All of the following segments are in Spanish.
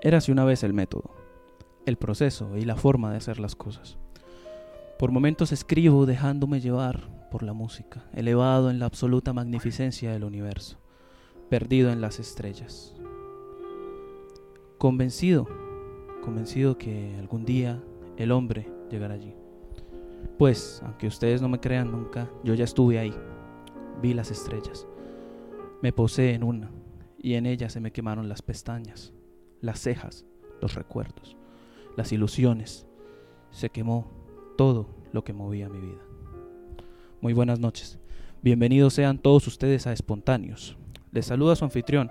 Érase una vez el método, el proceso y la forma de hacer las cosas. Por momentos escribo dejándome llevar por la música, elevado en la absoluta magnificencia del universo, perdido en las estrellas. Convencido, convencido que algún día el hombre llegará allí. Pues, aunque ustedes no me crean nunca, yo ya estuve ahí, vi las estrellas, me posé en una, y en ella se me quemaron las pestañas las cejas, los recuerdos, las ilusiones. Se quemó todo lo que movía mi vida. Muy buenas noches. Bienvenidos sean todos ustedes a Espontáneos. Les saluda su anfitrión,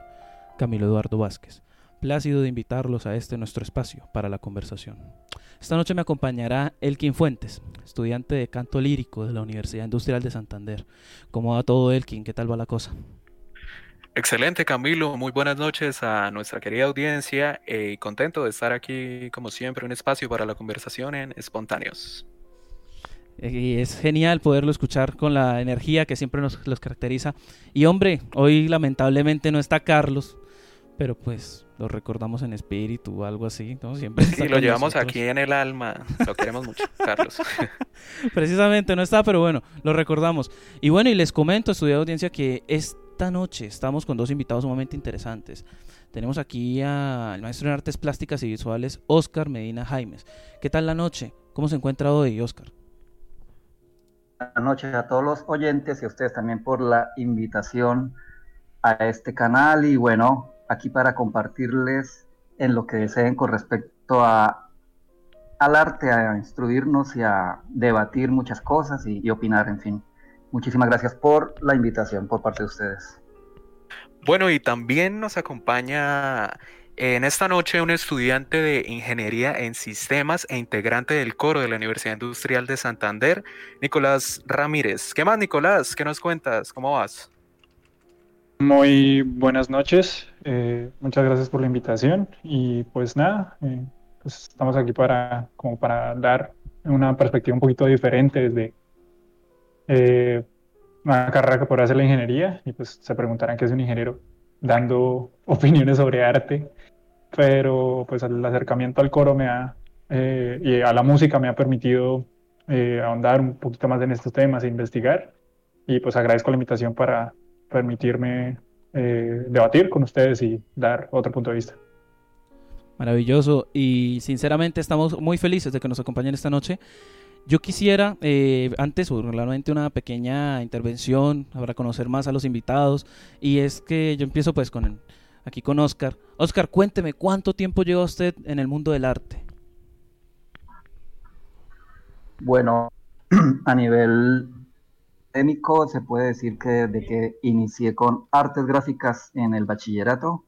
Camilo Eduardo Vázquez. Plácido de invitarlos a este nuestro espacio para la conversación. Esta noche me acompañará Elkin Fuentes, estudiante de canto lírico de la Universidad Industrial de Santander. ¿Cómo va todo, Elkin? ¿Qué tal va la cosa? Excelente, Camilo. Muy buenas noches a nuestra querida audiencia eh, y contento de estar aquí, como siempre, un espacio para la conversación en Espontáneos. Y es genial poderlo escuchar con la energía que siempre nos los caracteriza. Y hombre, hoy lamentablemente no está Carlos, pero pues lo recordamos en espíritu o algo así, ¿no? Siempre y lo llevamos aquí en el alma, lo queremos mucho, Carlos. Precisamente no está, pero bueno, lo recordamos. Y bueno, y les comento, estudiante audiencia, que es esta noche estamos con dos invitados sumamente interesantes. Tenemos aquí al maestro en artes plásticas y visuales, Oscar Medina Jaimes. ¿Qué tal la noche? ¿Cómo se encuentra hoy, Oscar? Buenas noches a todos los oyentes y a ustedes también por la invitación a este canal y bueno, aquí para compartirles en lo que deseen con respecto a, al arte, a instruirnos y a debatir muchas cosas y opinar, en fin. Muchísimas gracias por la invitación por parte de ustedes. Bueno, y también nos acompaña en esta noche un estudiante de Ingeniería en Sistemas e integrante del coro de la Universidad Industrial de Santander, Nicolás Ramírez. ¿Qué más, Nicolás? ¿Qué nos cuentas? ¿Cómo vas? Muy buenas noches. Eh, muchas gracias por la invitación. Y pues nada, eh, pues estamos aquí para, como para dar una perspectiva un poquito diferente desde eh, una carrera que podrá hacer la ingeniería y pues se preguntarán qué es un ingeniero dando opiniones sobre arte, pero pues el acercamiento al coro me ha, eh, y a la música me ha permitido eh, ahondar un poquito más en estos temas e investigar y pues agradezco la invitación para permitirme debatir con ustedes y dar otro punto de vista. Maravilloso y sinceramente estamos muy felices de que nos acompañen esta noche. Yo quisiera, eh, antes, realmente una pequeña intervención para conocer más a los invitados. Y es que yo empiezo pues con aquí con Oscar. Oscar, cuénteme, ¿cuánto tiempo lleva usted en el mundo del arte? Bueno, a nivel técnico se puede decir que desde que inicié con artes gráficas en el bachillerato,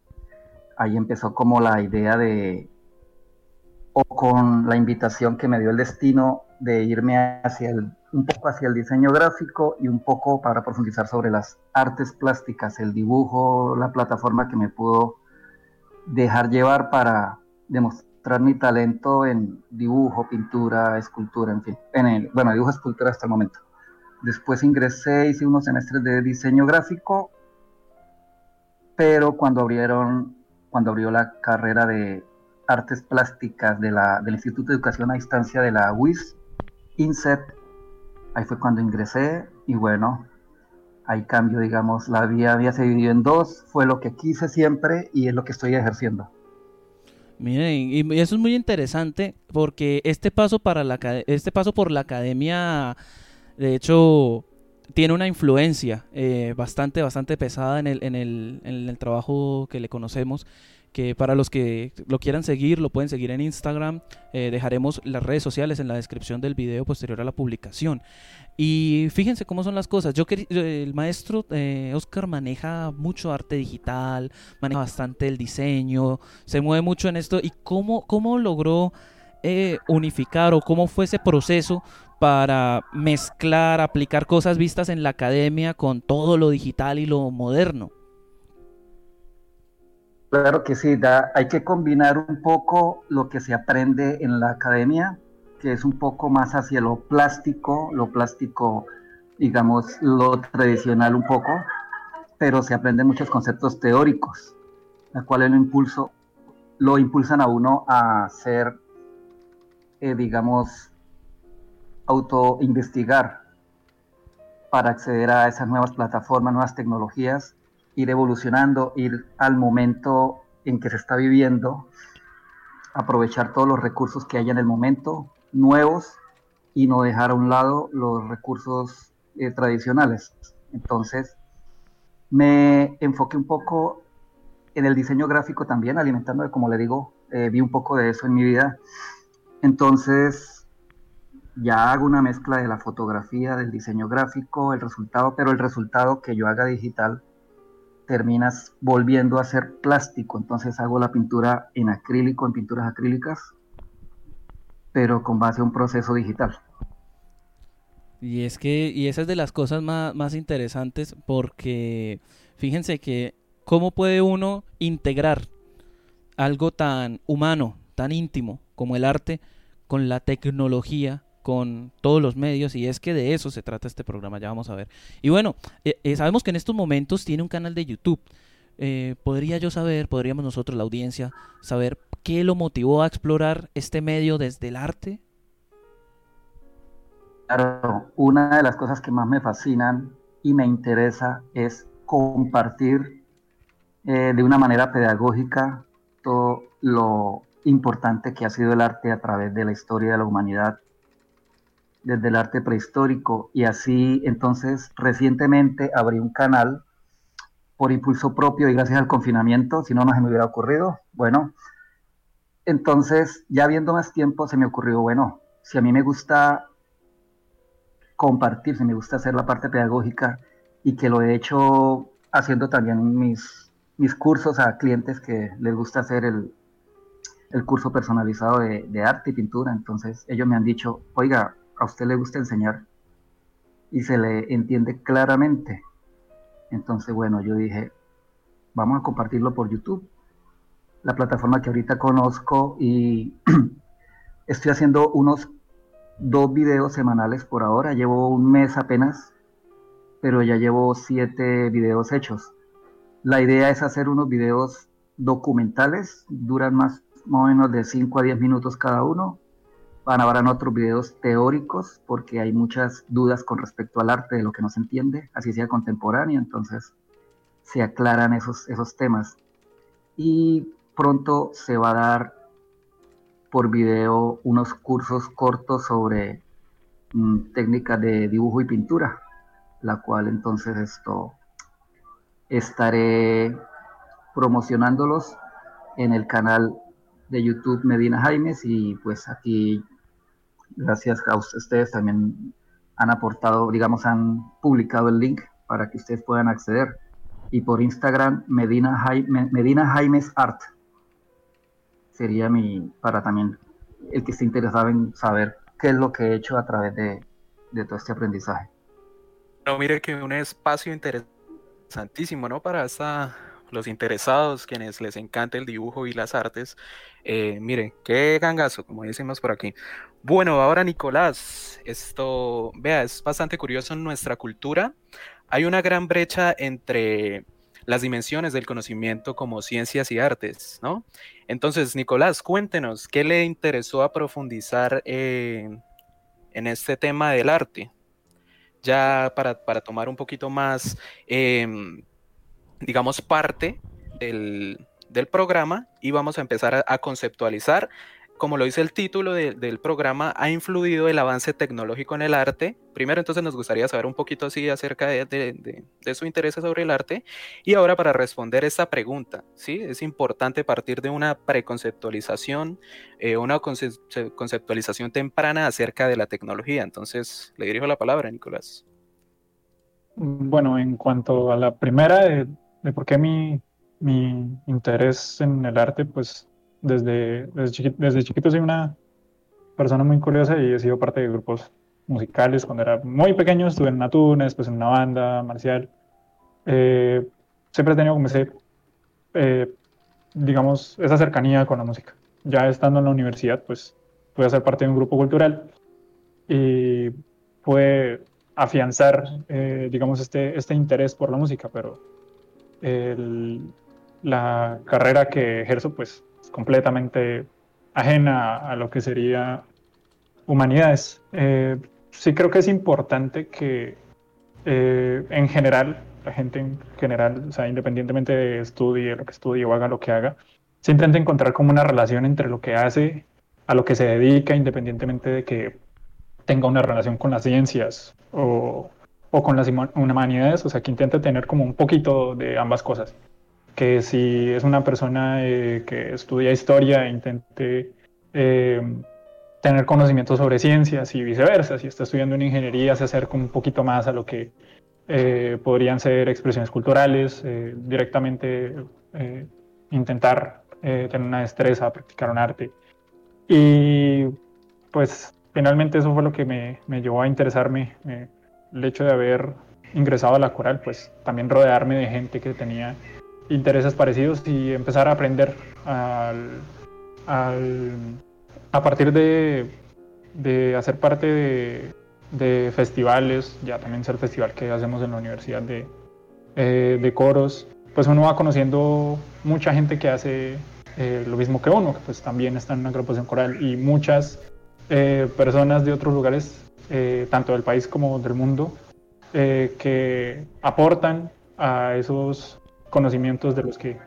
ahí empezó como la idea de, o con la invitación que me dio el destino de irme hacia el, un poco hacia el diseño gráfico y un poco para profundizar sobre las artes plásticas, el dibujo, la plataforma que me pudo dejar llevar para demostrar mi talento en dibujo, pintura, escultura, en fin, en el, bueno, dibujo, escultura hasta el momento. Después ingresé, hice unos semestres de diseño gráfico, pero cuando abrieron, cuando abrió la carrera de artes plásticas de la, del Instituto de Educación a Distancia de la UIS, INSET, ahí fue cuando ingresé y bueno, ahí cambio, digamos, la vida había se dividió en dos, fue lo que quise siempre y es lo que estoy ejerciendo. Miren, y eso es muy interesante porque este paso para la este paso por la academia, de hecho, tiene una influencia eh, bastante, bastante pesada en el, en, el, en el trabajo que le conocemos que para los que lo quieran seguir, lo pueden seguir en Instagram. Eh, dejaremos las redes sociales en la descripción del video posterior a la publicación. Y fíjense cómo son las cosas. Yo el maestro eh, Oscar maneja mucho arte digital, maneja bastante el diseño, se mueve mucho en esto. ¿Y cómo, cómo logró eh, unificar o cómo fue ese proceso para mezclar, aplicar cosas vistas en la academia con todo lo digital y lo moderno? Claro que sí, hay que combinar un poco lo que se aprende en la academia, que es un poco más hacia lo plástico, lo plástico, digamos, lo tradicional un poco, pero se aprenden muchos conceptos teóricos, la cual lo impulso lo impulsan a uno a ser, eh, digamos, auto-investigar para acceder a esas nuevas plataformas, nuevas tecnologías, ir evolucionando, ir al momento en que se está viviendo, aprovechar todos los recursos que haya en el momento, nuevos, y no dejar a un lado los recursos eh, tradicionales. Entonces, me enfoqué un poco en el diseño gráfico también, alimentándome, como le digo, eh, vi un poco de eso en mi vida. Entonces, ya hago una mezcla de la fotografía, del diseño gráfico, el resultado, pero el resultado que yo haga digital terminas volviendo a ser plástico. Entonces hago la pintura en acrílico, en pinturas acrílicas, pero con base a un proceso digital. Y es que, y esa es de las cosas más, más interesantes porque fíjense que cómo puede uno integrar algo tan humano, tan íntimo como el arte con la tecnología, con todos los medios y es que de eso se trata este programa, ya vamos a ver. Y bueno, eh, eh, sabemos que en estos momentos tiene un canal de YouTube. Eh, podría yo saber, podríamos nosotros, la audiencia, saber qué lo motivó a explorar este medio desde el arte. Claro, una de las cosas que más me fascinan y me interesa es compartir de una manera pedagógica todo lo importante que ha sido el arte a través de la historia de la humanidad, desde el arte prehistórico. Y así, entonces, recientemente abrí un canal por impulso propio y gracias al confinamiento, si no, no se me hubiera ocurrido. Bueno, entonces, ya viendo más tiempo, se me ocurrió, bueno, si a mí me gusta compartir, si me gusta hacer la parte pedagógica y que lo he hecho haciendo también mis, mis cursos a clientes que les gusta hacer el, el curso personalizado de, de, arte y pintura. Entonces ellos me han dicho, oiga, a usted le gusta enseñar y se le entiende claramente. Entonces, bueno, yo dije, vamos a compartirlo por YouTube, la plataforma que ahorita conozco y estoy haciendo unos dos videos semanales por ahora. Llevo un mes apenas, pero ya llevo siete videos hechos. La idea es hacer unos videos documentales, duran más, o menos de 5 a 10 minutos cada uno. Van a haber otros videos teóricos porque hay muchas dudas con respecto al arte de lo que no se entiende, así sea contemporáneo, entonces se aclaran esos, esos temas. Y pronto se va a dar por video unos cursos cortos sobre mm, técnicas de dibujo y pintura, la cual entonces esto estaré promocionándolos en el canal de YouTube Medina Jaimes y pues aquí gracias a ustedes también han aportado, digamos, han publicado el link para que ustedes puedan acceder. Y por Instagram, Medina, Medina Jaimes Art sería mi, para también el que esté interesado en saber qué es lo que he hecho a través de, de todo este aprendizaje. No, mire que un espacio interesantísimo, ¿no? Para los interesados, quienes les encanta el dibujo y las artes. Eh, mire, qué gangazo, como decimos por aquí. Bueno, ahora Nicolás, esto, vea, es bastante curioso en nuestra cultura. Hay una gran brecha entre las dimensiones del conocimiento como ciencias y artes, ¿no? Entonces, Nicolás, cuéntenos, ¿qué le interesó a profundizar en este tema del arte? Ya para, tomar un poquito más, em, digamos, parte del, programa y vamos a empezar a conceptualizar como lo dice el título del programa, ha influido el avance tecnológico en el arte. Primero, entonces nos gustaría saber un poquito así acerca de, su interés sobre el arte. Y ahora para responder esta pregunta, ¿sí? Es importante partir de una preconceptualización, eh, una conceptualización temprana acerca de la tecnología. Entonces, le dirijo la palabra, Nicolás. Bueno, en cuanto a la primera, de, por qué mi, mi interés en el arte, pues desde, desde, chiquito, soy una persona muy curiosa y he sido parte de grupos musicales. Cuando era muy pequeño estuve en una tuna, después en una banda marcial. Eh, siempre he tenido como ese, eh, digamos, esa cercanía con la música. Ya estando en la universidad, pues pude ser parte de un grupo cultural y pude afianzar, eh, digamos, este, este interés por la música, pero la carrera que ejerzo, pues completamente ajena a lo que sería humanidades. Eh, sí creo que es importante que eh, en general, la gente en general, sea, independientemente de estudie lo que estudie o haga lo que haga, se intenta encontrar como una relación entre lo que hace, a lo que se dedica, independientemente de que tenga una relación con las ciencias o, o con las humanidades, o sea, que intente tener como un poquito de ambas cosas. Que si es una persona eh, que estudia historia, intente eh, tener conocimiento sobre ciencias y viceversa. Si está estudiando en ingeniería, se acerca un poquito más a lo que eh, podrían ser expresiones culturales, directamente intentar tener una destreza, practicar un arte. Y pues finalmente eso fue lo que me, me llevó a interesarme. el hecho de haber ingresado a la coral, pues también rodearme de gente que tenía intereses parecidos y empezar a aprender al, al a partir de, hacer parte de, festivales, ya también es el festival que hacemos en la Universidad de, eh, de Coros, pues uno va conociendo mucha gente que hace eh, lo mismo que uno, que pues también está en una agrupación coral y muchas eh, personas de otros lugares, tanto del país como del mundo, que aportan a esos conocimientos de los que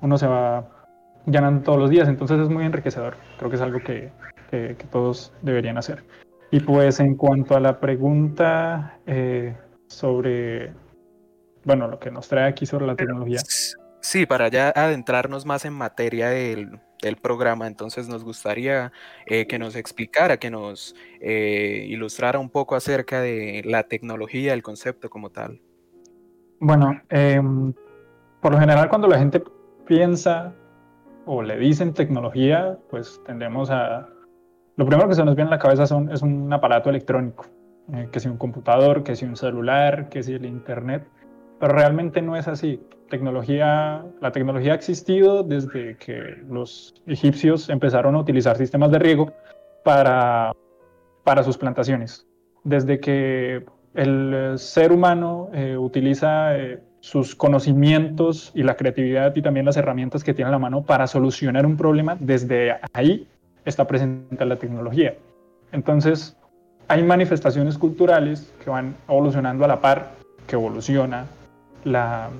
uno se va llenando todos los días, entonces es muy enriquecedor. Creo que es algo que, que, todos deberían hacer. Y pues en cuanto a la pregunta eh, sobre, bueno, lo que nos trae aquí sobre la tecnología. Sí, para ya adentrarnos más en materia del, del programa, entonces nos gustaría eh, que nos explicara, que nos eh, ilustrara un poco acerca de la tecnología, el concepto como tal. Bueno, em, por lo general cuando la gente piensa o le dicen tecnología, pues tendemos a... Lo primero que se nos viene a la cabeza es un aparato electrónico, eh, que si un computador, que si un celular, que si el Internet, pero realmente no es así. Tecnología, la tecnología ha existido desde que los egipcios empezaron a utilizar sistemas de riego para, para sus plantaciones. Desde que el ser humano eh, utiliza... Eh, sus conocimientos y la creatividad y también las herramientas que tiene a la mano para solucionar un problema, desde ahí está presente la tecnología. Entonces, hay manifestaciones culturales que van evolucionando a la par que evoluciona la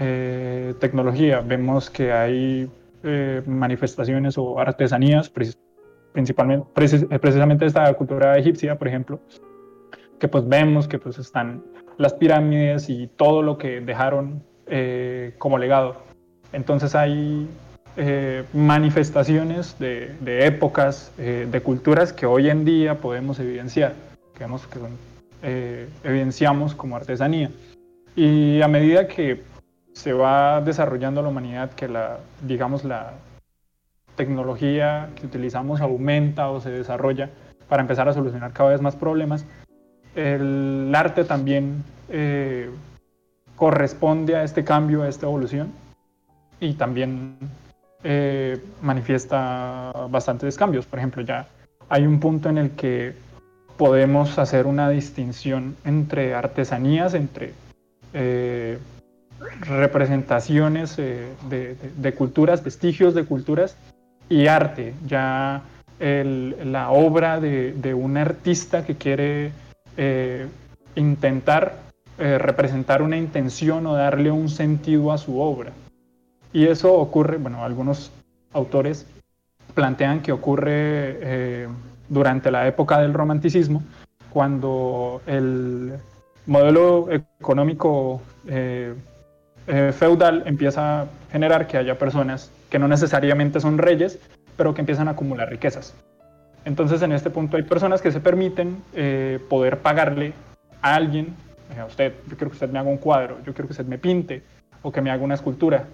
eh, tecnología. Vemos que hay eh, manifestaciones o artesanías, principalmente, eh, precisamente esta cultura egipcia, por ejemplo, que pues vemos que pues están las pirámides y todo lo que dejaron eh, como legado. Entonces hay eh, manifestaciones de, épocas, eh, de culturas que hoy en día podemos evidenciar, que, que evidenciamos como artesanía. Y a medida que se va desarrollando la humanidad, que la, digamos, la tecnología que utilizamos aumenta o se desarrolla para empezar a solucionar cada vez más problemas, el arte también eh, corresponde a este cambio, a esta evolución, y también eh, manifiesta bastantes cambios. Por ejemplo, ya hay un punto en el que podemos hacer una distinción entre artesanías, entre eh, representaciones de, culturas, vestigios de culturas y arte. Ya la obra de, un artista que quiere eh, intentar eh, representar una intención o darle un sentido a su obra. Y eso ocurre, bueno, algunos autores plantean que ocurre eh, durante la época del romanticismo, cuando el modelo económico feudal empieza a generar que haya personas que no necesariamente son reyes, pero que empiezan a acumular riquezas. Entonces, en este punto hay personas que se permiten eh, poder pagarle a alguien, eh, a usted, yo quiero que usted me haga un cuadro, yo quiero que usted me pinte o que me haga una escultura,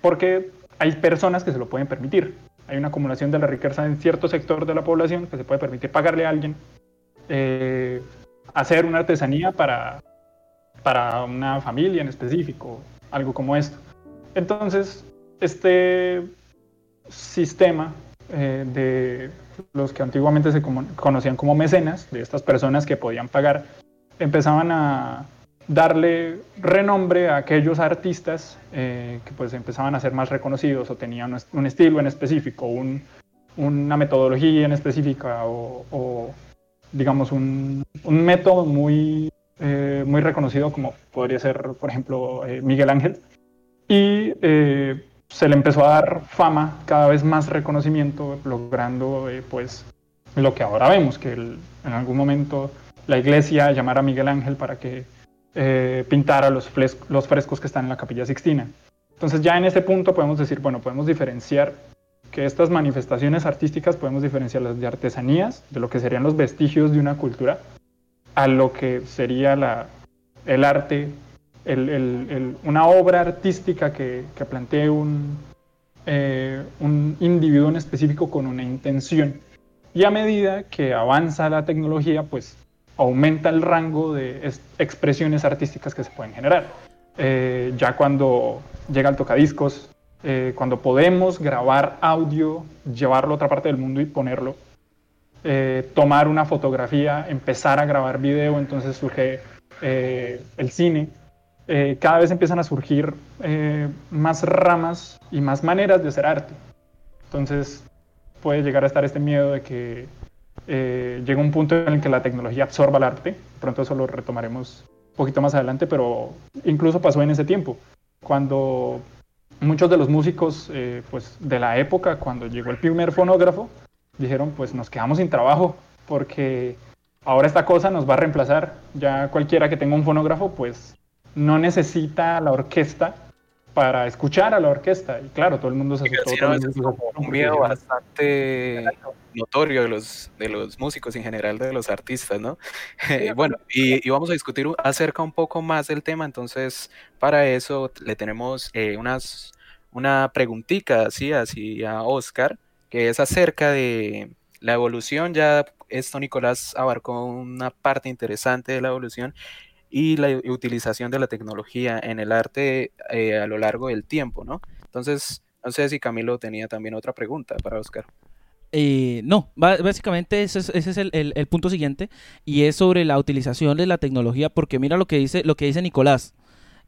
porque hay personas que se lo pueden permitir. Hay una acumulación de la riqueza en cierto sector de la población que se puede permitir pagarle a alguien eh, hacer una artesanía para, para una familia en específico, algo como esto. Entonces, este sistema de los que antiguamente se conocían como mecenas, de estas personas que podían pagar, empezaban a, darle renombre a aquellos artistas eh, que pues empezaban a ser más reconocidos o tenían un estilo en específico, una metodología en específica o, digamos un, método muy, eh, muy reconocido como podría ser por ejemplo eh, Miguel Ángel. Y se le empezó a dar fama, cada vez más reconocimiento, logrando pues lo que ahora vemos, que en algún momento la iglesia llamara a Miguel Ángel para que eh, pintara los, los frescos que están en la capilla Sixtina. Entonces ya en ese punto podemos decir, bueno, podemos diferenciar que estas manifestaciones artísticas podemos diferenciarlas de artesanías, de lo que serían los vestigios de una cultura, a lo que sería la, el arte, una obra artística que, que plantee un, eh, un individuo en específico con una intención. Y a medida que avanza la tecnología, pues aumenta el rango de expresiones artísticas que se pueden generar. Eh, ya cuando llega el tocadiscos, eh, cuando podemos grabar audio, llevarlo a otra parte del mundo y ponerlo, eh, tomar una fotografía, empezar a grabar video, entonces surge el cine. Cada vez empiezan a surgir más ramas y más maneras de hacer arte. Entonces puede llegar a estar este miedo de que eh, llega un punto en el que la tecnología absorba el arte. Pronto eso lo retomaremos un poquito más adelante, pero incluso pasó en ese tiempo, cuando muchos de los músicos eh, pues, de la época, cuando llegó el primer fonógrafo, dijeron, pues nos quedamos sin trabajo, porque ahora esta cosa nos va a reemplazar. Ya cualquiera que tenga un fonógrafo, pues no necesita la orquesta para escuchar a la orquesta. Y claro, todo el mundo se asustó. un miedo bastante notorio de los, de los músicos en general, de los artistas, ¿no? bueno, y, vamos a discutir acerca un poco más del tema, entonces para eso le tenemos eh, unas, una preguntita así, así a Oscar, que es acerca de la evolución, ya esto Nicolás abarcó una parte interesante de la evolución y la utilización de la tecnología en el arte eh, a lo largo del tiempo, ¿no? Entonces, no sé si Camilo tenía también otra pregunta para Oscar. Eh, no, básicamente ese es, el, punto siguiente y es sobre la utilización de la tecnología porque mira lo que dice, lo que dice Nicolás.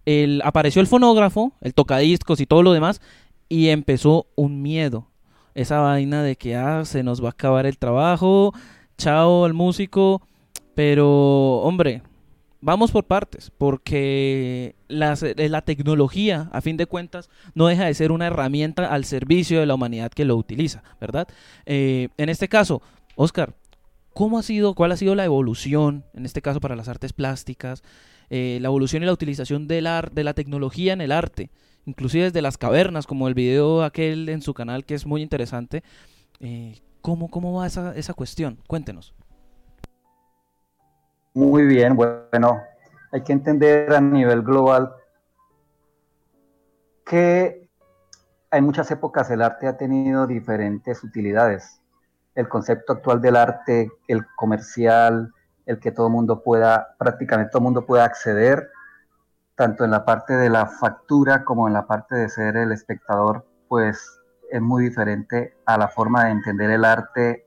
El, apareció el fonógrafo, el tocadiscos y todo lo demás y empezó un miedo. Esa vaina de que ah, se nos va a acabar el trabajo, chao al músico, pero hombre, vamos por partes, porque eh, la, tecnología, a fin de cuentas, no deja de ser una herramienta al servicio de la humanidad que lo utiliza, ¿verdad? Eh, en este caso, Oscar, ¿cómo ha sido, cuál ha sido la evolución, en este caso para las artes plásticas, eh, la evolución y la utilización del de la tecnología en el arte, inclusive desde las cavernas, como el video aquel en su canal que es muy interesante? ¿cómo, ¿Cómo va esa, esa cuestión? Cuéntenos. Muy bien, bueno, hay que entender a nivel global que hay muchas épocas el arte ha tenido diferentes utilidades. El concepto actual del arte, el comercial, el que todo mundo pueda, prácticamente todo mundo pueda acceder, tanto en la parte de la factura como en la parte de ser el espectador, pues es muy diferente a la forma de entender el arte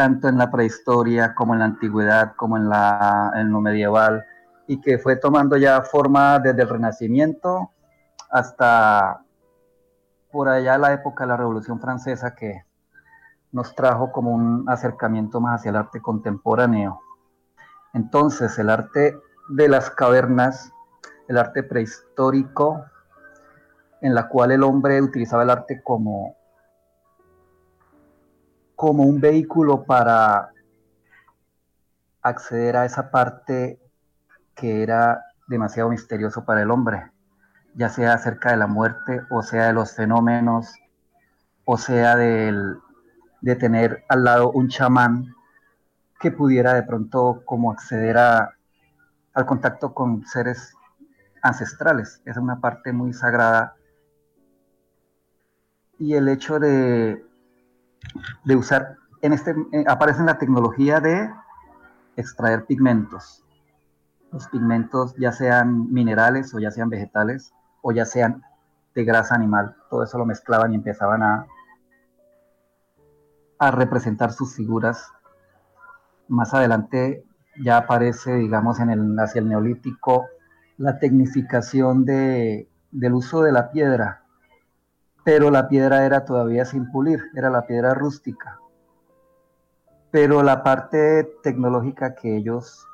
tanto en la prehistoria como en la antigüedad, como en, la, en lo medieval, y que fue tomando ya forma desde el Renacimiento hasta por allá la época de la Revolución Francesa que nos trajo como un acercamiento más hacia el arte contemporáneo. Entonces, el arte de las cavernas, el arte prehistórico, en la cual el hombre utilizaba el arte como como un vehículo para acceder a esa parte que era demasiado misterioso para el hombre, ya sea acerca de la muerte, o sea de los fenómenos, o sea de tener al lado un chamán que pudiera de pronto como acceder a, al contacto con seres ancestrales. es una parte muy sagrada. Y el hecho de de usar, en este, aparece en la tecnología de extraer pigmentos. Los pigmentos ya sean minerales o ya sean vegetales o ya sean de grasa animal, todo eso lo mezclaban y empezaban a, a representar sus figuras. Más adelante ya aparece, digamos, en el, hacia el neolítico, la tecnificación de, del uso de la piedra, pero la piedra era todavía sin pulir, era la piedra rústica. Pero la parte tecnológica que ellos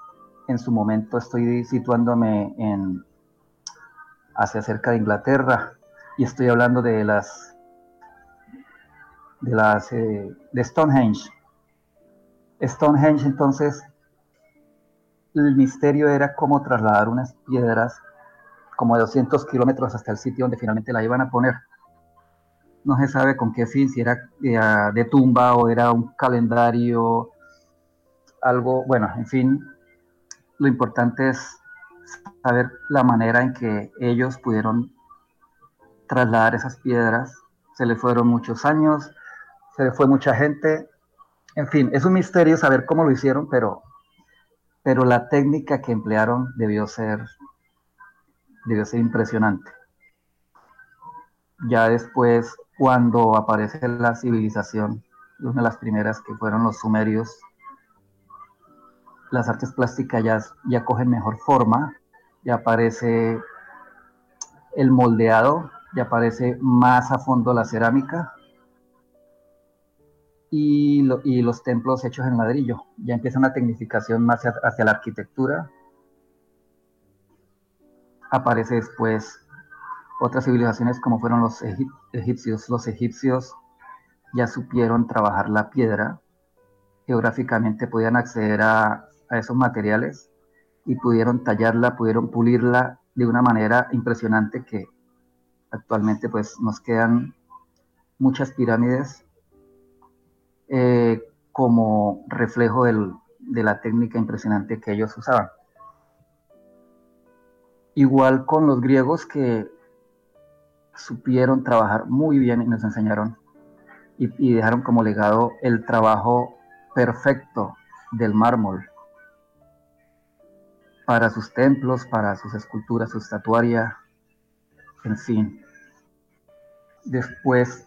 en su momento estoy situándome en hacia cerca de Inglaterra y estoy hablando de las de las eh, de Stonehenge. Stonehenge entonces el misterio era cómo trasladar unas piedras como de 200 kilómetros hasta el sitio donde finalmente la iban a poner. No se sabe con qué fin, si era eh, de tumba o era un calendario, algo, bueno, en fin, lo importante es saber la manera en que ellos pudieron trasladar esas piedras. Se le fueron muchos años, se le fue mucha gente. En fin, es un misterio saber cómo lo hicieron, pero, pero la técnica que emplearon debió ser, debió ser impresionante. Ya después, cuando aparece la civilización, una de las primeras que fueron los sumerios, las artes plásticas ya, ya cogen mejor forma, ya aparece el moldeado, ya aparece más a fondo la cerámica y, los templos hechos en ladrillo. Ya empieza una tecnificación más hacia, la arquitectura. Aparece después otras civilizaciones como fueron los egipcios. Los egipcios ya supieron trabajar la piedra, geográficamente podían acceder a, esos materiales y pudieron tallarla, pudieron pulirla de una manera impresionante que actualmente pues nos quedan muchas pirámides eh, como reflejo de la técnica impresionante que ellos usaban. Igual con los griegos que supieron trabajar muy bien y nos enseñaron y dejaron como legado el trabajo perfecto del mármol, para sus templos, para sus esculturas, su estatuaria, en fin. Después,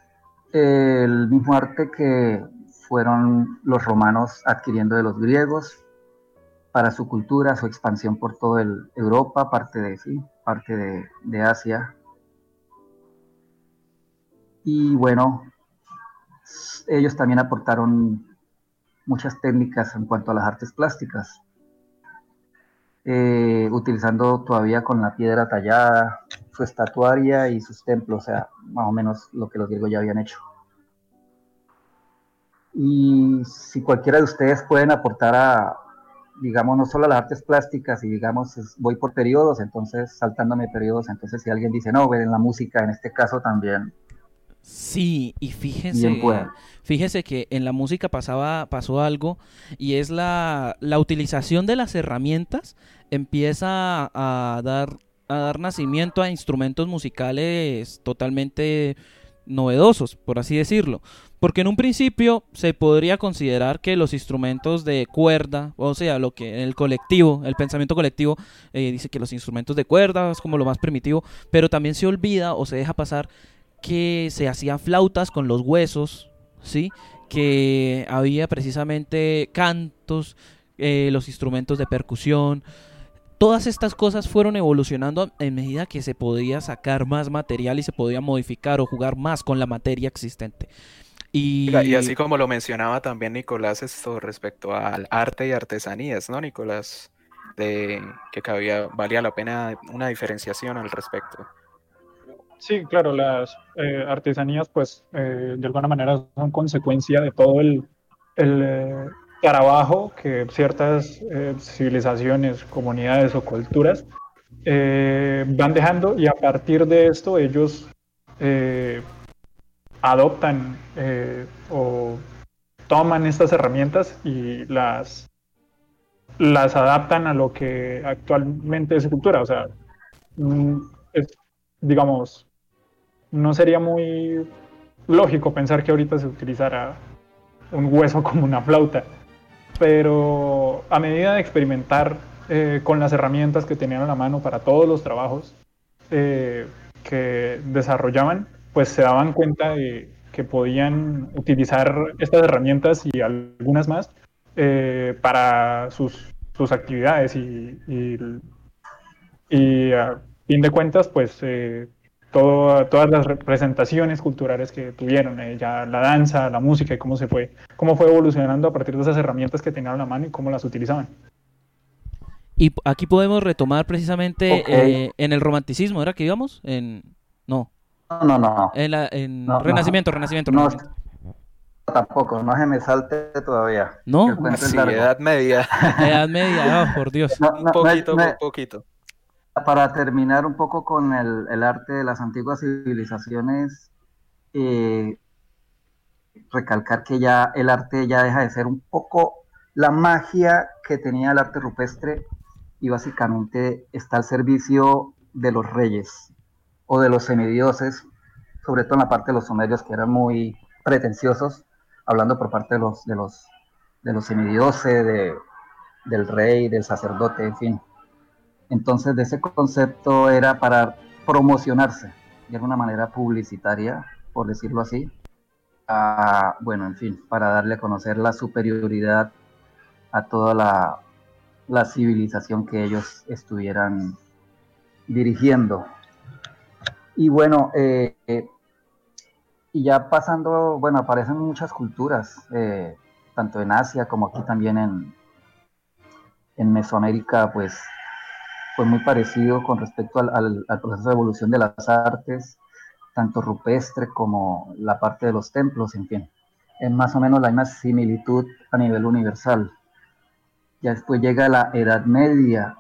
el mismo arte que fueron los romanos adquiriendo de los griegos para su cultura, su expansión por toda Europa, parte de sí, parte de, de Asia. Y bueno, ellos también aportaron muchas técnicas en cuanto a las artes plásticas eh, utilizando todavía con la piedra tallada, su estatuaria y sus templos, o sea, más o menos lo que los griegos ya habían hecho. Y si cualquiera de ustedes pueden aportar a, digamos, no solo a las artes plásticas, y digamos, voy por periodos, entonces saltándome periodos, entonces si alguien dice, no, en la música, en este caso también. Sí, y fíjense, fíjese que en la música pasaba, pasó algo, y es la, la utilización de las herramientas empieza a dar, a dar nacimiento a instrumentos musicales totalmente novedosos, por así decirlo. Porque en un principio se podría considerar que los instrumentos de cuerda, o sea, lo que el colectivo, el pensamiento colectivo, eh, dice que los instrumentos de cuerda es como lo más primitivo, pero también se olvida o se deja pasar que se hacían flautas con los huesos, ¿sí? Que había precisamente cantos, eh, los instrumentos de percusión, todas estas cosas fueron evolucionando en medida que se podía sacar más material y se podía modificar o jugar más con la materia existente. Y... así como lo mencionaba también Nicolás, esto respecto al arte y artesanías, ¿no, Nicolás? De que cabía, valía la pena una diferenciación al respecto. Sí, claro, las eh, artesanías, pues, eh, de alguna manera son consecuencia de todo el, el, trabajo que ciertas eh, civilizaciones, comunidades o culturas eh, van dejando y a partir de esto ellos eh, adoptan o toman estas herramientas y las, las adaptan a lo que actualmente es cultura. O sea, mm, digamos, no sería muy lógico pensar que ahorita se utilizara un hueso como una flauta pero a medida de experimentar eh, con las herramientas que tenían a la mano para todos los trabajos eh, que desarrollaban, pues se daban cuenta de que podían utilizar estas herramientas y algunas más eh, para sus, sus actividades y, y, a fin de cuentas, pues todas las representaciones culturales que tuvieron, eh, ya la danza, la música y cómo se fue, cómo fue evolucionando a partir de esas herramientas que tenían a la mano y cómo las utilizaban. Y aquí podemos retomar precisamente eh, en el romanticismo, ¿era que íbamos? En... No. No, no, En, la, en renacimiento, renacimiento, renacimiento. tampoco, no se me salte todavía. ¿No? Sí, edad media. edad media, oh, por Dios. un poquito, un poquito. Para terminar un poco con el, arte de las antiguas civilizaciones, eh, recalcar que ya el arte ya deja de ser un poco la magia que tenía el arte rupestre y básicamente está al servicio de los reyes o de los semidioses, sobre todo en la parte de los sumerios que eran muy pretenciosos, hablando por parte de los, de los, de los semidioses, de, del rey, del sacerdote, en fin. Entonces, de ese concepto era para promocionarse de alguna manera publicitaria, por decirlo así. bueno, en fin, para darle a conocer la superioridad a toda la, civilización que ellos estuvieran dirigiendo. Y bueno, eh, y ya pasando, bueno, aparecen muchas culturas, eh, tanto en Asia como aquí también en, en Mesoamérica, pues fue muy parecido con respecto al, al, proceso de evolución de las artes, tanto rupestre como la parte de los templos, en fin. Es más o menos la misma similitud a nivel universal. Ya después llega la Edad Media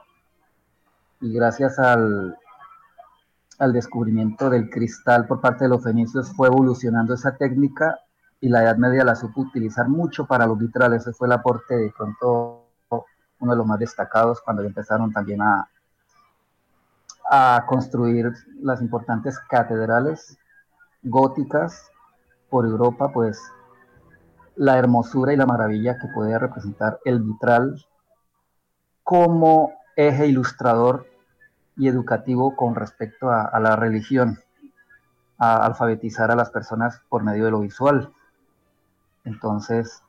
y gracias al, al descubrimiento del cristal por parte de los fenicios fue evolucionando esa técnica y la Edad Media la supo utilizar mucho para los vitrales. Ese fue el aporte de pronto uno de los más destacados cuando empezaron también a, a construir las importantes catedrales góticas por Europa, pues la hermosura y la maravilla que podía representar el vitral como eje ilustrador y educativo con respecto a, la religión, a alfabetizar a las personas por medio de lo visual. Entonces,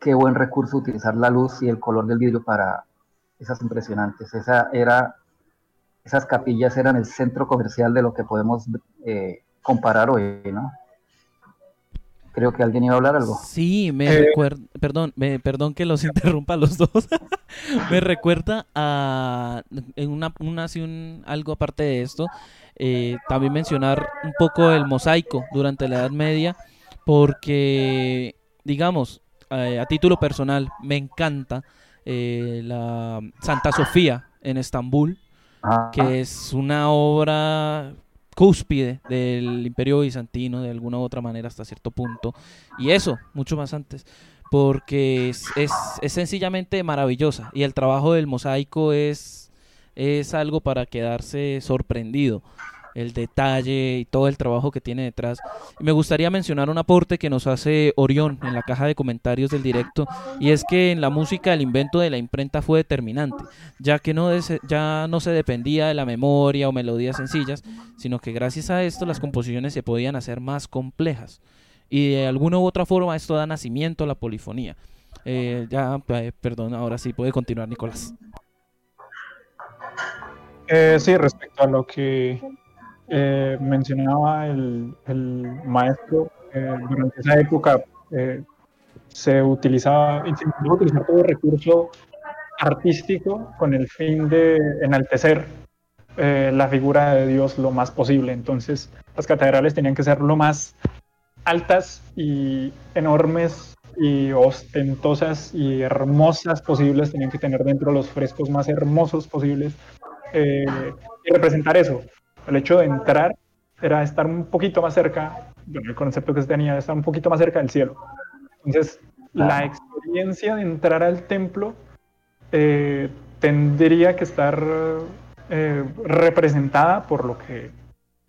qué buen recurso utilizar la luz y el color del vidrio para esas impresionantes. Esa era, esas capillas eran el centro comercial de lo que podemos eh, comparar hoy, ¿no? Creo que alguien iba a hablar algo. Sí, me eh, recuerda, perdón, me, perdón que los interrumpa los dos. me recuerda a en una, una un, algo aparte de esto, eh, también mencionar un poco el mosaico durante la Edad Media, porque digamos, eh, a título personal, me encanta la Santa Sofía en Estambul, que es una obra cúspide del imperio bizantino de alguna u otra manera hasta cierto punto. Y eso, mucho más antes, porque es, es, es sencillamente maravillosa. Y el trabajo del mosaico es, es algo para quedarse sorprendido el detalle y todo el trabajo que tiene detrás. me gustaría mencionar un aporte que nos hace Orión en la caja de comentarios del directo, y es que en la música el invento de la imprenta fue determinante, ya que no, ya no se dependía de la memoria o melodías sencillas, sino que gracias a esto las composiciones se podían hacer más complejas. Y de alguna u otra forma esto da nacimiento a la polifonía. Eh, ya, eh, perdón, ahora sí puede continuar Nicolás. Eh, sí, respecto a lo que eh, mencionaba el, maestro, eh, durante esa época eh, se utilizaba, se utilizar todo recurso artístico con el fin de enaltecer la figura de Dios lo más posible. Entonces, las catedrales tenían que ser lo más altas y enormes y ostentosas y hermosas posibles, tenían que tener dentro los frescos más hermosos posibles y representar eso, el hecho de entrar era estar un poquito más cerca, el concepto que se tenía, de estar un poquito más cerca del cielo. Entonces, la experiencia de entrar al templo eh, tendría que estar eh, representada por lo que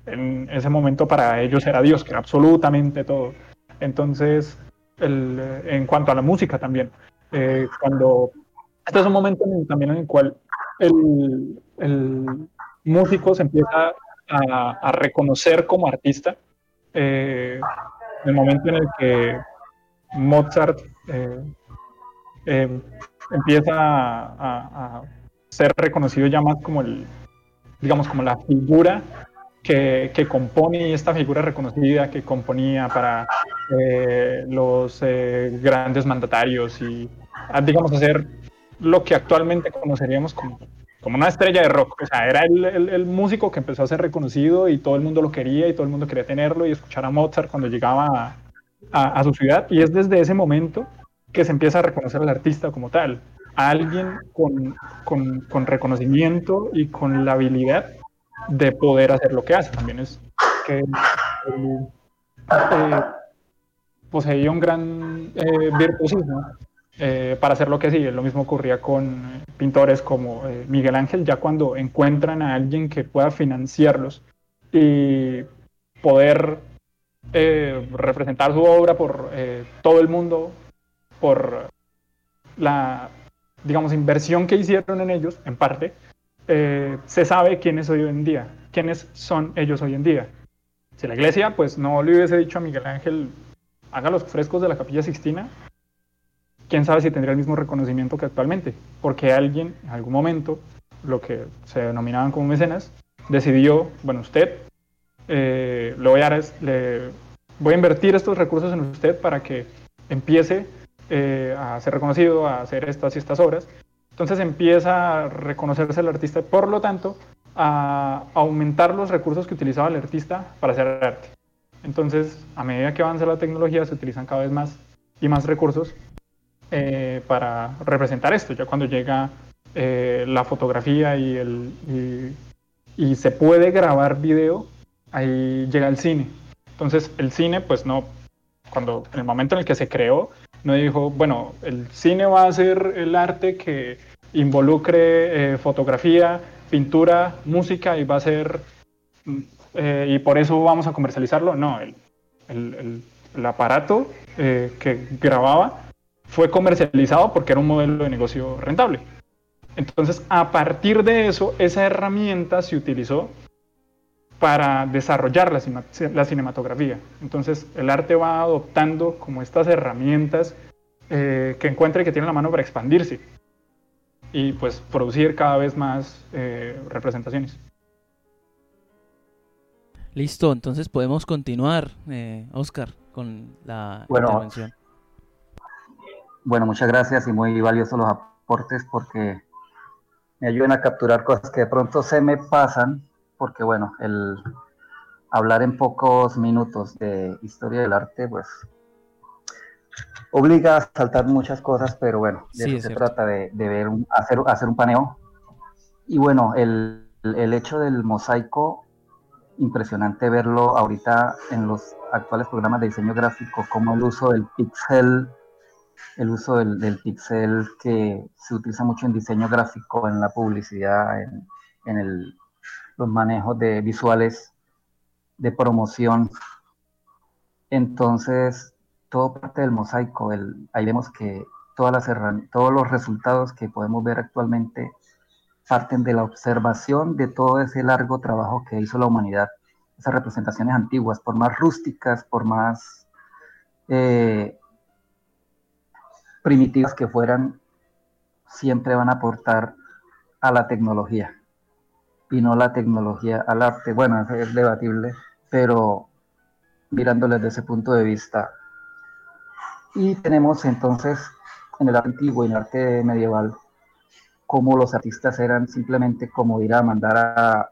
en ese momento para ellos era Dios, que era absolutamente todo. Entonces, en cuanto a la música también, eh, cuando este es un momento también en el cual el, el músico se empieza a, reconocer como artista. Eh, el momento en el que Mozart eh, eh, empieza a, ser reconocido ya más como el, digamos, como la figura que, que, compone esta figura reconocida que componía para eh, los grandes mandatarios y, ah, digamos, hacer lo que actualmente conoceríamos como, como una estrella de rock. O sea, era el, el, músico que empezó a ser reconocido y todo el mundo lo quería y todo el mundo quería tenerlo y escuchar a Mozart cuando llegaba a, su ciudad. Y es desde ese momento que se empieza a reconocer al artista como tal. A alguien con, con, con reconocimiento y con la habilidad de poder hacer lo que hace. También es que eh, poseía un gran eh, virtuosismo eh, para hacer lo que sigue. Lo mismo ocurría con pintores como Miguel Ángel, ya cuando encuentran a alguien que pueda financiarlos y poder representar su obra por todo el mundo, por la, digamos, inversión que hicieron en ellos, en parte, eh, se sabe quiénes hoy en día, quiénes son ellos hoy en día. Si la iglesia, pues no le hubiese dicho a Miguel Ángel, haga los frescos de la capilla Sixtina, quién sabe si tendría el mismo reconocimiento que actualmente, porque alguien en algún momento, lo que se denominaban como mecenas, decidió, bueno, usted, eh, voy a, le voy a invertir estos recursos en usted para que empiece eh, a ser reconocido, a hacer estas y estas obras, entonces empieza a reconocerse el artista, por lo tanto, a aumentar los recursos que utilizaba el artista para hacer arte. Entonces, a medida que avanza la tecnología, se utilizan cada vez más y más recursos eh, para representar esto. Ya cuando llega eh, la fotografía y, el, se puede grabar video, ahí llega el cine. Entonces, el cine, pues no, cuando en el momento en el que se creó, no dijo, bueno, el cine va a ser el arte que involucre eh, fotografía, pintura, música y va a ser, y por eso vamos a comercializarlo. No, el, aparato que grababa fue comercializado porque era un modelo de negocio rentable. Entonces, a partir de eso, esa herramienta se utilizó para desarrollar la, cinematografía. Entonces el arte va adoptando como estas herramientas eh, que encuentra y que tiene la mano para expandirse y pues producir cada vez más eh, representaciones. Listo, entonces podemos continuar, eh, Oscar, con la intervención. Bueno, muchas gracias y muy valiosos los aportes porque me ayudan a capturar cosas que de pronto se me pasan porque bueno, el hablar en pocos minutos de historia del arte, pues obliga a saltar muchas cosas, pero bueno, de eso se trata de, ver hacer, hacer un paneo. Y bueno, el, el hecho del mosaico, impresionante verlo ahorita en los actuales programas de diseño gráfico, como el uso del pixel, el uso del, del pixel que se utiliza mucho en diseño gráfico, en la publicidad, en, en el los manejos de visuales de promoción. Entonces, todo parte del mosaico. El, ahí vemos que todas las todos los resultados que podemos ver actualmente parten de la observación de todo ese largo trabajo que hizo la humanidad. Esas representaciones antiguas, por más rústicas, por más eh, primitivas que fueran, siempre van a aportar a la tecnología y no la tecnología al arte. Bueno, es debatible, pero mirándolo desde ese punto de vista. Y tenemos entonces en el arte antiguo y en el arte medieval cómo los artistas eran simplemente como ir a mandar a,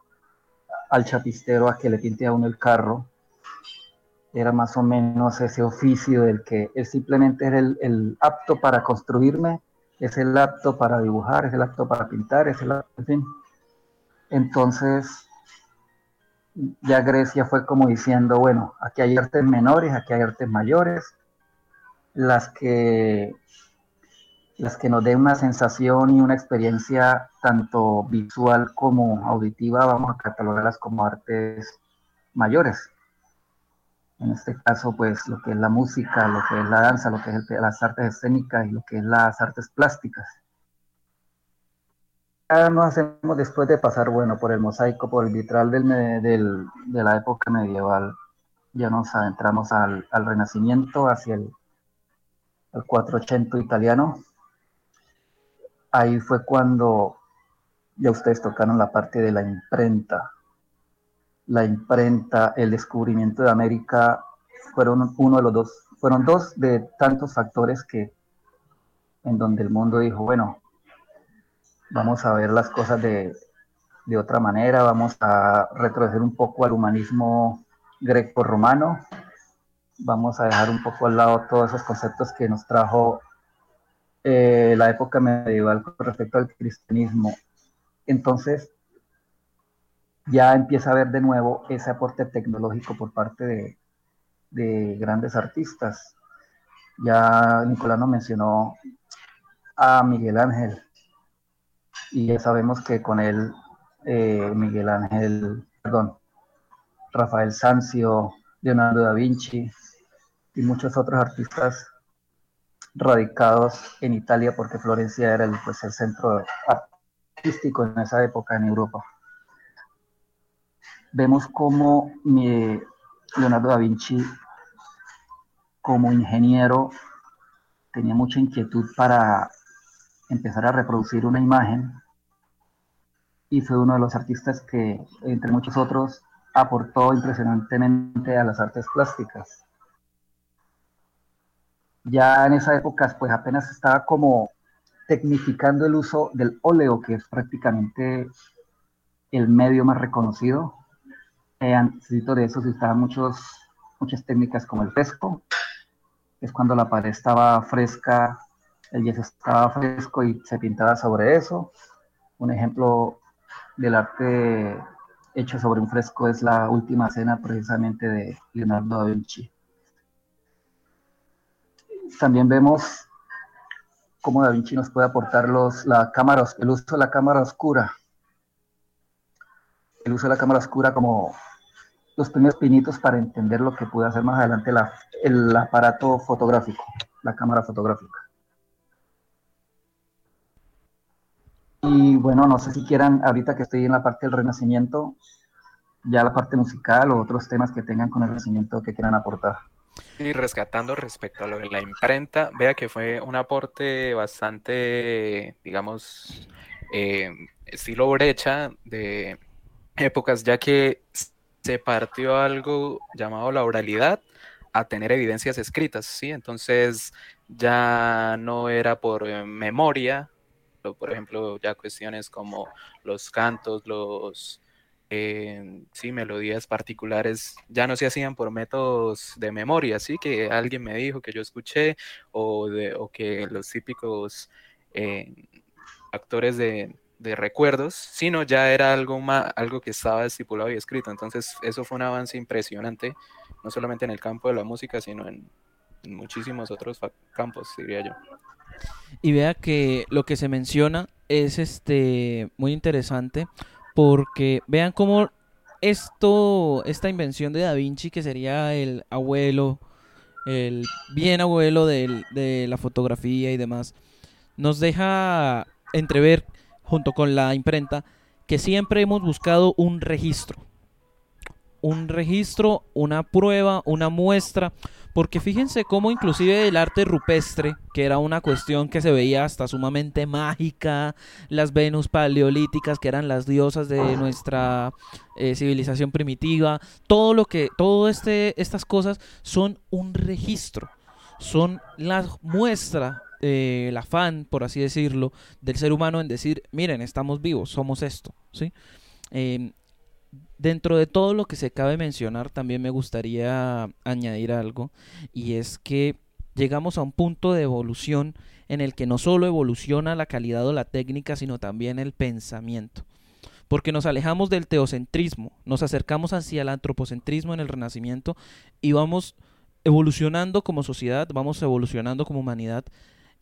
al chapistero a que le pinte a uno el carro. Era más o menos ese oficio del que él simplemente era el, apto para construirme, es el apto para dibujar, es el apto para pintar, es el apto, en fin entonces, ya Grecia fue como diciendo, bueno, aquí hay artes menores, aquí hay artes mayores, las que, las que nos den una sensación y una experiencia tanto visual como auditiva, vamos a catalogarlas como artes mayores. En este caso, pues lo que es la música, lo que es la danza, lo que es las artes escénicas y lo que es las artes plásticas nos hacemos después de pasar, bueno, por el mosaico, por el vitral del, de la época medieval, ya nos adentramos al, Renacimiento, hacia el, 480 italiano. ahí fue cuando ya ustedes tocaron la parte de la imprenta. La imprenta, el descubrimiento de América fueron uno de los dos, fueron dos de tantos factores que en donde el mundo dijo, bueno, vamos a ver las cosas de, de otra manera, vamos a retroceder un poco al humanismo greco-romano, vamos a dejar un poco al lado todos esos conceptos que nos trajo eh, la época medieval con respecto al cristianismo. Entonces, ya empieza a haber de nuevo ese aporte tecnológico por parte de, de grandes artistas. Ya Nicolás nos mencionó a Miguel Ángel y ya sabemos que con él eh, Miguel Ángel, perdón, Rafael Sanzio, Leonardo da Vinci y muchos otros artistas radicados en Italia porque Florencia era el, pues, el centro artístico en esa época en Europa. Vemos cómo Leonardo da Vinci como ingeniero tenía mucha inquietud para empezar a reproducir una imagen y fue uno de los artistas que, entre muchos otros, aportó impresionantemente a las artes plásticas. Ya en esa época, pues apenas estaba como tecnificando el uso del óleo, que es prácticamente el medio más reconocido. Eh, antes de eso se usaban muchos, muchas técnicas como el fresco, es cuando la pared estaba fresca, el yeso estaba fresco y se pintaba sobre eso. Un ejemplo del arte hecho sobre un fresco es la última cena precisamente de Leonardo da Vinci. También vemos cómo Da Vinci nos puede aportar los, la cámara, el uso de la cámara oscura. El uso de la cámara oscura como los primeros pinitos para entender lo que puede hacer más adelante la, el aparato fotográfico, la cámara fotográfica. Y bueno, no sé si quieran, ahorita que estoy en la parte del renacimiento, ya la parte musical o otros temas que tengan con el renacimiento que quieran aportar. Y rescatando respecto a lo de la imprenta, vea que fue un aporte bastante, digamos, eh, estilo brecha de épocas, ya que se partió algo llamado la oralidad a tener evidencias escritas, ¿sí? Entonces ya no era por eh, memoria, por ejemplo, ya cuestiones como los cantos, los, eh, sí, melodías particulares ya no se hacían por métodos de memoria, sí, que alguien me dijo que yo escuché o, de, o que los típicos eh, actores de, de, recuerdos, sino ya era algo, más, algo que estaba estipulado y escrito. Entonces, eso fue un avance impresionante, no solamente en el campo de la música, sino en, muchísimos otros campos, diría yo. Y vea que lo que se menciona es este muy interesante porque vean cómo esto, esta invención de Da Vinci, que sería el abuelo, el bien abuelo de la fotografía y demás, nos deja entrever, junto con la imprenta, que siempre hemos buscado un registro. Un registro, una prueba, una muestra, porque fíjense cómo inclusive el arte rupestre, que era una cuestión que se veía hasta sumamente mágica, las Venus paleolíticas, que eran las diosas de nuestra eh, civilización primitiva, todo lo que, todo este, estas cosas son un registro, son la muestra el afán, por así decirlo, del ser humano en decir, miren, estamos vivos, somos esto, ¿sí? Em, Dentro de todo lo que se cabe mencionar, también me gustaría añadir algo, y es que llegamos a un punto de evolución en el que no solo evoluciona la calidad o la técnica, sino también el pensamiento. Porque nos alejamos del teocentrismo, nos acercamos hacia el antropocentrismo en el Renacimiento y vamos evolucionando como sociedad, vamos evolucionando como humanidad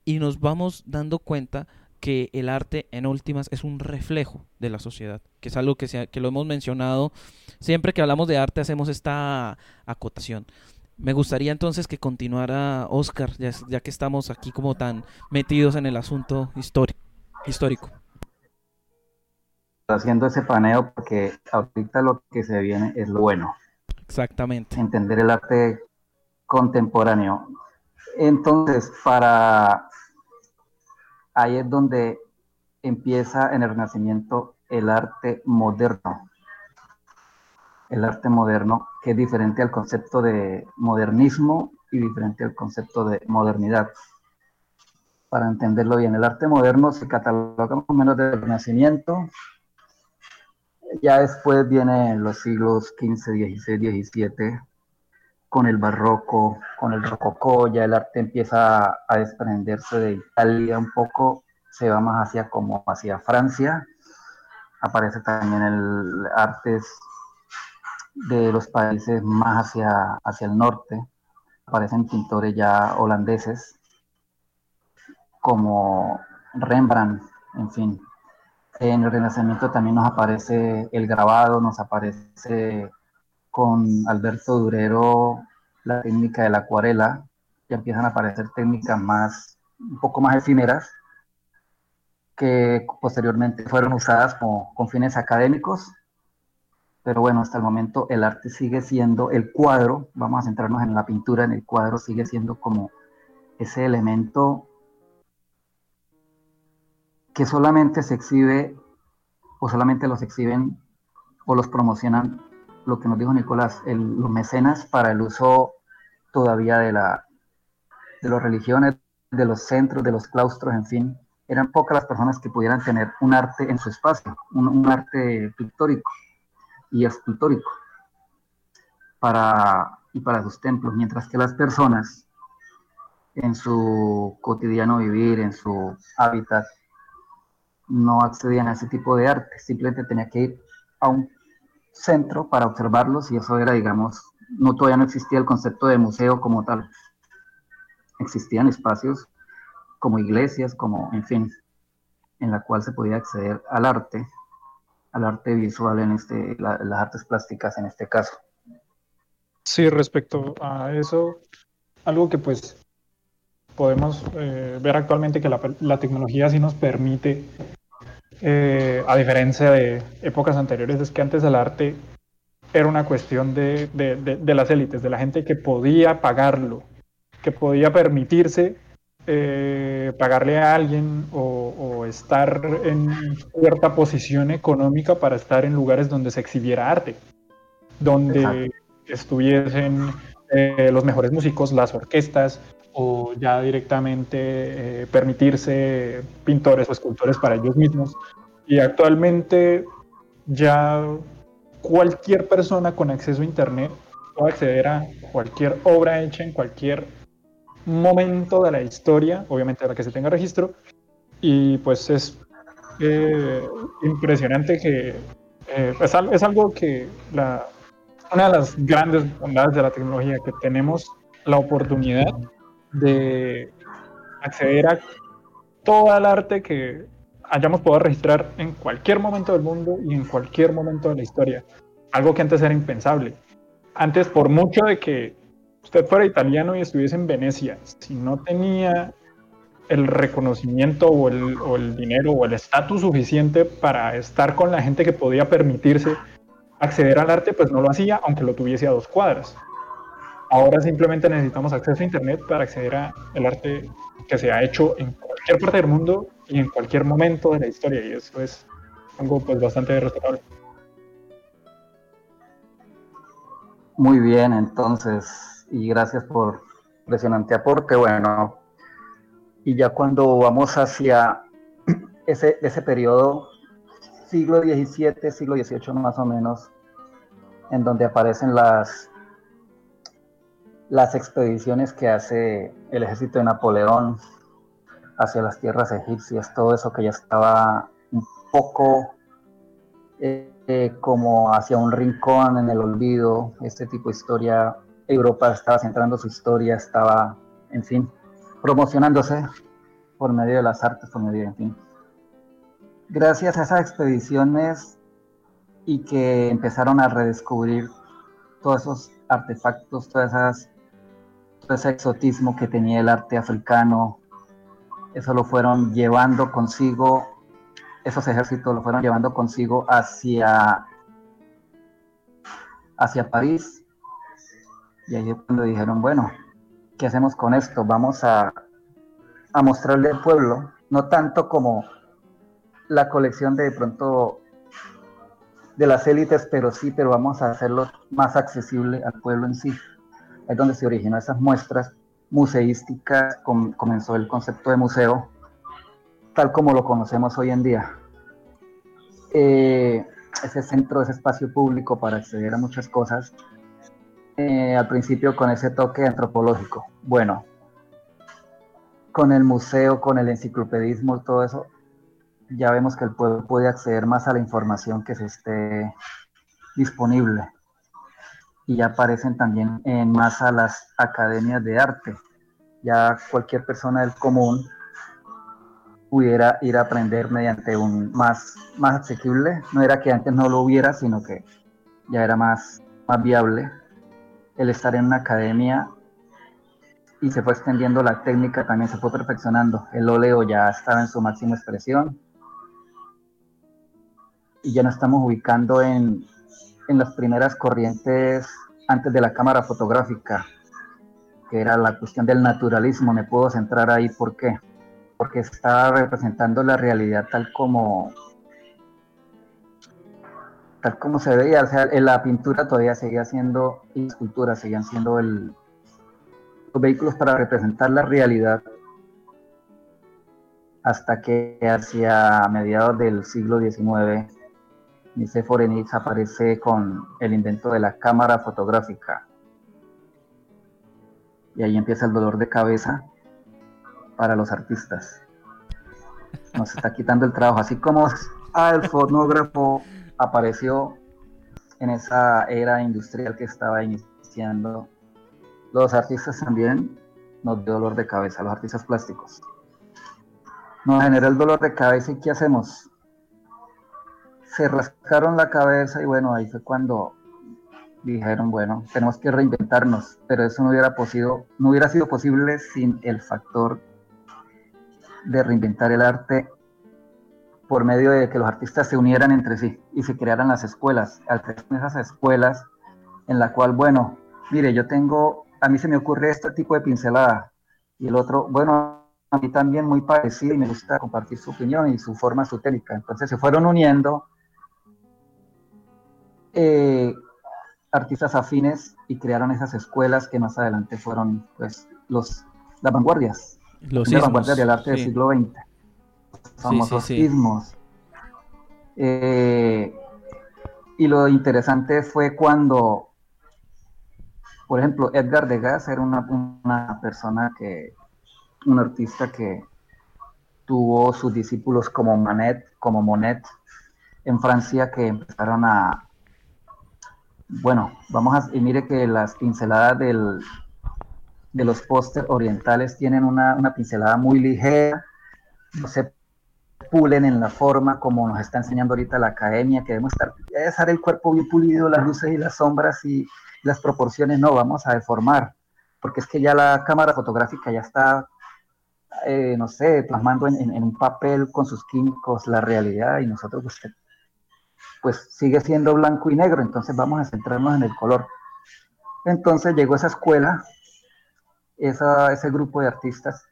y nos vamos dando cuenta que el arte en últimas es un reflejo de la sociedad, que es algo que, se, que lo hemos mencionado, siempre que hablamos de arte hacemos esta acotación. Me gustaría entonces que continuara Oscar, ya, que estamos aquí como tan metidos en el asunto histórico. Haciendo ese paneo porque ahorita lo que se viene es lo bueno. Exactamente. Entender el arte contemporáneo. Entonces, para ahí es donde empieza en el Renacimiento el arte moderno. El arte moderno que es diferente al concepto de modernismo y diferente al concepto de modernidad. Para entenderlo bien, el arte moderno se cataloga más menos del Renacimiento. Ya después vienen los siglos XV, XVI, XVII, con el barroco, con el rococó, ya el arte empieza a desprenderse de Italia un poco, se va más hacia como hacia Francia, aparece también el arte de los países más hacia, hacia el norte, aparecen pintores ya holandeses como Rembrandt, en fin. En el Renacimiento también nos aparece el grabado, nos aparece con Alberto Durero la técnica de la acuarela, ya empiezan a aparecer técnicas más, un poco más efímeras, que posteriormente fueron usadas como, con fines académicos, pero bueno, hasta el momento el arte sigue siendo el cuadro, vamos a centrarnos en la pintura, en el cuadro sigue siendo como ese elemento que solamente se exhibe o solamente los exhiben o los promocionan lo que nos dijo Nicolás, los mecenas para el uso todavía de, la, de las religiones, de los centros, de los claustros, en fin. Eran pocas las personas que pudieran tener un arte en su espacio, un, arte pictórico y escultórico para, y para sus templos, mientras que las personas en su cotidiano vivir, en su hábitat, no accedían a ese tipo de arte, simplemente tenía que ir a un centro para observarlos y eso era, digamos, no todavía no existía el concepto de museo como tal. Existían espacios como iglesias, como, en fin, en la cual se podía acceder al arte, al arte visual en este, las artes plásticas en este caso. Sí, respecto a eso, algo que pues podemos eh, ver actualmente que la, la, tecnología sí nos permite eh, a diferencia de épocas anteriores, es que antes el arte era una cuestión de, las élites, de la gente que podía pagarlo, que podía permitirse eh, pagarle a alguien o, estar en cierta posición económica para estar en lugares donde se exhibiera arte, donde estuviesen eh, los mejores músicos, las orquestas, o ya directamente eh, permitirse pintores o escultores para ellos mismos. Y actualmente ya cualquier persona con acceso a Internet puede acceder a cualquier obra hecha en cualquier momento de la historia, obviamente de la que se tenga registro, y pues es eh, impresionante que eh, es, es, algo que la, una de las grandes bondades de la tecnología que tenemos la oportunidad de acceder a todo el arte que hayamos podido registrar en cualquier momento del mundo y en cualquier momento de la historia. Algo que antes era impensable. Antes, por mucho de que usted fuera italiano y estuviese en Venecia, si no tenía el reconocimiento o el, o el dinero o el estatus suficiente para estar con la gente que podía permitirse acceder al arte, pues no lo hacía, aunque lo tuviese a dos cuadras. Ahora simplemente necesitamos acceso a Internet para acceder al arte que se ha hecho en cualquier parte del mundo y en cualquier momento de la historia. Y eso es algo pues, bastante respetable. Muy bien, entonces, y gracias por impresionante aporte. Bueno, y ya cuando vamos hacia ese, ese periodo, siglo XVII, siglo XVIII más o menos, en donde aparecen las las expediciones que hace el ejército de Napoleón hacia las tierras egipcias, todo eso que ya estaba un poco eh, eh, como hacia un rincón en el olvido, este tipo de historia, Europa estaba centrando su historia, estaba, en fin, promocionándose por medio de las artes, por medio, en fin. Gracias a esas expediciones y que empezaron a redescubrir todos esos artefactos, todas esas ese exotismo que tenía el arte africano, eso lo fueron llevando consigo, esos ejércitos lo fueron llevando consigo hacia, hacia París. Y ahí es cuando dijeron, bueno, ¿qué hacemos con esto? Vamos a, a mostrarle al pueblo, no tanto como la colección de, pronto de las élites, pero sí, pero vamos a hacerlo más accesible al pueblo en sí. Es donde se originó esas muestras museísticas, comenzó el concepto de museo, tal como lo conocemos hoy en día. Eh, ese centro, ese espacio público para acceder a muchas cosas, eh, al principio con ese toque antropológico. Bueno, con el museo, con el enciclopedismo, todo eso, ya vemos que el pueblo puede acceder más a la información que se esté disponible. Y ya aparecen también en más a las academias de arte. Ya cualquier persona del común pudiera ir a aprender mediante un más, más asequible. No era que antes no lo hubiera, sino que ya era más, más viable el estar en una academia y se fue extendiendo la técnica, también se fue perfeccionando. El óleo ya estaba en su máxima expresión y ya nos estamos ubicando en, en las primeras corrientes antes de la cámara fotográfica, que era la cuestión del naturalismo. Me puedo centrar ahí, ¿por qué? porque está representando la realidad tal como tal como se veía, o sea, en la pintura todavía seguía siendo, y la escultura seguían siendo el, los vehículos para representar la realidad, hasta que hacia mediados del siglo XIX, Nice Forenix aparece con el invento de la cámara fotográfica. Y ahí empieza el dolor de cabeza, para los artistas. Nos está quitando el trabajo, así como el fonógrafo apareció en esa era industrial que estaba iniciando, los artistas también nos dio dolor de cabeza, los artistas plásticos. Nos generó el dolor de cabeza y ¿qué hacemos? Se rascaron la cabeza y bueno, ahí fue cuando dijeron, bueno, tenemos que reinventarnos, pero eso no hubiera, posido, no hubiera sido posible sin el factor de reinventar el arte por medio de que los artistas se unieran entre sí y se crearan las escuelas, al crear esas escuelas en la cual, bueno, mire, yo tengo, a mí se me ocurre este tipo de pincelada y el otro, bueno, a mí también muy parecido y me gusta compartir su opinión y su forma, su técnica. Entonces se fueron uniendo eh, artistas afines y crearon esas escuelas que más adelante fueron pues los las vanguardias. Los vanguardia del arte del siglo XX. Famosos sí, eh, y lo interesante fue cuando, por ejemplo, Edgar Degas era una, una persona que, un artista que tuvo sus discípulos como Manet, como Monet, en Francia, que empezaron a, bueno, vamos a, y mire que las pinceladas del, de los pósters orientales tienen una, pincelada muy ligera, no se pulen en la forma como nos está enseñando ahorita la academia, que debemos estar, dejar el cuerpo bien pulido, las luces y las sombras y las proporciones. No, vamos a deformar, porque es que ya la cámara fotográfica ya está, eh, no sé, plasmando en, un papel con sus químicos la realidad y nosotros pues sigue siendo blanco y negro, entonces vamos a centrarnos en el color. Entonces llegó esa escuela ese grupo de artistas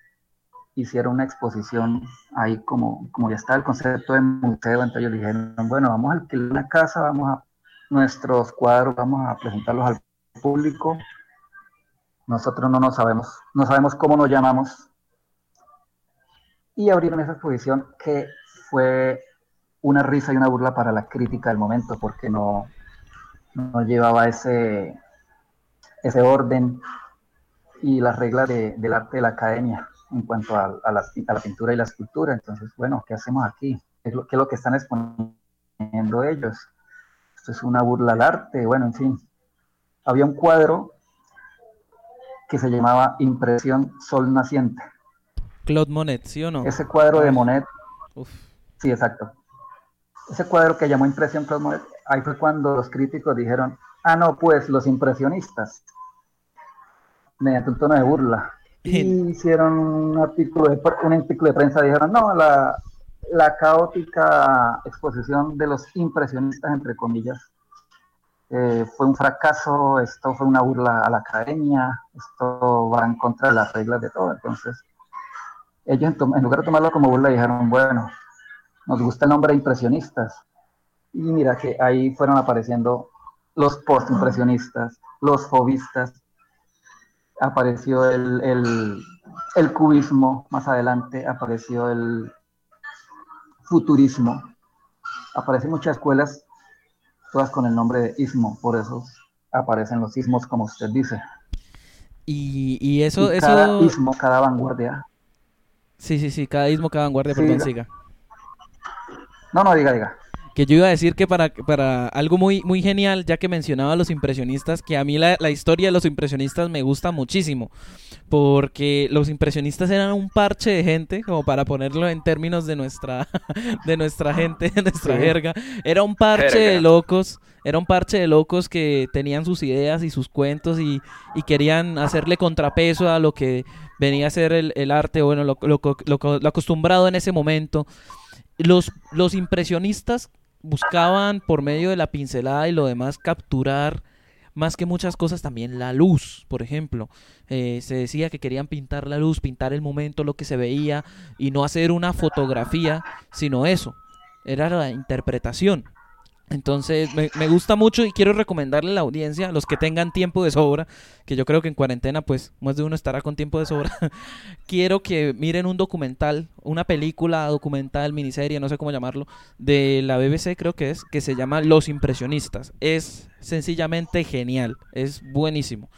hicieron una exposición ahí como, como ya está el concepto de museo, entonces ellos dijeron, bueno, vamos a alquilar una casa, vamos a nuestros cuadros, vamos a presentarlos al público. Nosotros no nos sabemos, no sabemos cómo nos llamamos. Y abrieron esa exposición que fue una risa y una burla para la crítica del momento, porque no, no llevaba ese, ese orden y las reglas del arte de la academia en cuanto a, la, pintura y la escultura. Entonces, bueno, ¿qué hacemos aquí? ¿Qué es lo, lo que están exponiendo ellos? Esto es una burla al arte. Bueno, en fin, había un cuadro que se llamaba Impresión Sol Naciente. Claude Monet, ¿sí o no? Ese cuadro de Monet. Sí, exacto. Ese cuadro que llamó Impresión Claude Monet, ahí fue cuando los críticos dijeron, ah, no, pues los impresionistas mediante un tono de burla. Y hicieron un artículo, de, un artículo de prensa, dijeron, no, la, la caótica exposición de los impresionistas, entre comillas, eh, fue un fracaso, esto fue una burla a la academia, esto va en contra de las reglas de todo. Entonces, ellos en, lugar de tomarlo como burla dijeron, bueno, nos gusta el nombre de impresionistas. Y mira que ahí fueron apareciendo los post-impresionistas, los fobistas, apareció el, el, cubismo, más adelante apareció el futurismo, aparecen muchas escuelas, todas con el nombre de ismo, por eso aparecen los ismos, como usted dice. Y, eso, cada ismo, cada vanguardia. Sí, sí, sí, cada ismo, cada vanguardia, perdón, siga. No, no, diga, diga. Que yo iba a decir que para, para algo muy, muy genial, ya que mencionaba a los impresionistas, que a mí la, historia de los impresionistas me gusta muchísimo, porque los impresionistas eran un parche de gente, como para ponerlo en términos de nuestra, de nuestra gente, de nuestra jerga, era un parche de locos, era un parche de locos que tenían sus ideas y sus cuentos y, y querían hacerle contrapeso a lo que venía a ser el, el arte, bueno, lo, lo, lo, lo acostumbrado en ese momento. Los, los impresionistas buscaban por medio de la pincelada y lo demás capturar más que muchas cosas también la luz, por ejemplo. Eh, se decía que querían pintar la luz, pintar el momento, lo que se veía y no hacer una fotografía, sino eso. Era la interpretación. Entonces me, gusta mucho y quiero recomendarle a la audiencia, a los que tengan tiempo de sobra, que yo creo que en cuarentena pues más de uno estará con tiempo de sobra, quiero que miren un documental, una película documental, miniserie, no sé cómo llamarlo, de la BBC creo que es, que se llama Los Impresionistas. Es sencillamente genial, es buenísimo.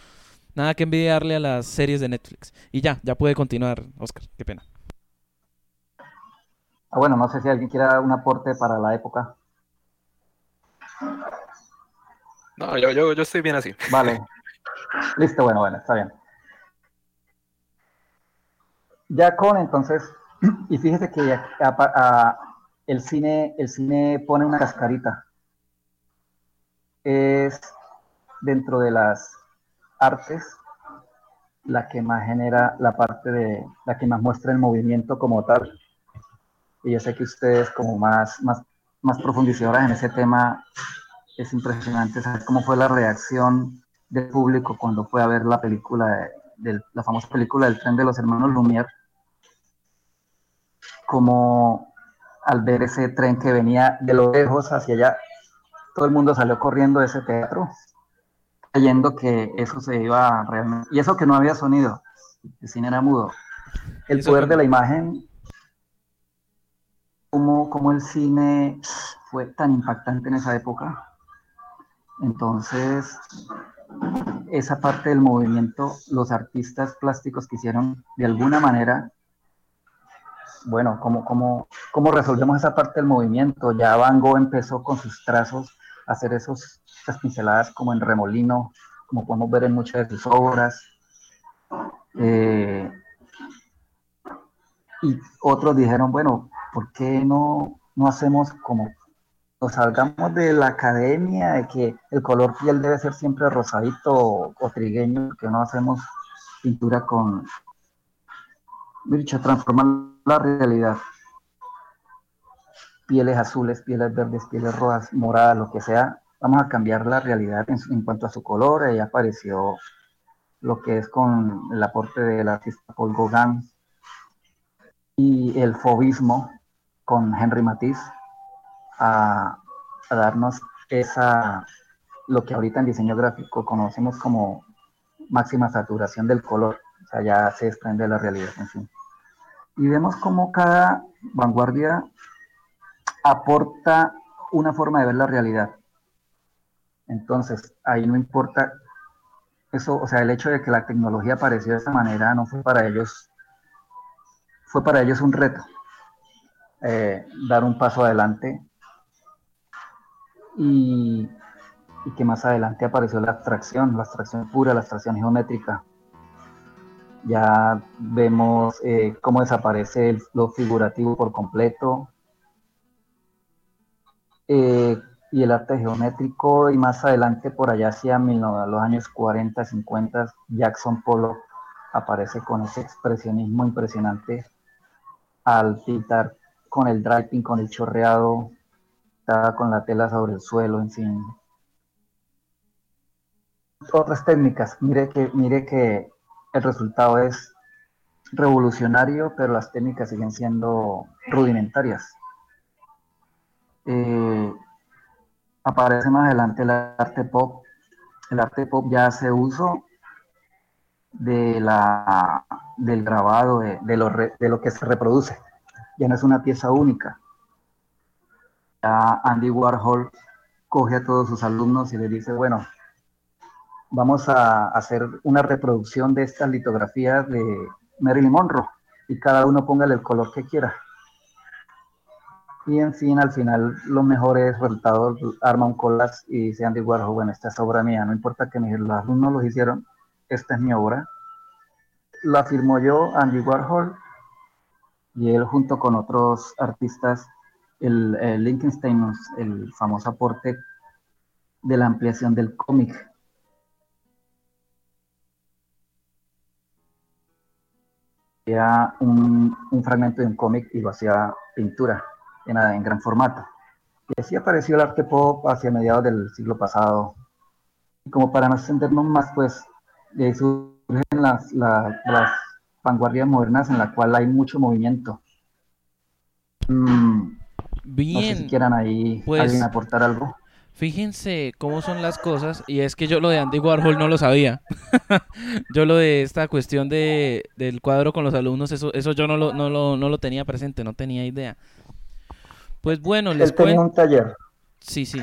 Nada que envidiarle a las series de Netflix. Y ya, ya puede continuar, Oscar, qué pena. Ah, bueno, no sé si alguien quiera un aporte para la época. No, yo, yo, yo estoy bien así. Vale. Listo, bueno, bueno, está bien. Ya con entonces, y fíjese que el, cine, el cine pone una cascarita. Es dentro de las artes la que más genera la parte de, la que más muestra el movimiento como tal. Y yo sé que ustedes como más, más más profundizadoras en ese tema, es impresionante saber cómo fue la reacción del público cuando fue a ver la película, de, la famosa película del tren de los hermanos Lumière, como al ver ese tren que venía de lo lejos hacia allá, todo el mundo salió corriendo de ese teatro, creyendo que eso se iba realmente, y eso que no había sonido, el cine era mudo. El poder de la imagen cómo, el cine fue tan impactante en esa época. Entonces, esa parte del movimiento, los artistas plásticos quisieron de alguna manera, bueno, ¿cómo, cómo, cómo resolvemos esa parte del movimiento? Ya Van Gogh empezó con sus trazos a hacer esos, esas pinceladas como en remolino, como podemos ver en muchas de sus obras. Eh, y otros dijeron, bueno, ¿por qué no, no hacemos como nos salgamos de la academia de que el color piel debe ser siempre rosadito o, trigueño, que no hacemos pintura con, dicho, transformar la realidad. Pieles azules, pieles verdes, pieles rojas, moradas, lo que sea, vamos a cambiar la realidad en, cuanto a su color. Ahí apareció lo que es con el aporte del artista Paul Gauguin y el fobismo, con Henry Matisse a, darnos esa, lo que ahorita en diseño gráfico conocemos como máxima saturación del color, o sea, ya se desprende de la realidad en fin. Y vemos cómo cada vanguardia aporta una forma de ver la realidad. Entonces, ahí no importa eso, o sea, el hecho de que la tecnología apareció de esa manera no fue para ellos, fue para ellos un reto, eh, dar un paso adelante y, que más adelante apareció la abstracción, la abstracción pura, la abstracción geométrica. Ya vemos eh, cómo desaparece lo figurativo por completo eh, y el arte geométrico y más adelante por allá hacia los años 40, 50, Jackson Pollock aparece con ese expresionismo impresionante al pintar con el draping, con el chorreado, estaba con la tela sobre el suelo, en fin. Otras técnicas, mire que, mire que el resultado es revolucionario, pero las técnicas siguen siendo rudimentarias. eh, aparece más adelante el arte pop. El arte pop ya hace uso de la, del grabado, de, lo, de lo que se reproduce. Ya no es una pieza única. Andy Warhol coge a todos sus alumnos y le dice, bueno, vamos a hacer una reproducción de estas litografías de Marilyn Monroe y cada uno póngale el color que quiera. Y en fin, al final, los mejores resultados arma un colas y dice Andy Warhol, bueno, esta es obra mía, no importa que los alumnos lo hicieron, esta es mi obra. La firmó yo, Andy Warhol, y él junto con otros artistas, el, el Lincoln el famoso aporte de la ampliación del cómic un, fragmento de un cómic y lo hacía pintura en, en, gran formato. Y así apareció el arte pop hacia mediados del siglo pasado. Y como para no extendernos más, pues surgen las, las vanguardias modernas en la cual hay mucho movimiento. Mm, Bien. No sé si quieran ahí pues, alguien aportar algo. Fíjense cómo son las cosas, y es que yo lo de Andy Warhol no lo sabía. yo lo de esta cuestión de, del cuadro con los alumnos, eso, eso yo no lo, no, lo, no lo tenía presente, no tenía idea. Pues bueno, les cuento. un taller. Sí, sí.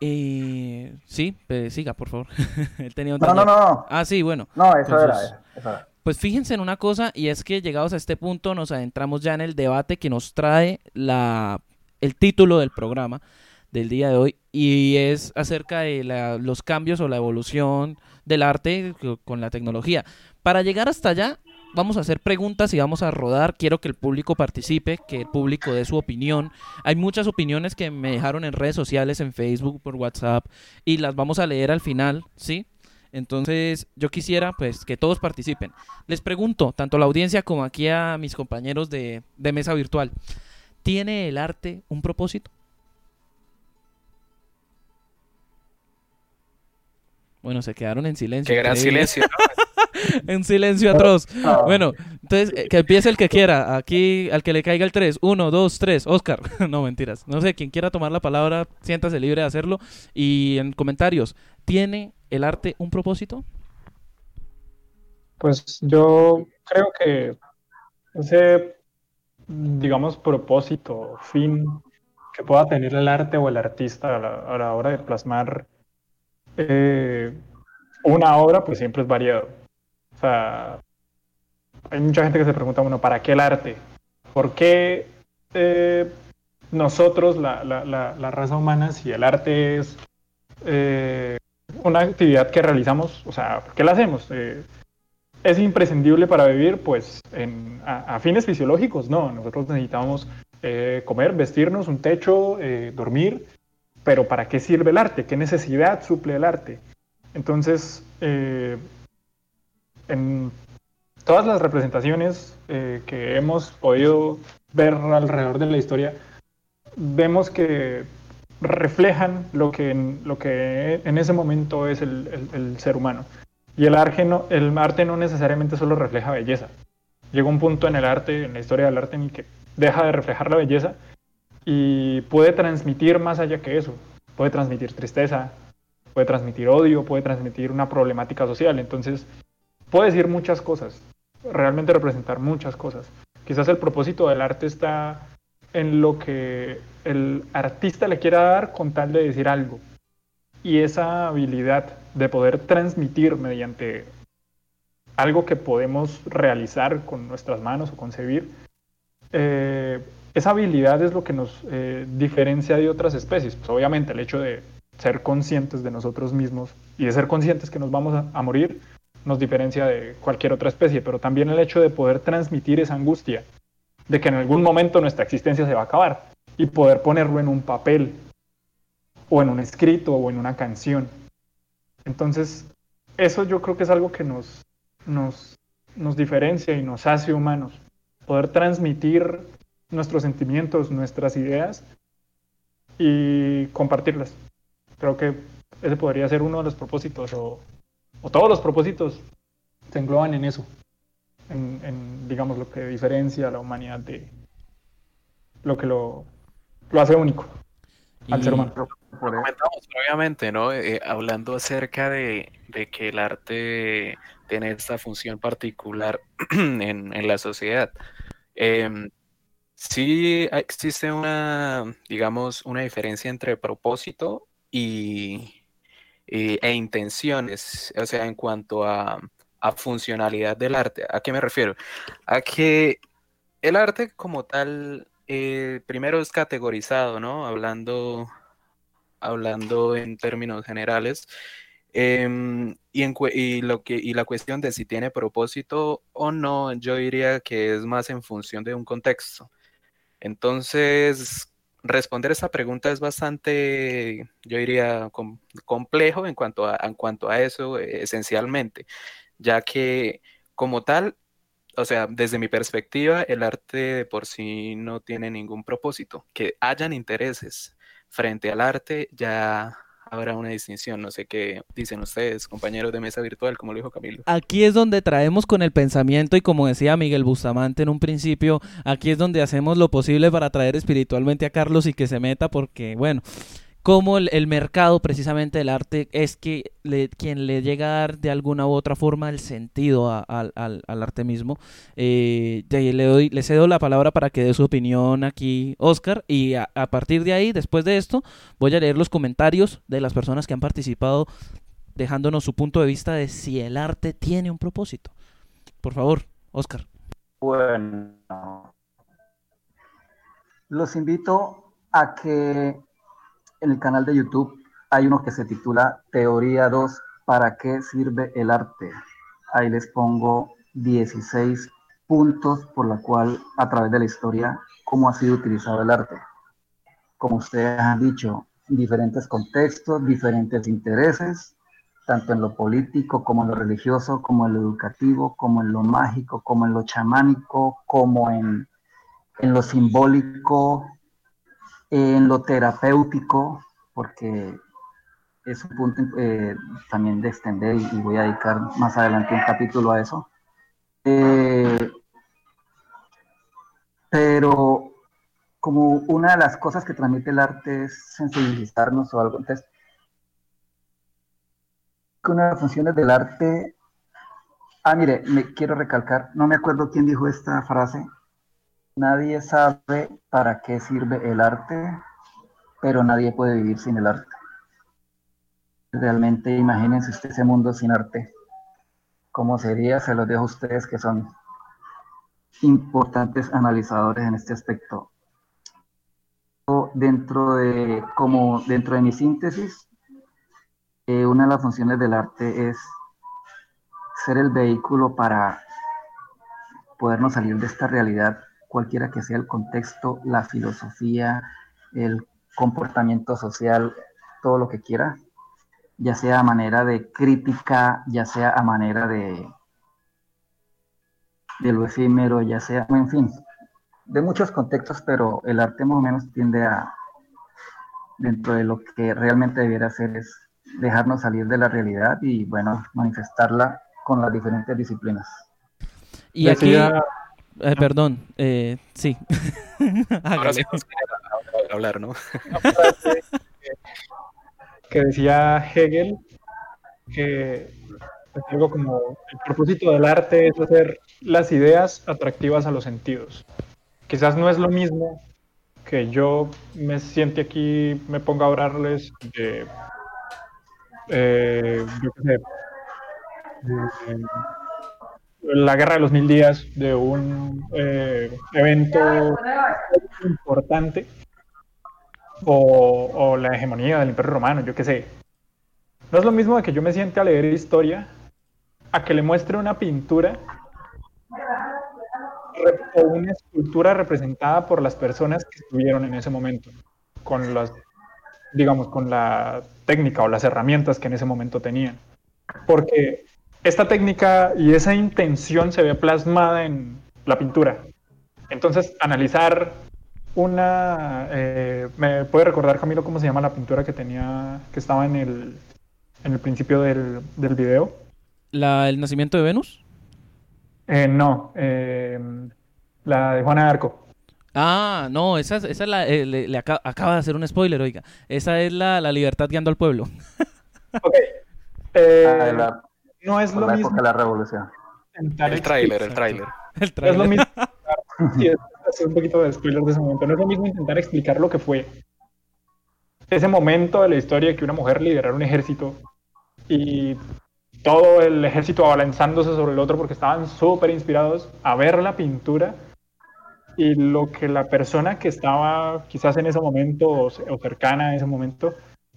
Eh, sí, pues, siga, por favor. Él tenía un no, no, no. Ah, sí, bueno. No, eso, era, eso era. Pues fíjense en una cosa, y es que llegados a este punto nos adentramos ya en el debate que nos trae la, el título del programa del día de hoy y es acerca de los cambios o la evolución del arte con la tecnología. Para llegar hasta allá, vamos a hacer preguntas y vamos a rodar. Quiero que el público participe, que el público dé su opinión. Hay muchas opiniones que me dejaron en redes sociales, en Facebook, por WhatsApp, y las vamos a leer al final, ¿sí? Entonces, yo quisiera pues que todos participen. Les pregunto, tanto a la audiencia como aquí a mis compañeros de, de mesa virtual, ¿tiene el arte un propósito? Bueno, se quedaron en silencio. Qué gran silencio. en silencio atroz. Bueno, entonces eh, que empiece el que quiera. Aquí, al que le caiga el 3. 1, 2, 3. Oscar. no, mentiras. No sé, quien quiera tomar la palabra, siéntase libre de hacerlo. Y en comentarios, ¿tiene el arte un propósito? Pues yo creo que ese, digamos, propósito, fin que pueda tener el arte o el artista a la hora de plasmar eh, una obra, pues siempre es variado. O sea, hay mucha gente que se pregunta, bueno, ¿para qué el arte? ¿Por qué eh, nosotros, la, la, raza humana, si el arte es eh, una actividad que realizamos, o sea, ¿por qué la hacemos? ¿Es imprescindible para vivir? Pues a, fines fisiológicos, no. Nosotros necesitamos comer, vestirnos, un techo, dormir pero ¿para qué sirve el arte? ¿Qué necesidad suple el arte? Entonces, eh, en todas las representaciones eh, que hemos podido ver alrededor de la historia, vemos que reflejan lo que en, lo que en ese momento es el, ser humano. Y el arte, no, el arte no necesariamente solo refleja belleza. Llega un punto en el arte, en la historia del arte, en que deja de reflejar la belleza y puede transmitir más allá que eso. Puede transmitir tristeza, puede transmitir odio, puede transmitir una problemática social. Entonces, puede decir muchas cosas, realmente representar muchas cosas. Quizás el propósito del arte está en lo que el artista le quiera dar con tal de decir algo. Y esa habilidad de poder transmitir mediante algo que podemos realizar con nuestras manos o concebir, eh, esa habilidad es lo que nos eh, diferencia de otras especies. Pues obviamente el hecho de ser conscientes de nosotros mismos y de ser conscientes que nos vamos a, morir nos diferencia de cualquier otra especie, pero también el hecho de poder transmitir esa angustia de que en algún momento nuestra existencia se va a acabar y poder ponerlo en un papel o en un escrito o en una canción. Entonces, eso yo creo que es algo que nos, nos, nos diferencia y nos hace humanos. Poder transmitir nuestros sentimientos, nuestras ideas y compartirlas. Creo que ese podría ser uno de los propósitos o, todos los propósitos se engloban en eso, en, digamos lo que diferencia a la humanidad de lo que lo lo hace único al Y- ser humano. Lo comentamos previamente, ¿no? Eh, hablando acerca de, de que el arte tiene esta función particular en, en la sociedad. Em, sí existe una, digamos, una diferencia entre propósito y, y- e intenciones, o sea, en cuanto a, a funcionalidad del arte. ¿A qué me refiero? A que el arte como tal, eh, primero es categorizado, ¿no? Hablando hablando en términos generales. Em, y, en y lo que, y la cuestión de si tiene propósito o no, yo diría que es más en función de un contexto. Entonces, responder esta pregunta es bastante, yo diría, com- complejo en cuanto a, en cuanto a eso, eh, esencialmente, ya que como tal, o sea, desde mi perspectiva, el arte de por sí no tiene ningún propósito. Que hayan intereses frente al arte, ya habrá una distinción. No sé qué dicen ustedes, compañeros de mesa virtual, como lo dijo Camilo. Aquí es donde traemos con el pensamiento y como decía Miguel Bustamante en un principio, aquí es donde hacemos lo posible para traer espiritualmente a Carlos y que se meta porque, bueno, como el, mercado precisamente del arte es que le- quien le llega a dar de alguna u otra forma el sentido al, arte mismo. Eh, le, doy, le cedo la palabra para que dé su opinión aquí, Oscar, y a, a partir de ahí, después de esto, voy a leer los comentarios de las personas que han participado dejándonos su punto de vista de si el arte tiene un propósito. Por favor, Oscar. Bueno, los invito a que en el canal de YouTube hay uno que se titula Teoría 2, ¿para qué sirve el arte? Ahí les pongo 16 puntos por la cual a través de la historia cómo ha sido utilizado el arte. Como ustedes han dicho, diferentes contextos, diferentes intereses, tanto en lo político como en lo religioso, como en lo educativo, como en lo mágico, como en lo chamánico, como en, en lo simbólico, en lo terapéutico, porque es un punto eh, también de extender y, voy a dedicar más adelante un capítulo a eso. Eh, pero como una de las cosas que transmite el arte es sensibilizarnos o algo, entonces una de las funciones del arte. Ah, mire, me quiero recalcar, no me acuerdo quién dijo esta frase. Nadie sabe para qué sirve el arte, pero nadie puede vivir sin el arte. Realmente imagínense usted ese mundo sin arte. ¿Cómo sería? Se los dejo a ustedes que son importantes analizadores en este aspecto. Dentro de, como dentro de mi síntesis, eh, una de las funciones del arte es ser el vehículo para podernos salir de esta realidad, cualquiera que sea el contexto, la filosofía, el comportamiento social, todo lo que quiera, ya sea a manera de crítica, ya sea a manera de, de lo efímero, ya sea, en fin, de muchos contextos, pero el arte más o menos tiende a, dentro de lo que realmente debiera hacer es dejarnos salir de la realidad y, bueno, manifestarla con las diferentes disciplinas. Y aquí, Decía- eh, perdón, eh, sí. Ahora sí nos queda hablar, ¿no? que, que decía Hegel que es algo como el propósito del arte es hacer las ideas atractivas a los sentidos. Quizás no es lo mismo que yo me siente aquí, me ponga a hablarles de, eh, yo qué sé, de la guerra de los mil días, de un eh, evento importante o, o la hegemonía del Imperio Romano, yo qué sé. No es lo mismo de que yo me siente a leer historia a que le muestre una pintura o una escultura representada por las personas que estuvieron en ese momento, con las, digamos, con la técnica o las herramientas que en ese momento tenían. Porque esta técnica y esa intención se ve plasmada en la pintura. Entonces, analizar una... eh, ¿Me puede recordar, Camilo, cómo se llama la pintura que tenía, que estaba en el, en el principio del, del video? La, ¿El nacimiento de Venus? Eh, no, eh, la de Juana de Arco. Ah, no, esa, es- esa es la, eh, le, le aca- acaba de hacer un spoiler, oiga. Esa es la, la libertad guiando al pueblo. Ok. Eh, Ah, la, no es por lo la mismo época de la revolución. El tráiler, el tráiler. El No es lo tráiler. mismo. Sí, es, un poquito de spoiler de ese momento. No es lo mismo intentar explicar lo que fue ese momento de la historia que una mujer liderara un ejército y todo el ejército abalanzándose sobre el otro porque estaban súper inspirados a ver la pintura y lo que la persona que estaba quizás en ese momento o, ce- o cercana a ese momento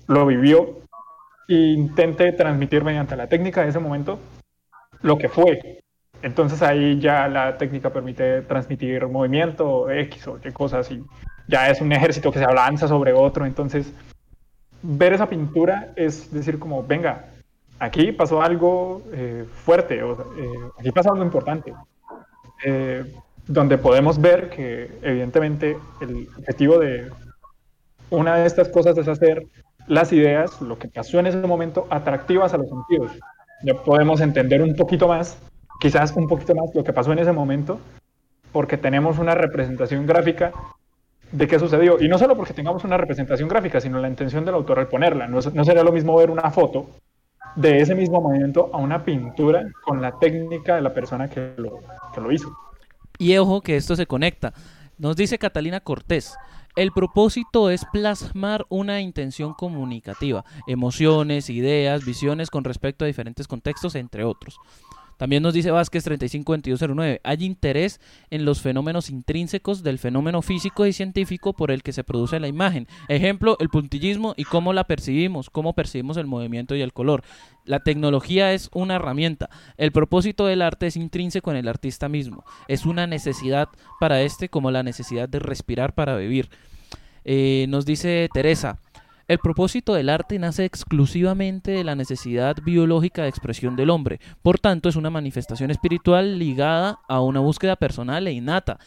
lo vivió intente transmitir mediante la técnica de ese momento lo que fue. Entonces ahí ya la técnica permite transmitir movimiento X o Y cosas y ya es un ejército que se abalanza sobre otro. Entonces ver esa pintura es decir como, venga, aquí pasó algo eh, fuerte, o eh, aquí pasó algo importante. Eh, donde podemos ver que evidentemente el objetivo de una de estas cosas es hacer las ideas, lo que pasó en ese momento, atractivas a los sentidos. Ya podemos entender un poquito más, quizás un poquito más lo que pasó en ese momento, porque tenemos una representación gráfica de qué sucedió. Y no solo porque tengamos una representación gráfica, sino la intención del autor al ponerla. No, no sería lo mismo ver una foto de ese mismo movimiento a una pintura con la técnica de la persona que lo, que lo hizo. Y ojo que esto se conecta. Nos dice Catalina Cortés. El propósito es plasmar una intención comunicativa, emociones, ideas, visiones con respecto a diferentes contextos, entre otros. También nos dice Vázquez 352209, hay interés en los fenómenos intrínsecos del fenómeno físico y científico por el que se produce la imagen. Ejemplo, el puntillismo y cómo la percibimos, cómo percibimos el movimiento y el color. La tecnología es una herramienta. El propósito del arte es intrínseco en el artista mismo. Es una necesidad para este como la necesidad de respirar para vivir. Eh, nos dice Teresa, el propósito del arte nace exclusivamente de la necesidad biológica de expresión del hombre. Por tanto, es una manifestación espiritual ligada a una búsqueda personal e innata.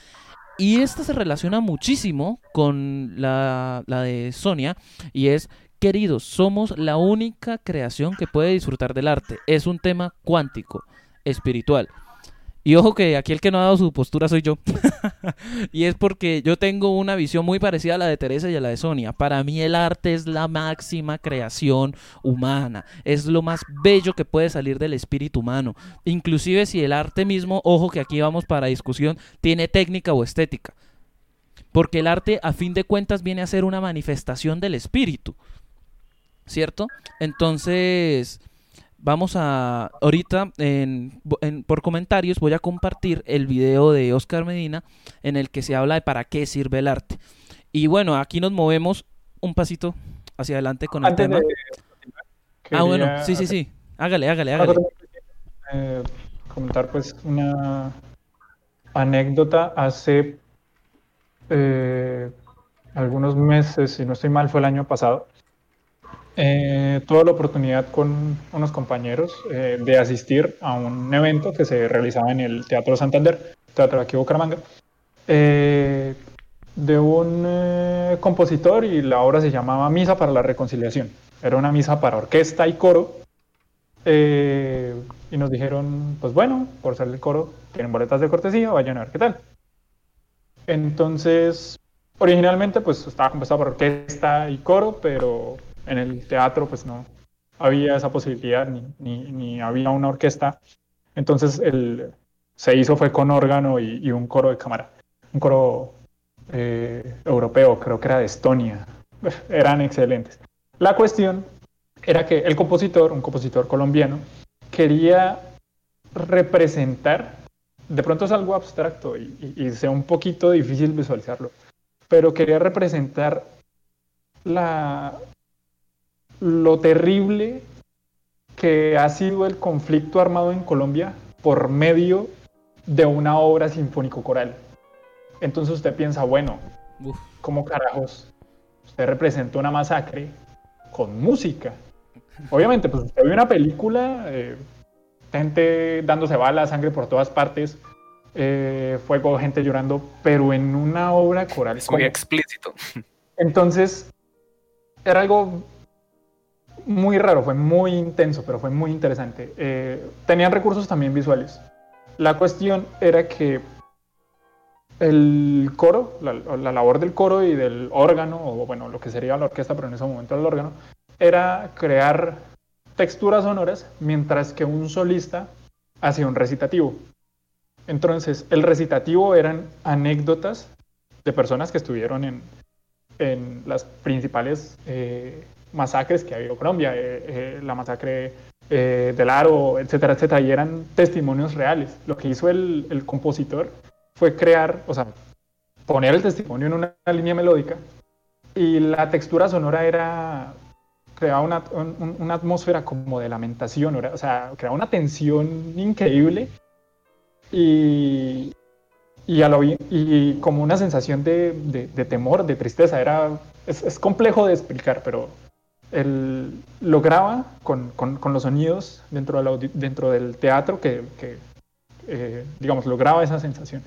Y esta se relaciona muchísimo con la, la de Sonia y es, queridos, somos la única creación que puede disfrutar del arte. Es un tema cuántico, espiritual. Y ojo que aquí el que no ha dado su postura soy yo. y es porque yo tengo una visión muy parecida a la de Teresa y a la de Sonia. Para mí el arte es la máxima creación humana. Es lo más bello que puede salir del espíritu humano. Inclusive si el arte mismo, ojo que aquí vamos para discusión, tiene técnica o estética. Porque el arte a fin de cuentas viene a ser una manifestación del espíritu. ¿Cierto? Entonces... Vamos a, ahorita en, en- por comentarios voy a compartir el video de Oscar Medina en el que se habla de para qué sirve el arte. Y bueno, aquí nos movemos un pasito hacia adelante con el tema. de... ah, bueno, sí, sí, sí. Hágale, hágale, Una hágale. eh, comentar pues una anécdota hace eh, algunos meses, si no estoy mal, fue el año pasado. Eh, tuve la oportunidad con unos compañeros eh, de asistir a un evento que se realizaba en el Teatro Santander, Teatro aquí Bucaramanga, eh, de un eh, compositor y la obra se llamaba Misa para la Reconciliación. Era una misa para orquesta y coro eh, y nos dijeron, pues bueno, por ser el coro, tienen boletas de cortesía, vayan a ver qué tal. Entonces, originalmente pues estaba compuesta por orquesta y coro, pero en el teatro pues no había esa posibilidad, ni, ni, había una orquesta. Entonces el, se hizo fue con órgano y, y un coro de cámara, un coro eh, europeo, creo que era de Estonia. Eran excelentes. La cuestión era que el compositor, un compositor colombiano, quería representar, de pronto es algo abstracto y, y, y sea un poquito difícil visualizarlo, pero quería representar la, lo terrible que ha sido el conflicto armado en Colombia por medio de una obra sinfónico-coral. Entonces usted piensa, bueno, Uf. ¿cómo carajos usted representa una masacre con música? Obviamente, pues usted ve una película, eh, gente dándose balas, sangre por todas partes, eh, fuego, gente llorando, pero en una obra coral. Es muy explícito. Entonces, era algo muy raro, fue muy intenso, pero fue muy interesante. Eh, tenían recursos también visuales. La cuestión era que el coro, la, la, labor del coro y del órgano, o bueno, lo que sería la orquesta, pero en ese momento el órgano, era crear texturas sonoras mientras que un solista hacía un recitativo. Entonces, el recitativo eran anécdotas de personas que estuvieron en, en las principales eh, masacres que ha habido en Colombia, eh, eh, la masacre del Aro, etcétera, etcétera, y eran testimonios reales. Lo que hizo el, el compositor fue crear, o sea, poner el testimonio en una línea melódica y la textura sonora era creaba una, una, atmósfera como de lamentación, o sea, creaba una tensión increíble y, y, a lo, y como una sensación de, de, temor, de tristeza. Era, es, es, complejo de explicar, pero él lograba con, con, con los sonidos dentro, de dentro del teatro que, que eh, digamos, lograba esa sensación.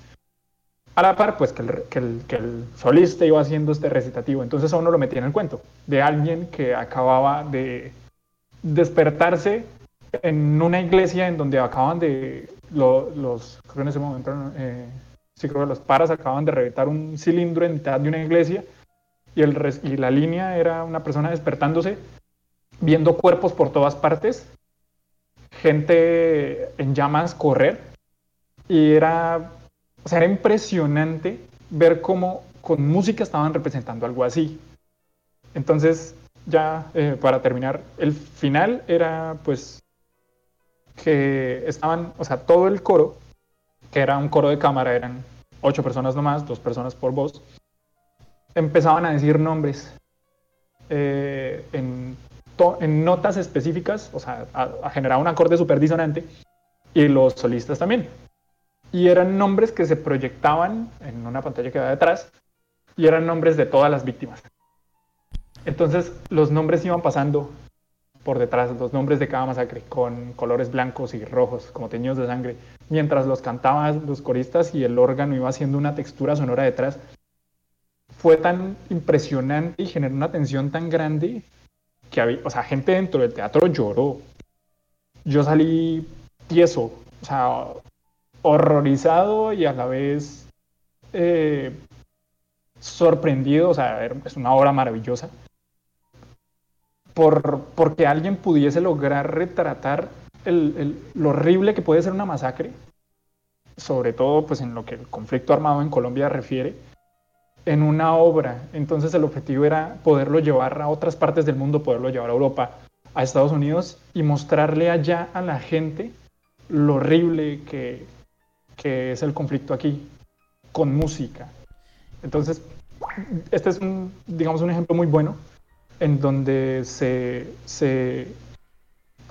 A la par, pues que el, que, el, que el, solista iba haciendo este recitativo. Entonces a uno lo metía en el cuento de alguien que acababa de despertarse en una iglesia en donde acaban de los, creo en ese momento, eh, sí creo que los paras acaban de reventar un cilindro en mitad de una iglesia y, el, y la línea era una persona despertándose, viendo cuerpos por todas partes, gente en llamas correr y era o sea, era impresionante ver cómo con música estaban representando algo así. Entonces, ya eh, para terminar, el final era pues que estaban, o sea, todo el coro, que era un coro de cámara, eran ocho personas nomás, dos personas por voz, empezaban a decir nombres eh, en, en, notas específicas, o sea, a, a generar un acorde súper disonante, y los solistas también y eran nombres que se proyectaban en una pantalla que va detrás y eran nombres de todas las víctimas. Entonces los nombres iban pasando por detrás, los nombres de cada masacre, con colores blancos y rojos, como teñidos de sangre, mientras los cantaban los coristas y el órgano iba haciendo una textura sonora detrás. Fue tan impresionante y generó una tensión tan grande que había, o sea, gente dentro del teatro lloró. Yo salí tieso, o sea, horrorizado y a la vez eh, sorprendido, o sea, es una obra maravillosa, por, porque alguien pudiese lograr retratar el, lo horrible que puede ser una masacre, sobre todo pues en lo que el conflicto armado en Colombia refiere, en una obra. Entonces el objetivo era poderlo llevar a otras partes del mundo, poderlo llevar a Europa, a Estados Unidos y mostrarle allá a la gente lo horrible que, que es el conflicto aquí, con música. Entonces, este es un, digamos, un ejemplo muy bueno en donde se, se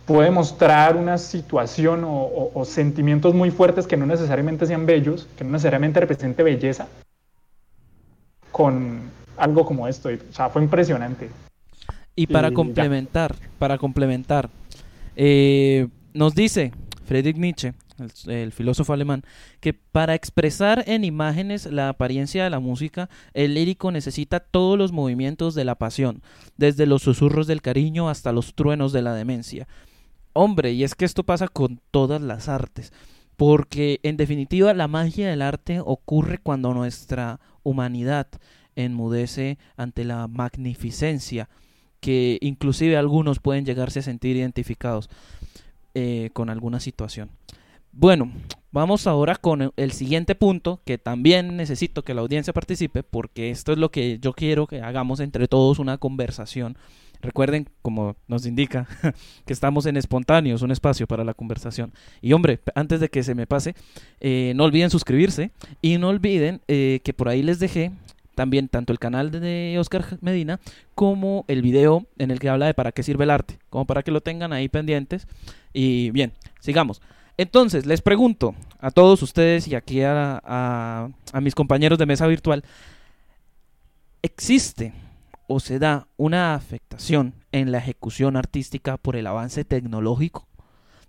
puede mostrar una situación o, sentimientos muy fuertes que no necesariamente sean bellos, que no necesariamente represente belleza, con algo como esto. O sea, fue impresionante. Y para complementar, para complementar, eh, nos dice Friedrich Nietzsche el, filósofo alemán, que para expresar en imágenes la apariencia de la música, el lírico necesita todos los movimientos de la pasión, desde los susurros del cariño hasta los truenos de la demencia. Hombre, y es que esto pasa con todas las artes, porque en definitiva la magia del arte ocurre cuando nuestra humanidad enmudece ante la magnificencia que inclusive algunos pueden llegarse a sentir identificados eh, con alguna situación. Bueno, vamos ahora con el siguiente punto, que también necesito que la audiencia participe, porque esto es lo que yo quiero que hagamos entre todos una conversación. Recuerden, como nos indica, que estamos en espontáneos, un espacio para la conversación. Y hombre, antes de que se me pase, eh, no olviden suscribirse y no olviden eh, que por ahí les dejé también tanto el canal de Oscar Medina como el video en el que habla de para qué sirve el arte, como para que lo tengan ahí pendientes. Y bien, sigamos. Entonces, les pregunto a todos ustedes y aquí a, mis compañeros de mesa virtual, ¿existe o se da una afectación en la ejecución artística por el avance tecnológico?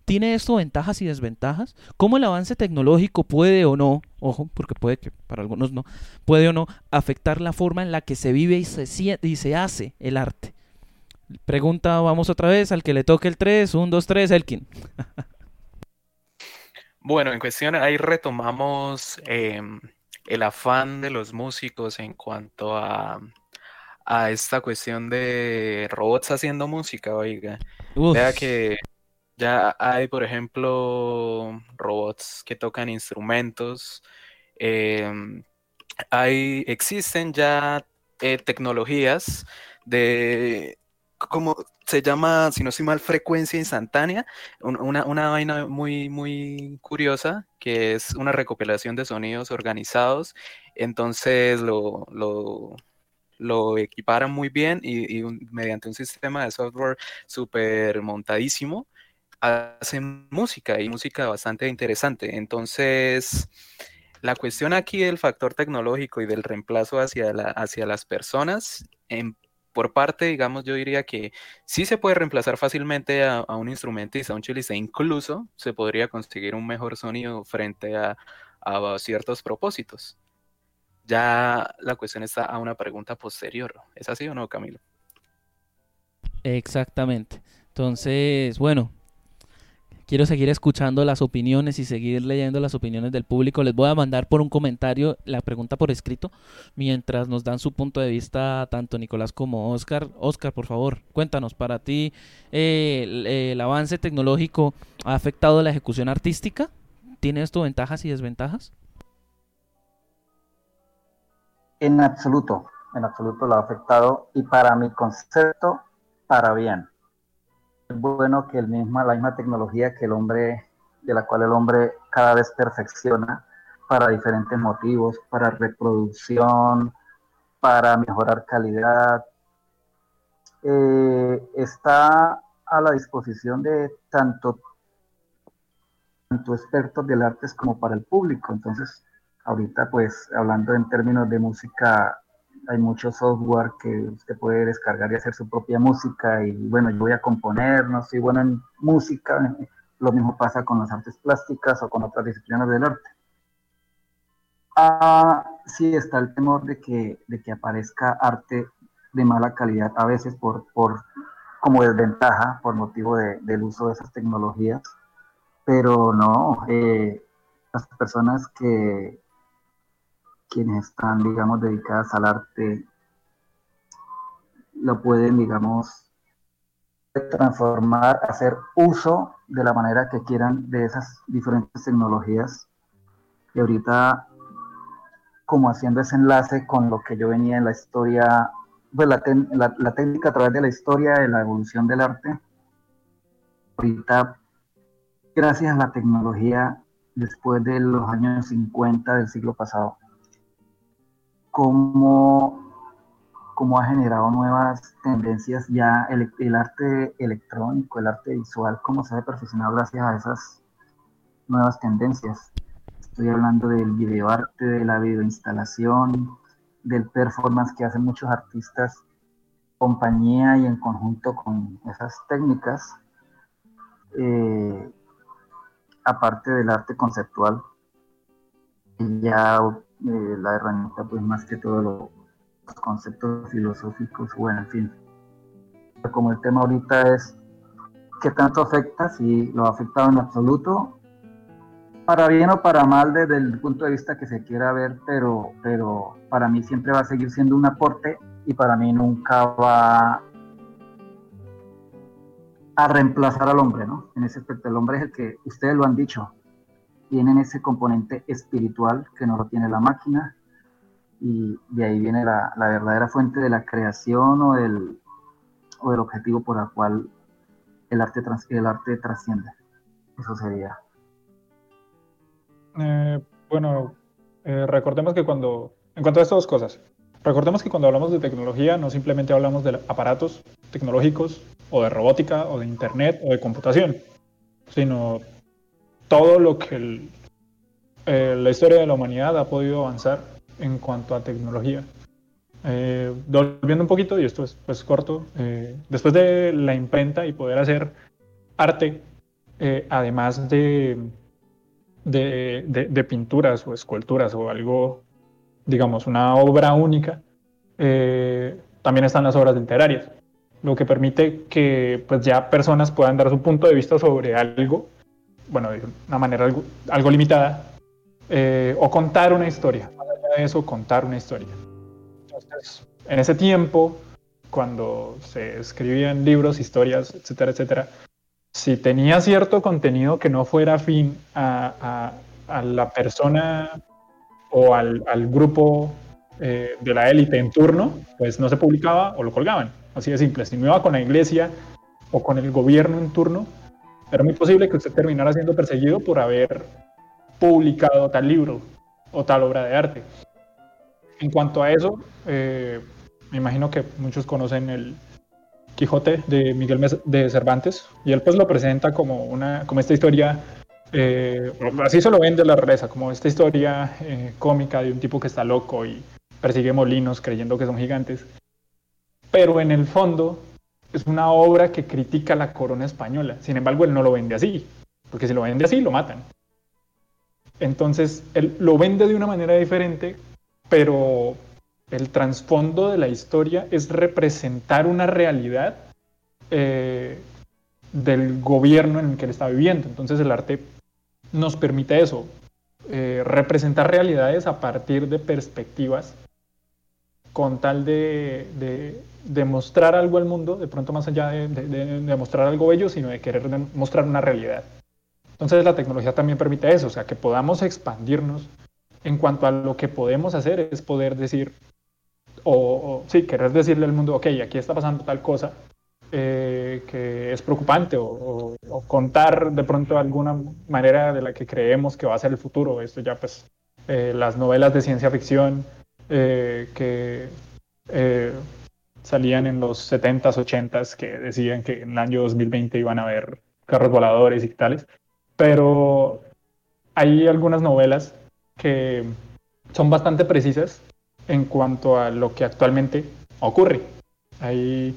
¿Tiene esto ventajas y desventajas? ¿Cómo el avance tecnológico puede o no, ojo, porque puede que para algunos no, puede o no afectar la forma en la que se vive y se, y se hace el arte? Pregunta, vamos otra vez al que le toque el 3, 1, 2, 3, Elkin. Bueno, en cuestión ahí retomamos em, el afán de los músicos en cuanto a, a esta cuestión de robots haciendo música, oiga. Vea que ya hay, por ejemplo, robots que tocan instrumentos. Em, hay, existen ya eh, tecnologías de, como se llama, si no estoy mal, frecuencia instantánea, una, una, vaina muy, muy curiosa, que es una recopilación de sonidos organizados. Entonces lo, lo, equiparan muy bien y, mediante un sistema de software súper montadísimo, hacen música y música bastante interesante. Entonces, la cuestión aquí del factor tecnológico y del reemplazo hacia, la, hacia las personas, en, por parte, digamos, yo diría que sí se puede reemplazar fácilmente a, un instrumentista, a un chelista, incluso se podría conseguir un mejor sonido frente a, a ciertos propósitos. Ya la cuestión está a una pregunta posterior. ¿Es así o no, Camilo? Exactamente. Entonces, bueno, quiero seguir escuchando las opiniones y seguir leyendo las opiniones del público. Les voy a mandar por un comentario la pregunta por escrito mientras nos dan su punto de vista tanto Nicolás como Oscar. Oscar, por favor, cuéntanos, para ti eh, el, avance tecnológico ha afectado la ejecución artística. ¿Tiene esto ventajas y desventajas? En absoluto, en absoluto lo ha afectado y para mi concepto, para bien bueno que el misma, la misma tecnología que el hombre, de la cual el hombre cada vez perfecciona para diferentes motivos, para reproducción, para mejorar calidad, eh, está a la disposición de tanto, tanto expertos del arte como para el público. Entonces, ahorita pues hablando en términos de música hay mucho software que usted puede descargar y hacer su propia música y bueno, yo voy a componer, no soy bueno en música, lo mismo pasa con las artes plásticas o con otras disciplinas del arte. Ah, sí está el temor de que, de que aparezca arte de mala calidad a veces por, por como desventaja por motivo de, del uso de esas tecnologías, pero no, eh, las personas que, quienes están, digamos, dedicadas al arte, lo pueden, digamos, transformar, hacer uso de la manera que quieran de esas diferentes tecnologías. Y ahorita, como haciendo ese enlace con lo que yo venía en la historia, pues la, la técnica a través de la historia de la evolución del arte, ahorita, gracias a la tecnología, después de los años 50 del siglo pasado, cómo, cómo ha generado nuevas tendencias ya el, arte electrónico, el arte visual, cómo se ha perfeccionado gracias a esas nuevas tendencias. Estoy hablando del videoarte, de la videoinstalación, del performance que hacen muchos artistas, compañía y en conjunto con esas técnicas, eh, aparte del arte conceptual, ya eh, la herramienta, pues más que todo los conceptos filosóficos, bueno, en fin. Como el tema ahorita es qué tanto afecta, si lo ha afectado en absoluto, para bien o para mal desde el punto de vista que se quiera ver, pero, pero para mí siempre va a seguir siendo un aporte y para mí nunca va a reemplazar al hombre, ¿no? En ese aspecto, el hombre es el que, ustedes lo han dicho, tienen ese componente espiritual que no lo tiene la máquina y de ahí viene la, verdadera fuente de la creación o del, o objetivo por el cual el arte, el arte trasciende. Eso sería. Eh, bueno, eh, recordemos que cuando, en cuanto a estas dos cosas, recordemos que cuando hablamos de tecnología no simplemente hablamos de aparatos tecnológicos o de robótica o de internet o de computación, sino todo lo que eh, la historia de la humanidad ha podido avanzar en cuanto a tecnología. Eh, volviendo un poquito, y esto es pues, corto, eh, después de la imprenta y poder hacer arte, además de, de, pinturas o esculturas o algo, digamos, una obra única, también están las obras literarias, lo que permite que pues, ya personas puedan dar su punto de vista sobre algo bueno, de una manera algo, limitada, eh, o contar una historia, de eso contar una historia. Entonces, en ese tiempo, cuando se escribían libros, historias, etcétera, etcétera, si tenía cierto contenido que no fuera afín a, la persona o al, grupo eh, de la élite en turno, pues no se publicaba o lo colgaban. Así de simple. Si me iba con la iglesia o con el gobierno en turno, era muy posible que usted terminara siendo perseguido por haber publicado tal libro o tal obra de arte. En cuanto a eso, eh, me imagino que muchos conocen el, Quijote de Miguel de Cervantes y él pues lo presenta como una como esta historia eh, así se lo vende la realeza como esta historia eh, cómica de un tipo que está loco y persigue molinos creyendo que son gigantes pero en el fondo es una obra que critica la corona española sin embargo él no lo vende así porque si lo vende así lo matan entonces él lo vende de una manera diferente pero el trasfondo de la historia es representar una realidad eh, del gobierno en el que él está viviendo. Entonces el arte nos permite eso, eh, representar realidades a partir de perspectivas con tal de, de, mostrar algo al mundo, de pronto más allá de, de, mostrar algo bello, sino de querer mostrar una realidad. Entonces la tecnología también permite eso, o sea, que podamos expandirnos en cuanto a lo que podemos hacer es poder decir, o, sí, querer decirle al mundo, ok, aquí está pasando tal cosa eh, que es preocupante, o, contar de pronto alguna manera de la que creemos que va a ser el futuro. Esto ya pues eh, las novelas de ciencia ficción eh, que salían en los 70s, 80s, que decían que en el año 2020 iban a haber carros voladores y tales, pero hay algunas novelas que son bastante precisas en cuanto a lo que actualmente ocurre. Hay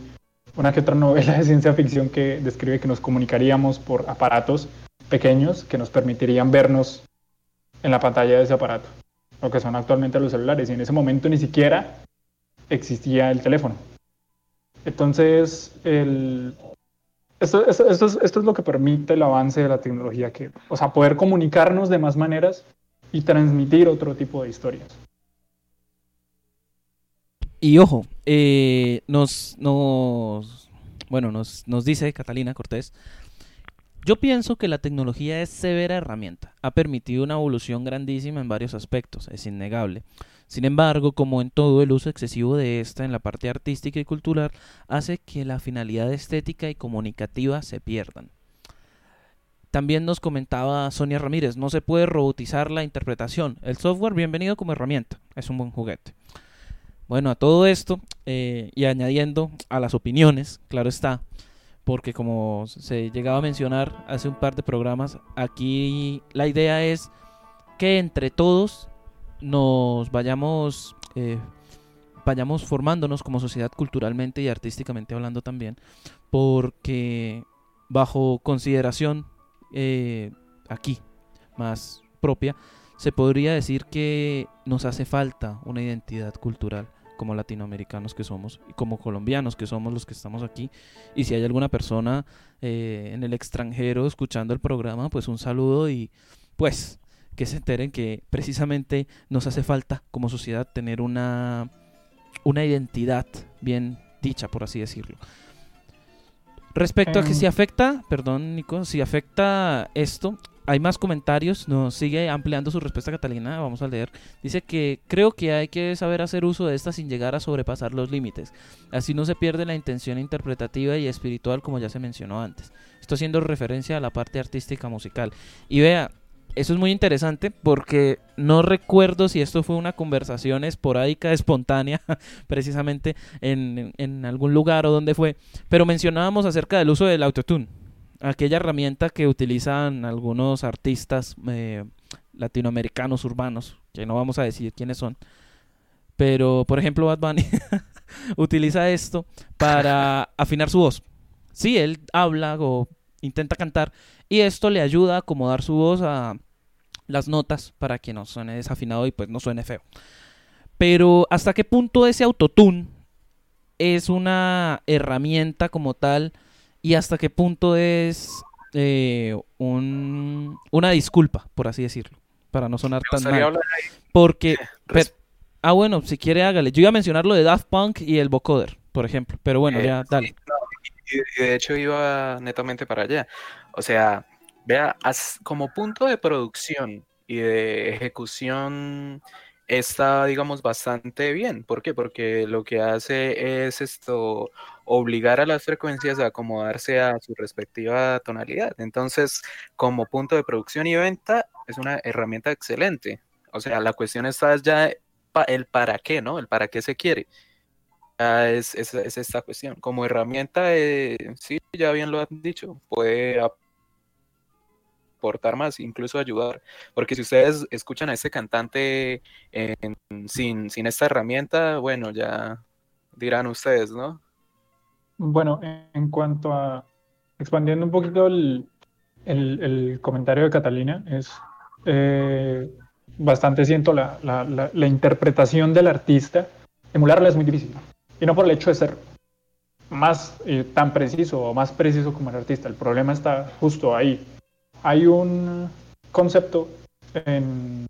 una que otra novela de ciencia ficción que describe que nos comunicaríamos por aparatos pequeños que nos permitirían vernos en la pantalla de ese aparato, lo que son actualmente los celulares, y en ese momento ni siquiera existía el teléfono. Entonces, esto, es, lo que permite el avance de la tecnología, que, o sea, poder comunicarnos de más maneras y transmitir otro tipo de historias. Y ojo, eh, nos, nos, bueno, nos, nos dice Catalina Cortés, yo pienso que la tecnología es severa herramienta, ha permitido una evolución grandísima en varios aspectos, es innegable. Sin embargo, como en todo, el uso excesivo de esta en la parte artística y cultural hace que la finalidad estética y comunicativa se pierdan. También nos comentaba Sonia Ramírez, no se puede robotizar la interpretación. El software, bienvenido como herramienta, es un buen juguete. Bueno, a todo esto eh, y añadiendo a las opiniones, claro está, porque como se llegaba a mencionar hace un par de programas, aquí la idea es que entre todos nos vayamos, eh, vayamos formándonos como sociedad culturalmente y artísticamente hablando también, porque bajo consideración eh, aquí más propia, se podría decir que nos hace falta una identidad cultural como latinoamericanos que somos y como colombianos que somos los que estamos aquí. Y si hay alguna persona eh, en el extranjero escuchando el programa, pues un saludo y pues que se enteren que precisamente nos hace falta como sociedad tener una, una identidad bien dicha, por así decirlo. Respecto a que si em. afecta, perdón Nico, si afecta esto, hay más comentarios, nos sigue ampliando su respuesta Catalina, vamos a leer. Dice que creo que hay que saber hacer uso de esta sin llegar a sobrepasar los límites. Así no se pierde la intención interpretativa y espiritual como ya se mencionó antes. Esto haciendo referencia a la parte artística musical. Y vea, eso es muy interesante porque no recuerdo si esto fue una conversación esporádica, espontánea, precisamente en, en algún lugar o donde fue, pero mencionábamos acerca del uso del autotune aquella herramienta que utilizan algunos artistas eh, latinoamericanos urbanos, que no vamos a decir quiénes son, pero por ejemplo Bad Bunny utiliza esto para afinar su voz. Sí, él habla o intenta cantar y esto le ayuda a acomodar su voz a las notas para que no suene desafinado y pues no suene feo. Pero hasta qué punto ese autotune es una herramienta como tal y hasta qué punto es eh, un, una disculpa, por así decirlo, para no sonar tan mal. Porque, Ah, bueno, si quiere hágale. Yo iba a mencionar lo de Daft Punk y el vocoder, por ejemplo. Pero bueno, Eh, ya, dale. y, y de hecho iba netamente para allá. O sea, vea, as- como punto de producción y de ejecución está, digamos, bastante bien. ¿Por qué? Porque lo que hace es esto, obligar a las frecuencias a acomodarse a su respectiva tonalidad. Entonces, como punto de producción y venta, es una herramienta excelente. O sea, la cuestión está ya el para qué, ¿no? El para qué se quiere. Es, es- es esta cuestión. Como herramienta, eh, sí, ya bien lo han dicho, puede aportar más, incluso ayudar. Porque si ustedes escuchan a este cantante en- sin, sin esta herramienta, bueno, ya dirán ustedes, ¿no? Bueno, en, cuanto a expandiendo un poquito el, el- el comentario de Catalina, es eh, bastante siento la, la- la- la interpretación del artista, emularla es muy difícil. Y no por el hecho de ser más eh, tan preciso o más preciso como el artista, el problema está justo ahí. Hay un concepto en,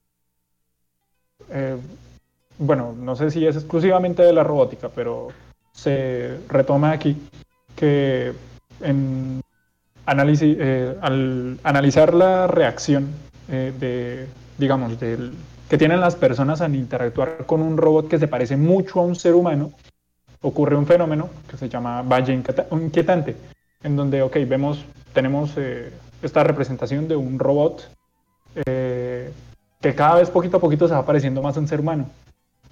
eh, bueno, no sé si es exclusivamente de la robótica, pero se retoma aquí que en eh, al analizar la reacción eh, de, digamos, del, que tienen las personas al interactuar con un robot que se parece mucho a un ser humano, ocurre un fenómeno que se llama valle inquieta- inquietante, en donde, ok, vemos, tenemos esta representación de un robot eh, que cada vez poquito a poquito se va pareciendo más a un ser humano.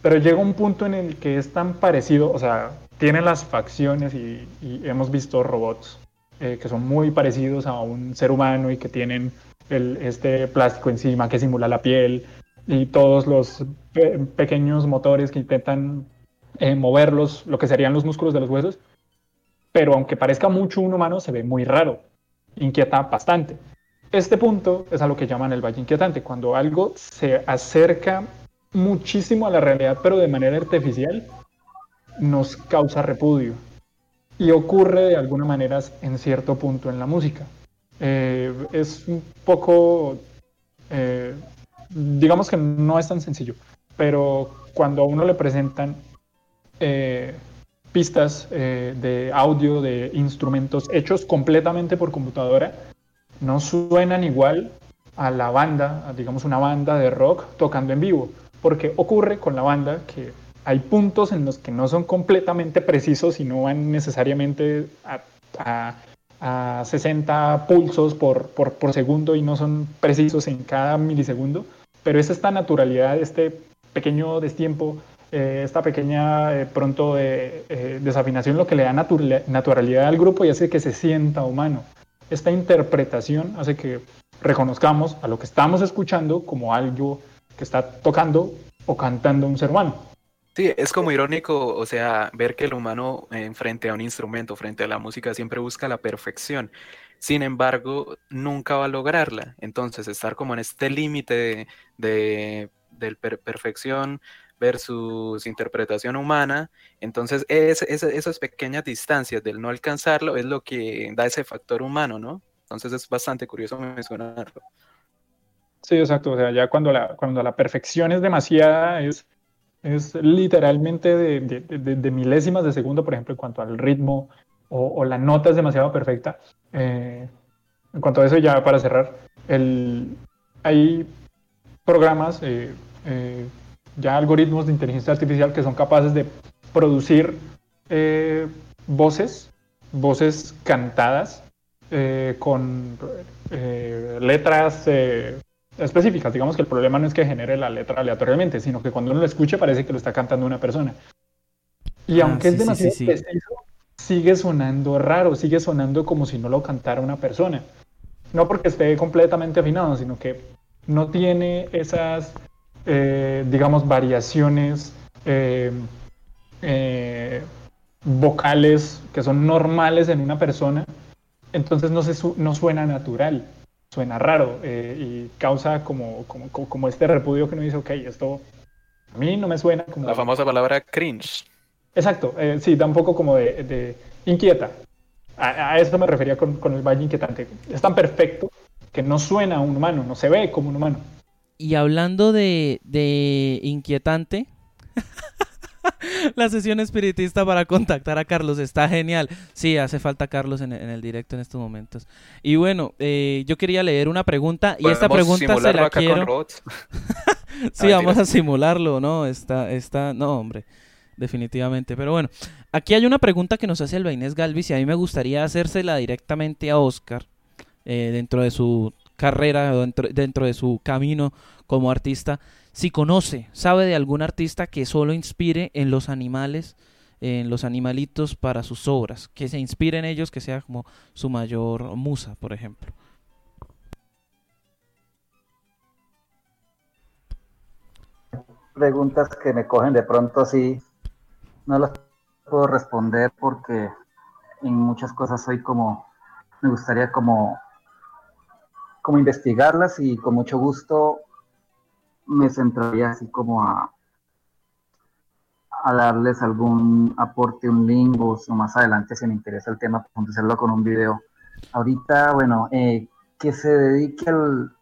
Pero llega un punto en el que es tan parecido, o sea, tiene las facciones y, hemos visto robots eh, que son muy parecidos a un ser humano y que tienen este plástico encima que simula la piel y todos los pe- pequeños motores que intentan eh, moverlos, lo que serían los músculos de los huesos. Pero aunque parezca mucho un humano, se ve muy raro, inquieta bastante. Este punto es a lo que llaman el valle inquietante, cuando algo se acerca muchísimo a la realidad, pero de manera artificial, nos causa repudio. Y ocurre de alguna manera en cierto punto en la música. Eh, es un poco, eh, digamos que no es tan sencillo, pero cuando a uno le presentan eh, pistas eh, de audio de instrumentos hechos completamente por computadora, no suenan igual a la banda, a, digamos una banda de rock tocando en vivo, porque ocurre con la banda que hay puntos en los que no son completamente precisos y no van necesariamente a, a- a 60 pulsos por, por- por segundo y no son precisos en cada milisegundo, pero es esta naturalidad, este pequeño destiempo, eh, esta pequeña eh, pronto eh, desafinación lo que le da naturalidad, al grupo y hace que se sienta humano. Esta interpretación hace que reconozcamos a lo que estamos escuchando como algo que está tocando o cantando un ser humano. Sí, es como irónico, o sea, ver que el humano en frente a un instrumento, frente a la música, siempre busca la perfección. Sin embargo, nunca va a lograrla. Entonces, estar como en este límite de, de- perfección versus interpretación humana, entonces es- es- esas pequeñas distancias del no alcanzarlo es lo que da ese factor humano, ¿no? Entonces es bastante curioso mencionarlo. Sí, exacto. O sea, ya cuando la, cuando la perfección es demasiada, es, es literalmente de, de- milésimas de segundo, por ejemplo, en cuanto al ritmo o, o la nota es demasiado perfecta. Eh, en cuanto a eso, ya para cerrar, el, hay programas, eh, eh, ya algoritmos de inteligencia artificial que son capaces de producir eh, voces, voces cantadas eh, con eh, letras específicas. Digamos que el problema no es que genere la letra aleatoriamente, sino que cuando uno lo escuche parece que lo está cantando una persona. Y Ah, aunque sí, es demasiado sí, sí. preciso, sigue sonando raro, sigue sonando como si no lo cantara una persona. No porque esté completamente afinado, sino que no tiene esas, eh, digamos, variaciones eh, eh, vocales que son normales en una persona. Entonces no, se su- no suena natural, suena raro eh, y causa como, como, como- como este repudio que uno dice, ok, esto a mí no me suena como... La famosa palabra cringe. Exacto, eh, sí, da un poco como de, de inquieta. A, a eso me refería con, con el valle inquietante. Es tan perfecto que no suena a un humano, no se ve como un humano. Y hablando de, de inquietante, la sesión espiritista para contactar a Carlos está genial. Sí, hace falta Carlos en, el directo en estos momentos. Y bueno, eh, yo quería leer una pregunta y esta pregunta se la quiero. sí, vamos a simularlo, ¿no? Está, está, no, hombre, definitivamente. Pero bueno, aquí hay una pregunta que nos hace el Inés Galvis y a mí me gustaría hacérsela directamente a Oscar eh, dentro de su carrera, dentro, dentro de su camino como artista si conoce, sabe de algún artista que solo inspire en los animales, en los animalitos para sus obras, que se inspire en ellos, que sea como su mayor musa, por ejemplo. Preguntas que me cogen de pronto así, no las puedo responder porque en muchas cosas soy como, me gustaría como, como investigarlas y con mucho gusto me centraría así como a, a darles algún aporte, un link o más adelante si me interesa el tema, hacerlo con un video. Ahorita, bueno, eh, que se dedique al,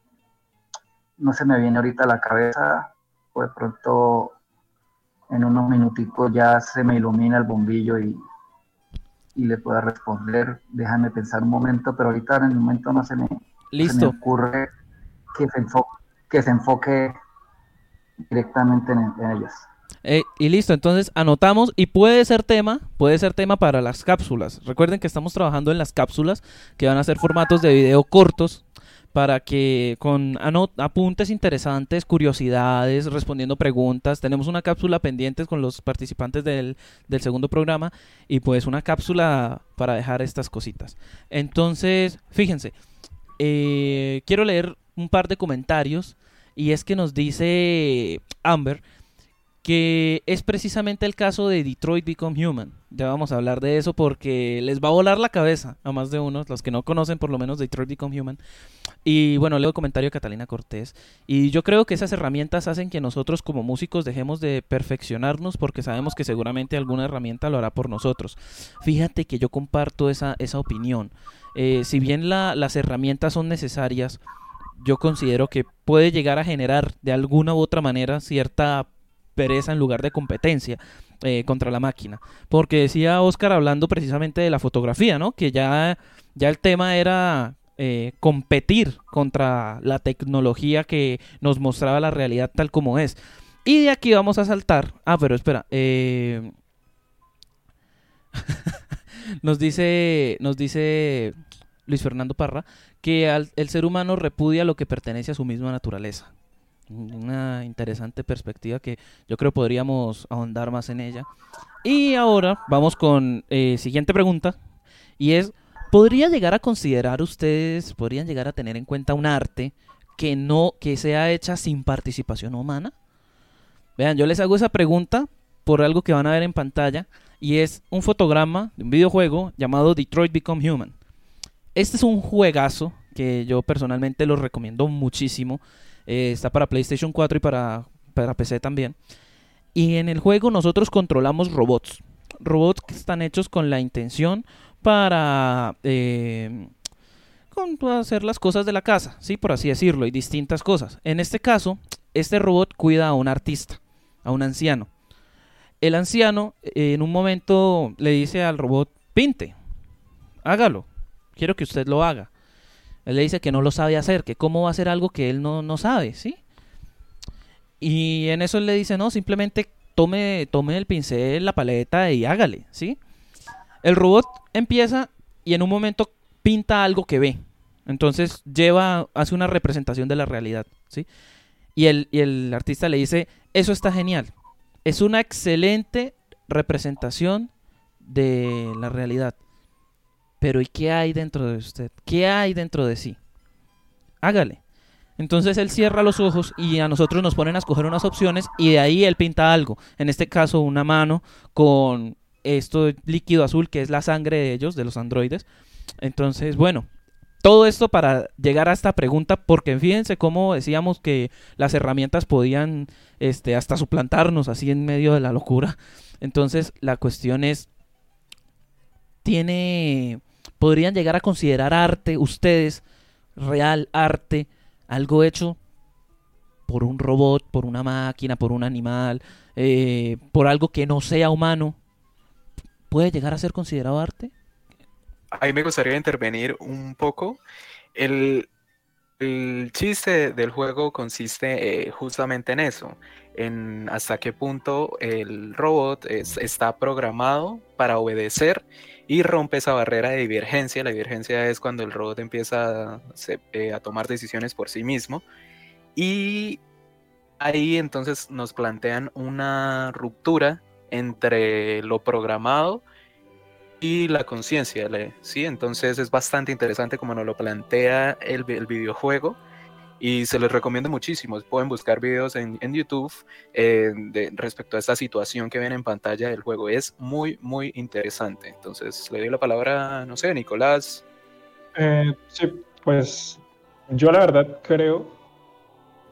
no se me viene ahorita a la cabeza, pues de pronto en unos minuticos ya se me ilumina el bombillo y, y le pueda responder. Déjame pensar un momento, pero ahorita en el momento no se me, Listo. ocurre que se enfoque, que se enfoque directamente en, ellas. Eh, y listo, entonces anotamos y puede ser tema, puede ser tema para las cápsulas. Recuerden que estamos trabajando en las cápsulas que van a ser formatos de video cortos para que con apuntes interesantes, curiosidades, respondiendo preguntas, tenemos una cápsula pendiente con los participantes del, del segundo programa y pues una cápsula para dejar estas cositas. Entonces, fíjense, eh, quiero leer un par de comentarios y es que nos dice Amber que es precisamente el caso de Detroit Become Human. Ya vamos a hablar de eso porque les va a volar la cabeza a más de uno, los que no conocen por lo menos Detroit Become Human. Y bueno, leo el comentario de Catalina Cortés. Y yo creo que esas herramientas hacen que nosotros como músicos dejemos de perfeccionarnos porque sabemos que seguramente alguna herramienta lo hará por nosotros. Fíjate que yo comparto esa, esa opinión. Eh, si bien las herramientas son necesarias, yo considero que puede llegar a generar de alguna u otra manera cierta pereza en lugar de competencia eh, contra la máquina. Porque decía Oscar hablando precisamente de la fotografía, ¿no? Que ya, ya el tema era eh, competir contra la tecnología que nos mostraba la realidad tal como es. Y de aquí vamos a saltar. Ah, pero espera. Eh... nos dice. Nos dice Luis Fernando Parra que el ser humano repudia lo que pertenece a su misma naturaleza. Una interesante perspectiva que yo creo podríamos ahondar más en ella. Y ahora vamos con eh, siguiente pregunta. Y es, ¿podría llegar a considerar ustedes, podrían llegar a tener en cuenta un arte que no, que sea hecha sin participación humana? Vean, yo les hago esa pregunta por algo que van a ver en pantalla. Y es un fotograma de un videojuego llamado Detroit Become Human. Este es un juegazo que yo personalmente lo recomiendo muchísimo. Eh, está para PlayStation 4 y para, para PC también. Y en el juego nosotros controlamos robots. Robots que están hechos con la intención para eh, hacer las cosas de la casa, ¿sí? por así decirlo, y distintas cosas. En este caso, este robot cuida a un artista, a un anciano. El anciano eh, en un momento le dice al robot, pinte, hágalo quiero que usted lo haga. Él le dice que no lo sabe hacer, que cómo va a hacer algo que él no, no sabe, ¿sí? Y en eso él le dice, no, simplemente tome, tome el pincel, la paleta y hágale, ¿sí? El robot empieza y en un momento pinta algo que ve. Entonces lleva, hace una representación de la realidad, ¿sí? Y el, y el artista le dice, eso está genial. Es una excelente representación de la realidad. Pero ¿y qué hay dentro de usted? ¿Qué hay dentro de sí? Hágale. Entonces él cierra los ojos y a nosotros nos ponen a escoger unas opciones y de ahí él pinta algo. En este caso una mano con esto líquido azul que es la sangre de ellos, de los androides. Entonces, bueno, todo esto para llegar a esta pregunta, porque fíjense cómo decíamos que las herramientas podían este, hasta suplantarnos así en medio de la locura. Entonces la cuestión es, ¿tiene podrían llegar a considerar arte ustedes, real arte, algo hecho por un robot, por una máquina, por un animal, eh, por algo que no sea humano, puede llegar a ser considerado arte? Ahí me gustaría intervenir un poco. El, chiste del juego consiste eh, justamente en eso, en hasta qué punto el robot está programado para obedecer y rompe esa barrera de divergencia. La divergencia es cuando el robot empieza a, eh, a tomar decisiones por sí mismo. Y ahí entonces nos plantean una ruptura entre lo programado y la conciencia, ¿sí? Entonces es bastante interesante como nos lo plantea el, videojuego y se les recomiendo muchísimo. Pueden buscar videos en, YouTube eh, respecto a esta situación que ven en pantalla del juego. Es muy, muy interesante. Entonces le doy la palabra, no sé, Nicolás. Eh, sí, pues yo la verdad creo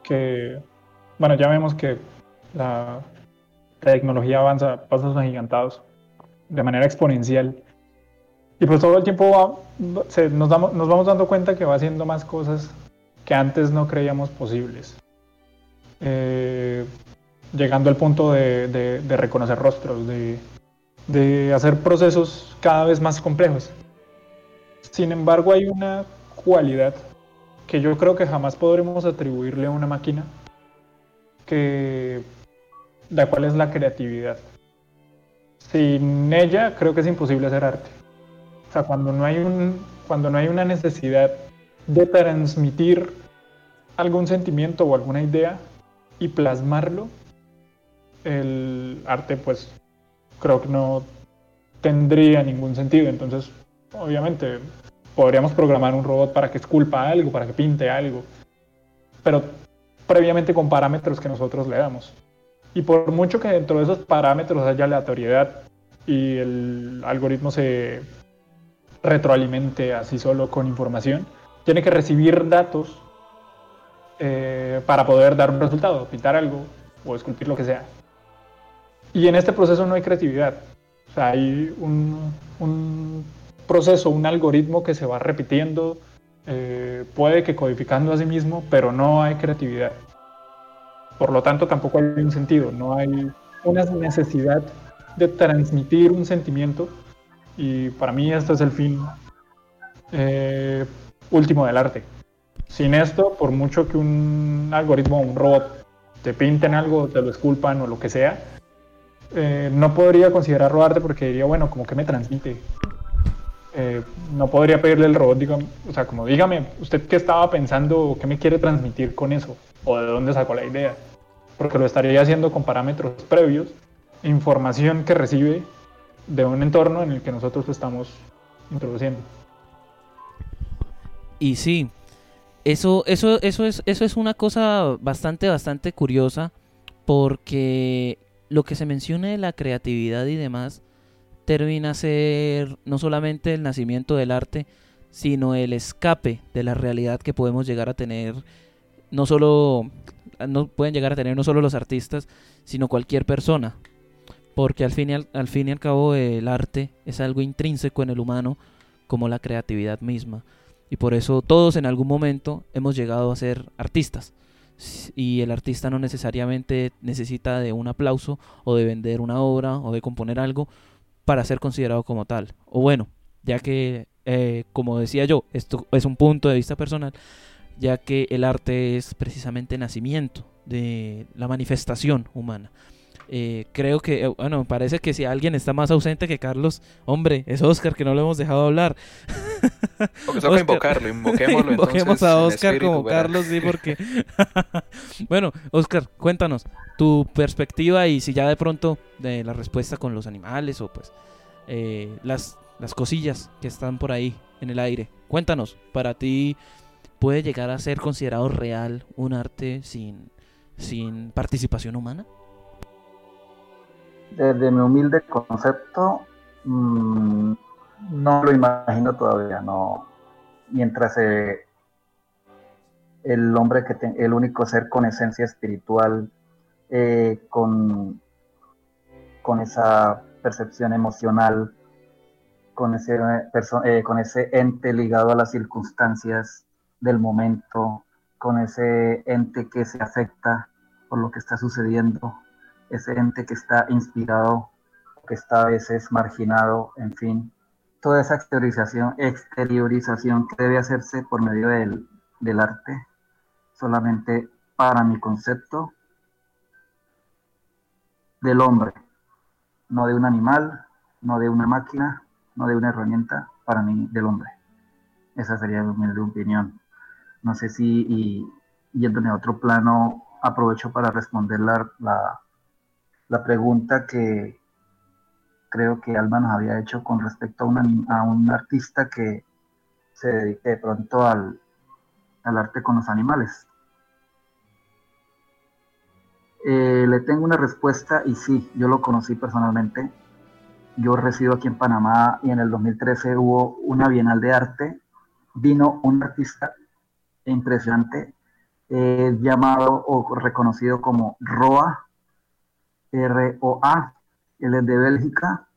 que, bueno, ya vemos que la tecnología avanza pasos agigantados de manera exponencial. Y pues todo el tiempo nos, damos, nos vamos dando cuenta que va haciendo más cosas que antes no creíamos posibles. Eh, llegando al punto de, reconocer rostros, de, de, hacer procesos cada vez más complejos. Sin embargo, hay una cualidad que yo creo que jamás podremos atribuirle a una máquina, que, la cual es la creatividad. Sin ella creo que es imposible hacer arte. O sea, cuando no hay, un, cuando no hay una necesidad de transmitir algún sentimiento o alguna idea y plasmarlo, el arte pues creo que no tendría ningún sentido. Entonces, obviamente, podríamos programar un robot para que esculpa algo, para que pinte algo, pero previamente con parámetros que nosotros le damos. Y por mucho que dentro de esos parámetros haya aleatoriedad y el algoritmo se retroalimente así solo con información, tiene que recibir datos eh, para poder dar un resultado, pintar algo o esculpir lo que sea. Y en este proceso no hay creatividad. Hay un, un proceso, un algoritmo que se va repitiendo, eh, puede que codificando a sí mismo, pero no hay creatividad. Por lo tanto, tampoco hay un sentido, no hay una necesidad de transmitir un sentimiento y para mí este es el fin eh, último del arte. Sin esto, por mucho que un algoritmo o un robot te pinten algo, te lo esculpan o lo que sea, eh, no podría considerarlo arte porque diría, bueno, como que me transmite. Eh, no podría pedirle al robot, digo, o sea, como dígame, ¿usted qué estaba pensando o qué me quiere transmitir con eso? ¿O de dónde sacó la idea? Porque lo estaría haciendo con parámetros previos, información que recibe de un entorno en el que nosotros estamos introduciendo. Y sí, eso, eso, eso, es, eso es una cosa bastante, bastante curiosa, porque lo que se menciona de la creatividad y demás termina ser no solamente el nacimiento del arte, sino el escape de la realidad que podemos llegar a tener, no solo no pueden llegar a tener no solo los artistas, sino cualquier persona porque al fin, y al, fin y al cabo el arte es algo intrínseco en el humano como la creatividad misma. Y por eso todos en algún momento hemos llegado a ser artistas. Y el artista no necesariamente necesita de un aplauso o de vender una obra o de componer algo para ser considerado como tal. O bueno, ya que, eh, como decía yo, esto es un punto de vista personal, ya que el arte es precisamente nacimiento de la manifestación humana. Eh, creo que, eh, bueno, parece que si alguien está más ausente que Carlos, hombre, es Oscar, que no lo hemos dejado hablar. Porque que invocarlo, invoquémoslo. Invoquemos a Oscar como Carlos, sí, porque. bueno, Oscar, cuéntanos tu perspectiva y si ya de pronto de la respuesta con los animales o pues eh, las, las cosillas que están por ahí en el aire. Cuéntanos, para ti, ¿puede llegar a ser considerado real un arte sin, sin participación humana? desde mi humilde concepto, mm, no lo imagino todavía, no. Mientras eh, el hombre que el único ser con esencia espiritual, eh, con, con esa percepción emocional, con ese, eh, con ese ente ligado a las circunstancias del momento, con ese ente que se afecta por lo que está sucediendo, ese ente que está inspirado, que está a veces marginado, en fin, toda esa exteriorización, exteriorización que debe hacerse por medio del, del arte, solamente para mi concepto del hombre, no de un animal, no de una máquina, no de una herramienta, para mí del hombre. Esa sería mi opinión. No sé si, y, yéndome a otro plano, aprovecho para responder la, la, pregunta que creo que Alma nos había hecho con respecto a, a un artista que se dedique de pronto al, al arte con los animales. Eh, le tengo una respuesta y sí, yo lo conocí personalmente. Yo resido aquí en Panamá y en el 2013 hubo una Bienal de Arte. Vino un artista impresionante llamado o reconocido como Roa, R-O-A. Él es de Bélgica.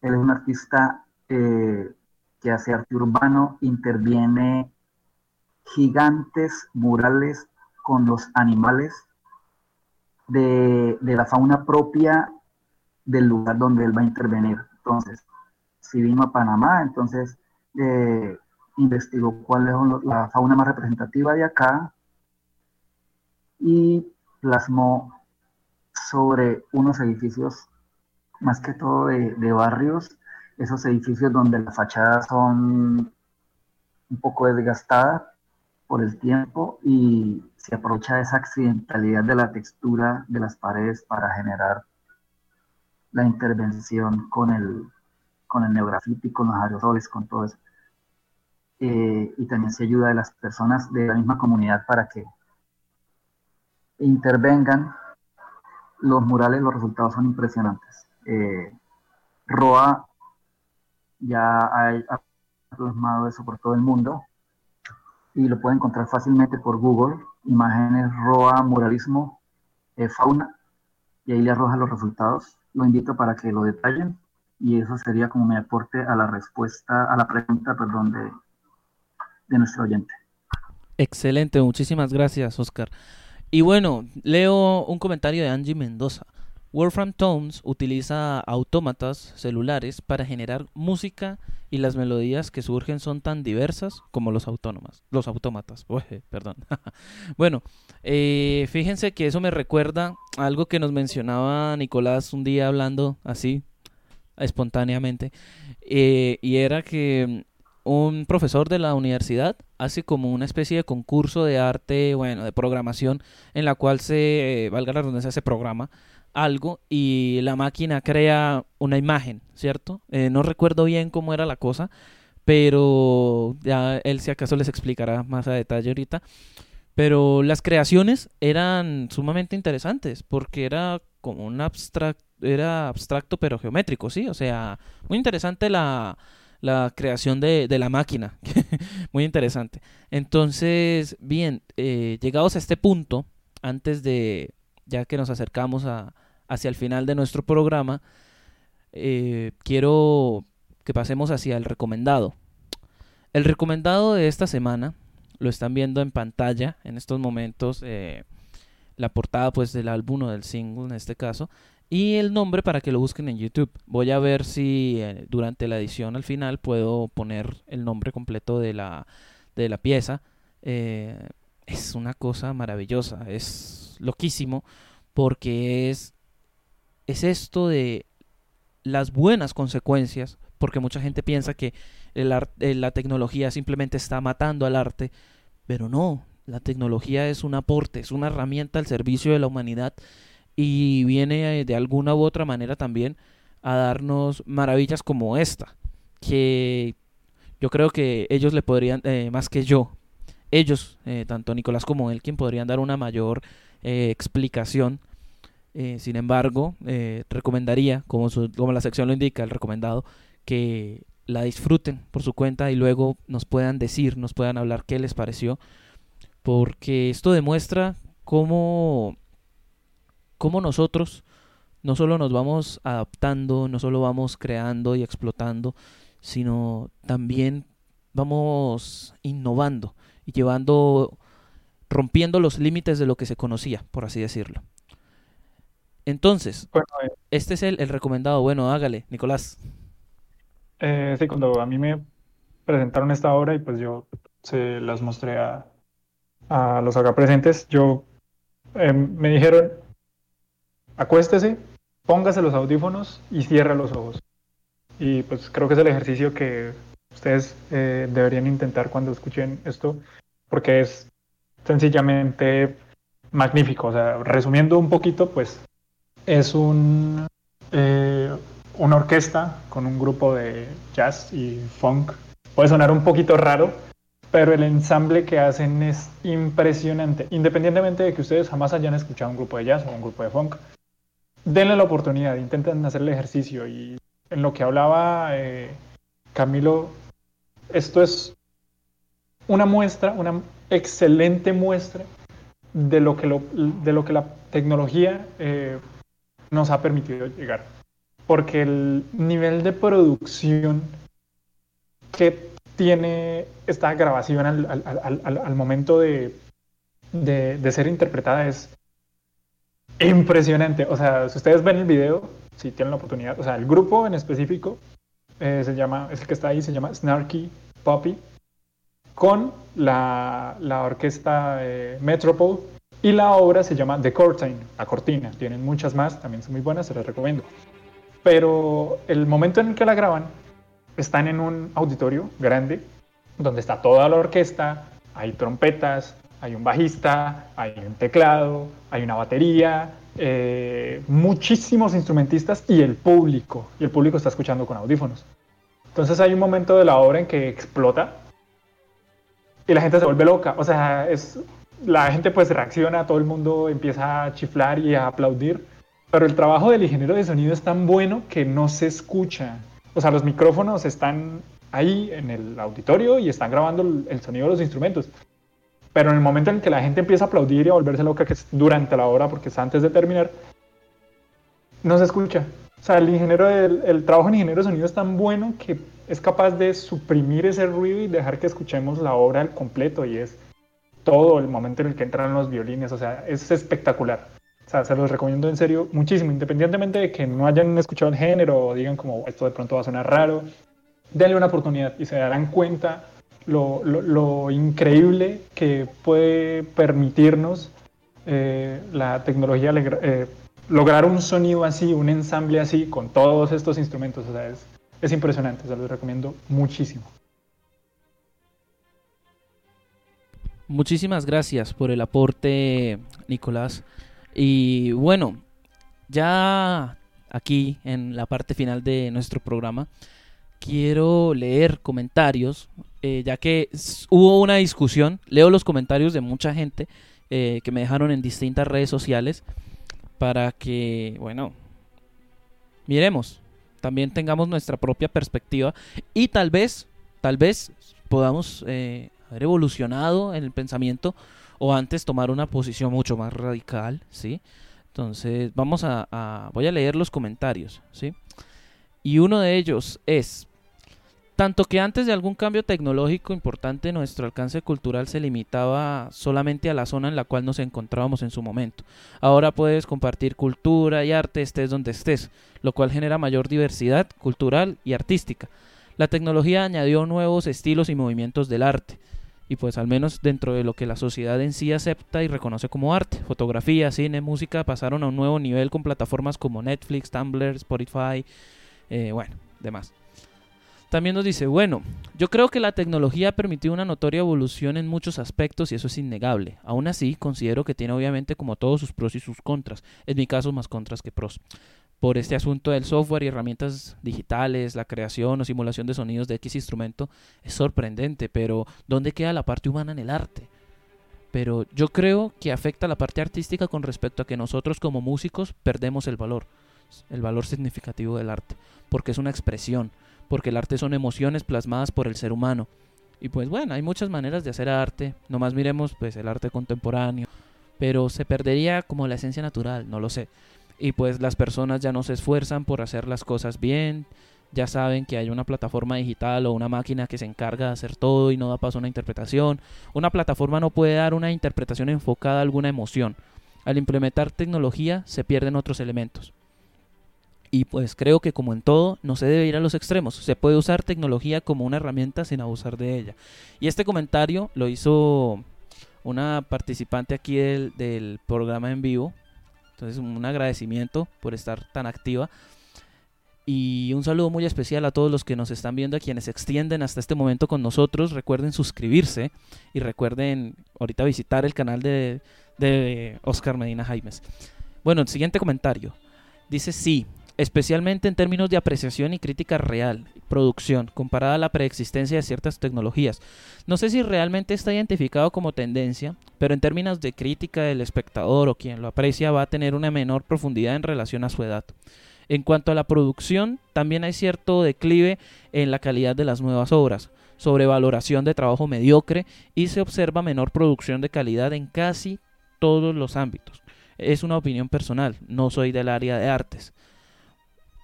Él es un artista eh, que hace arte urbano, interviene gigantes murales con los animales de, la fauna propia del lugar donde él va a intervenir. Entonces, si vino a Panamá, entonces eh, investigó cuál es la fauna más representativa de acá y plasmó sobre unos edificios, más que todo de, barrios, esos edificios donde las fachadas son un poco desgastadas por el tiempo y se aprovecha esa accidentalidad de la textura de las paredes para generar la intervención con el, con el neografiti, con los aerosoles, con todo eso. Eh, y también se ayuda a las personas de la misma comunidad para que intervengan. Los murales, los resultados son impresionantes. Eh, Roa ya ha, ha plasmado eso por todo el mundo y lo puede encontrar fácilmente por Google, imágenes ROA muralismo eh, fauna, y ahí le arroja los resultados. Lo invito para que lo detallen y eso sería como mi aporte a la respuesta, a la pregunta, perdón, de, de nuestro oyente. Excelente, muchísimas gracias, Oscar. Y bueno, leo un comentario de Angie Mendoza. Wolfram Tones utiliza autómatas celulares para generar música y las melodías que surgen son tan diversas como los autónomas, los autómatas. perdón. bueno, eh, fíjense que eso me recuerda algo que nos mencionaba Nicolás un día hablando así espontáneamente eh, y era que un profesor de la universidad hace como una especie de concurso de arte, bueno, de programación en la cual se, eh, valga la redundancia, se programa algo y la máquina crea una imagen, ¿cierto? Eh, no recuerdo bien cómo era la cosa, pero ya él si acaso les explicará más a detalle ahorita. Pero las creaciones eran sumamente interesantes porque era como un abstracto, era abstracto pero geométrico, ¿sí? O sea, muy interesante la, la creación de, de la máquina. muy interesante. Entonces, bien, eh, llegados a este punto, antes de, ya que nos acercamos a, hacia el final de nuestro programa, eh, quiero que pasemos hacia el recomendado. El recomendado de esta semana, lo están viendo en pantalla en estos momentos, eh, la portada pues del álbum o del single en este caso, y el nombre para que lo busquen en YouTube. Voy a ver si eh, durante la edición al final puedo poner el nombre completo de la, de la pieza. es una cosa maravillosa, es loquísimo porque es es esto de las buenas consecuencias, porque mucha gente piensa que el eh, la tecnología simplemente está matando al arte, pero no, la tecnología es un aporte, es una herramienta al servicio de la humanidad y viene eh, de alguna u otra manera también a darnos maravillas como esta, que yo creo que ellos le podrían, eh, más que yo, ellos, tanto Nicolás como él, quien podrían dar una mayor explicación. Eh, sin embargo, eh, recomendaría, como, como la sección lo indica, el recomendado, que la disfruten por su cuenta y luego nos puedan decir, nos puedan hablar qué les pareció, porque esto demuestra cómo, cómo nosotros no solo nos vamos adaptando, no solo vamos creando y explotando, sino también vamos innovando y llevando rompiendo los límites de lo que se conocía, por así decirlo. Entonces, Bueno, eh, este es el, el recomendado. Bueno, hágale, Nicolás. eh, sí, cuando a mí me presentaron esta obra y pues yo se las mostré a, a los acá presentes, yo eh, me dijeron, acuéstese, póngase los audífonos y cierre los ojos. Y pues creo que es el ejercicio que ustedes eh, deberían intentar cuando escuchen esto, porque es sencillamente magnífico. O sea, resumiendo un poquito, pues es un, eh, una orquesta con un grupo de jazz y funk. Puede sonar un poquito raro, pero el ensamble que hacen es impresionante. Independientemente de que ustedes jamás hayan escuchado un grupo de jazz o un grupo de funk, denle la oportunidad, intenten hacer el ejercicio. Y en lo que hablaba eh, Camilo, esto es una muestra, una excelente muestra de lo que, de lo que la tecnología eh, nos ha permitido llegar. Porque el nivel de producción que tiene esta grabación al momento de, de, de, ser interpretada es impresionante. O sea, si ustedes ven el video, si tienen la oportunidad, o sea, el grupo en específico eh, se llama, es el que está ahí, se llama Snarky Poppy, con la, la orquesta eh, Metropole y la obra se llama The Curtain, la cortina. Tienen muchas más, también son muy buenas, se las recomiendo. Pero el momento en el que la graban, están en un auditorio grande, donde está toda la orquesta, hay trompetas, hay un bajista, hay un teclado, hay una batería, eh, muchísimos instrumentistas y el público. Y el público está escuchando con audífonos. Entonces hay un momento de la obra en que explota y la gente se vuelve loca. O sea, es, la gente pues reacciona, todo el mundo empieza a chiflar y a aplaudir. Pero el trabajo del ingeniero de sonido es tan bueno que no se escucha. O sea, los micrófonos están ahí en el auditorio y están grabando el, el sonido de los instrumentos. Pero en el momento en que la gente empieza a aplaudir y a volverse loca, que es durante la hora, porque es antes de terminar, no se escucha. O sea, el, ingeniero, el, trabajo en ingeniero de sonido es tan bueno que es capaz de suprimir ese ruido y dejar que escuchemos la obra al completo. Y es todo el momento en el que entran los violines. O sea, es espectacular. O sea, se los recomiendo en serio muchísimo, independientemente de que no hayan escuchado el género o digan como esto de pronto va a sonar raro. Denle una oportunidad y se darán cuenta lo, increíble que puede permitirnos eh, la tecnología eh, lograr un sonido así, un ensamble así con todos estos instrumentos. O sea, es, es impresionante, se los recomiendo muchísimo. Muchísimas gracias por el aporte, Nicolás. Y bueno, ya aquí en la parte final de nuestro programa, quiero leer comentarios, eh, ya que hubo una discusión, leo los comentarios de mucha gente eh, que me dejaron en distintas redes sociales para que, bueno, miremos, también tengamos nuestra propia perspectiva y tal vez, tal vez podamos eh, haber evolucionado en el pensamiento o antes tomar una posición mucho más radical, ¿sí? Entonces, vamos a, a voy a leer los comentarios, ¿sí? Y uno de ellos es, tanto que antes de algún cambio tecnológico importante nuestro alcance cultural se limitaba solamente a la zona en la cual nos encontrábamos en su momento. Ahora puedes compartir cultura y arte estés donde estés, lo cual genera mayor diversidad cultural y artística. La tecnología añadió nuevos estilos y movimientos del arte, y pues al menos dentro de lo que la sociedad en sí acepta y reconoce como arte. Fotografía, cine, música pasaron a un nuevo nivel con plataformas como Netflix, Tumblr, Spotify, eh, bueno, demás. También nos dice, bueno, yo creo que la tecnología ha permitido una notoria evolución en muchos aspectos y eso es innegable. Aún así, considero que tiene obviamente como todos sus pros y sus contras. En mi caso, más contras que pros. Por este asunto del software y herramientas digitales, la creación o simulación de sonidos de X instrumento es sorprendente, pero ¿dónde queda la parte humana en el arte? Pero yo creo que afecta la parte artística con respecto a que nosotros como músicos perdemos el valor, el valor significativo del arte, porque es una expresión porque el arte son emociones plasmadas por el ser humano. Y pues bueno, hay muchas maneras de hacer arte, nomás miremos pues el arte contemporáneo, pero se perdería como la esencia natural, no lo sé. Y pues las personas ya no se esfuerzan por hacer las cosas bien, ya saben que hay una plataforma digital o una máquina que se encarga de hacer todo y no da paso a una interpretación. Una plataforma no puede dar una interpretación enfocada a alguna emoción. Al implementar tecnología se pierden otros elementos. Y pues creo que como en todo, no se debe ir a los extremos. Se puede usar tecnología como una herramienta sin abusar de ella. Y este comentario lo hizo una participante aquí del, del programa en vivo. Entonces un agradecimiento por estar tan activa. Y un saludo muy especial a todos los que nos están viendo, a quienes se extienden hasta este momento con nosotros. Recuerden suscribirse y recuerden ahorita visitar el canal de, de Oscar Medina Jaimes. Bueno, el siguiente comentario. Dice sí, especialmente en términos de apreciación y crítica real, producción, comparada a la preexistencia de ciertas tecnologías. No sé si realmente está identificado como tendencia, pero en términos de crítica del espectador o quien lo aprecia va a tener una menor profundidad en relación a su edad. En cuanto a la producción, también hay cierto declive en la calidad de las nuevas obras, sobrevaloración de trabajo mediocre y se observa menor producción de calidad en casi todos los ámbitos. Es una opinión personal, no soy del área de artes.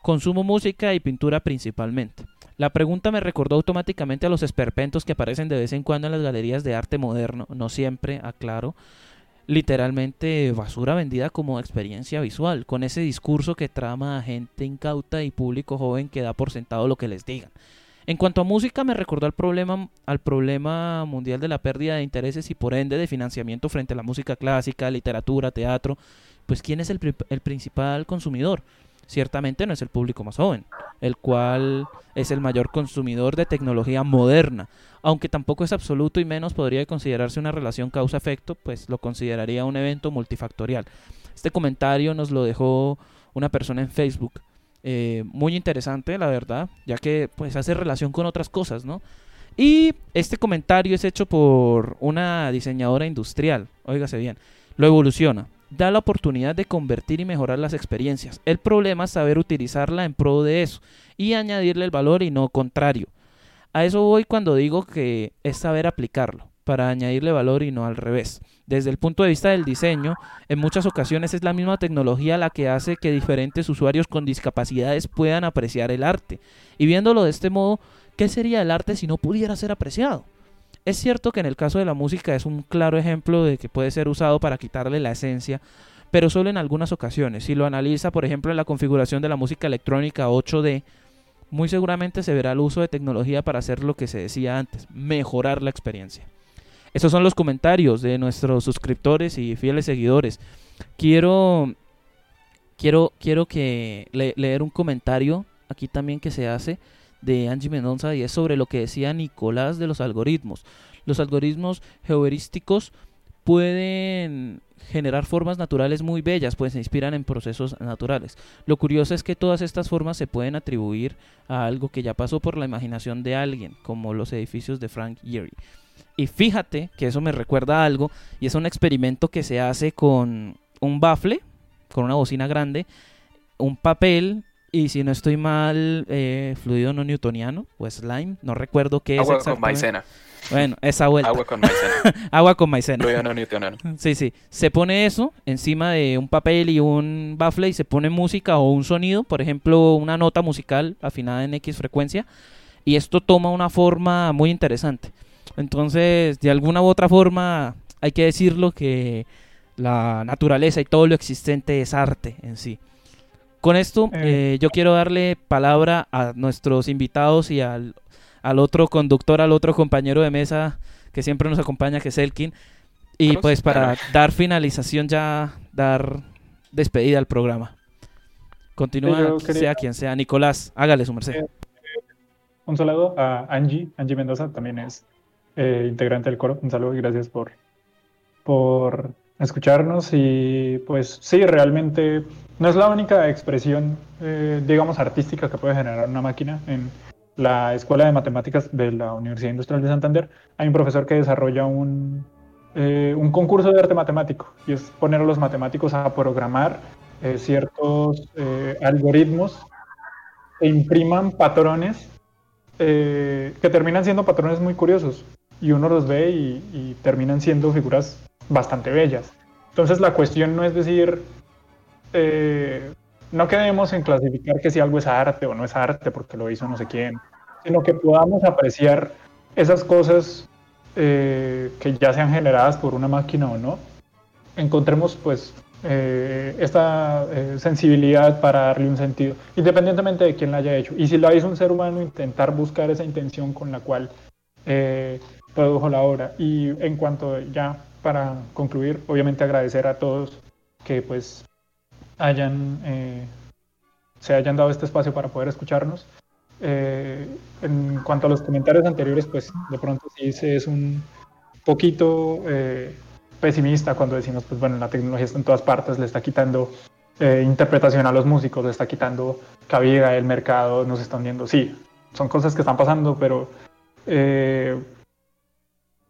Consumo música y pintura principalmente. La pregunta me recordó automáticamente a los esperpentos que aparecen de vez en cuando en las galerías de arte moderno, no siempre, aclaro, literalmente basura vendida como experiencia visual, con ese discurso que trama a gente incauta y público joven que da por sentado lo que les digan. En cuanto a música, me recordó al problema, al problema mundial de la pérdida de intereses y por ende de financiamiento frente a la música clásica, literatura, teatro. Pues, ¿quién es el, el principal consumidor? Ciertamente no es el público más joven, el cual es el mayor consumidor de tecnología moderna, aunque tampoco es absoluto y menos podría considerarse una relación causa-efecto, pues lo consideraría un evento multifactorial. Este comentario nos lo dejó una persona en Facebook, eh, muy interesante, la verdad, ya que pues hace relación con otras cosas, ¿no? Y este comentario es hecho por una diseñadora industrial, óigase bien, lo evoluciona da la oportunidad de convertir y mejorar las experiencias. El problema es saber utilizarla en pro de eso y añadirle el valor y no contrario. A eso voy cuando digo que es saber aplicarlo para añadirle valor y no al revés. Desde el punto de vista del diseño, en muchas ocasiones es la misma tecnología la que hace que diferentes usuarios con discapacidades puedan apreciar el arte. Y viéndolo de este modo, ¿qué sería el arte si no pudiera ser apreciado? Es cierto que en el caso de la música es un claro ejemplo de que puede ser usado para quitarle la esencia, pero solo en algunas ocasiones. Si lo analiza, por ejemplo, en la configuración de la música electrónica 8D, muy seguramente se verá el uso de tecnología para hacer lo que se decía antes, mejorar la experiencia. Esos son los comentarios de nuestros suscriptores y fieles seguidores. Quiero quiero quiero que leer un comentario aquí también que se hace de Angie Mendoza y es sobre lo que decía Nicolás de los algoritmos. Los algoritmos geoheurísticos pueden generar formas naturales muy bellas, pues se inspiran en procesos naturales. Lo curioso es que todas estas formas se pueden atribuir a algo que ya pasó por la imaginación de alguien, como los edificios de Frank Gehry. Y fíjate que eso me recuerda a algo, y es un experimento que se hace con un bafle, con una bocina grande, un papel y si no estoy mal, eh, fluido no newtoniano o slime, no recuerdo qué es. Agua con maicena. Bueno, esa vuelta. Agua con maicena. Agua con maicena. Fluido no newtoniano. Sí, sí. Se pone eso encima de un papel y un baffle y se pone música o un sonido, por ejemplo, una nota musical afinada en X frecuencia. Y esto toma una forma muy interesante. Entonces, de alguna u otra forma, hay que decirlo que la naturaleza y todo lo existente es arte en sí. Con esto, eh. Eh, yo quiero darle palabra a nuestros invitados y al, otro conductor, al otro compañero de mesa que siempre nos acompaña, que es Elkin. Y pues para dar finalización ya, dar despedida al programa. Continúa, sea quien sea. Nicolás, hágale su merced. Eh, un saludo a Angie. Angie Mendoza también es integrante del coro. Un saludo y gracias por, por escucharnos y pues sí, realmente no es la única expresión, eh, digamos, artística que puede generar una máquina. En la Escuela de Matemáticas de la Universidad Industrial de Santander hay un profesor que desarrolla un, eh, un concurso de arte matemático y es poner a los matemáticos a programar eh, ciertos algoritmos e impriman patrones que terminan siendo patrones muy curiosos y uno los ve y terminan siendo figuras bastante bellas. Entonces la cuestión no es decir, eh, no quedemos en clasificar que si algo es arte o no es arte porque lo hizo no sé quién, sino que podamos apreciar esas cosas eh, que ya sean generadas por una máquina o no, encontremos pues eh, esta eh, sensibilidad para darle un sentido, independientemente de quién la haya hecho. Y si lo hizo un ser humano, intentar buscar esa intención con la cual produjo la obra. Y en cuanto ya para concluir, obviamente agradecer a todos que pues hayan, se hayan dado este espacio para poder escucharnos. Eh, en cuanto a los comentarios anteriores, pues de pronto sí se es un poquito eh, pesimista cuando decimos, pues bueno, la tecnología está en todas partes, le está quitando eh, interpretación a los músicos, le está quitando cabida, el mercado nos está hundiendo. Sí, son cosas que están pasando, pero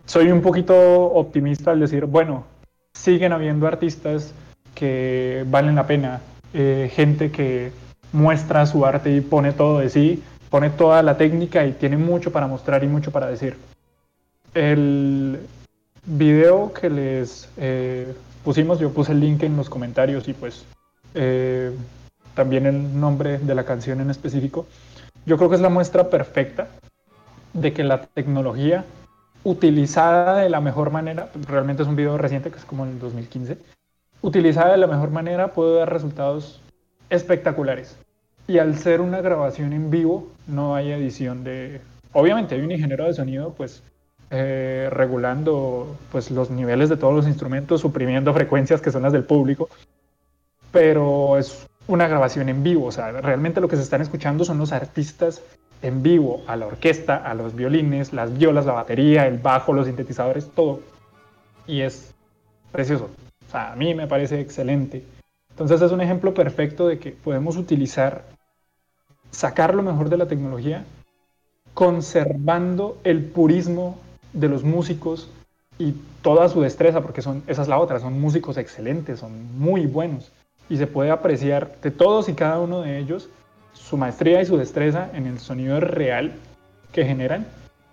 soy un poquito optimista al decir, bueno, siguen habiendo artistas que valen la pena, gente que muestra su arte y pone todo de sí, pone toda la técnica y tiene mucho para mostrar y mucho para decir. El video que les eh, pusimos, yo puse el link en los comentarios y pues eh, también el nombre de la canción en específico. Yo creo que es la muestra perfecta de que la tecnología utilizada de la mejor manera, realmente es un video reciente que es como el 2015, utilizada de la mejor manera puede dar resultados espectaculares. Y al ser una grabación en vivo, no hay edición de... Obviamente hay un ingeniero de sonido, pues, eh, regulando pues, los niveles de todos los instrumentos, suprimiendo frecuencias que son las del público, pero es una grabación en vivo, o sea, realmente lo que se están escuchando son los artistas en vivo, a la orquesta, a los violines, las violas, la batería, el bajo, los sintetizadores, todo. Y es precioso. O sea, a mí me parece excelente. Entonces es un ejemplo perfecto de que podemos utilizar sacar lo mejor de la tecnología, conservando el purismo de los músicos y toda su destreza, porque son, esa es la otra, son músicos excelentes, son muy buenos, y se puede apreciar de todos y cada uno de ellos su maestría y su destreza en el sonido real que generan,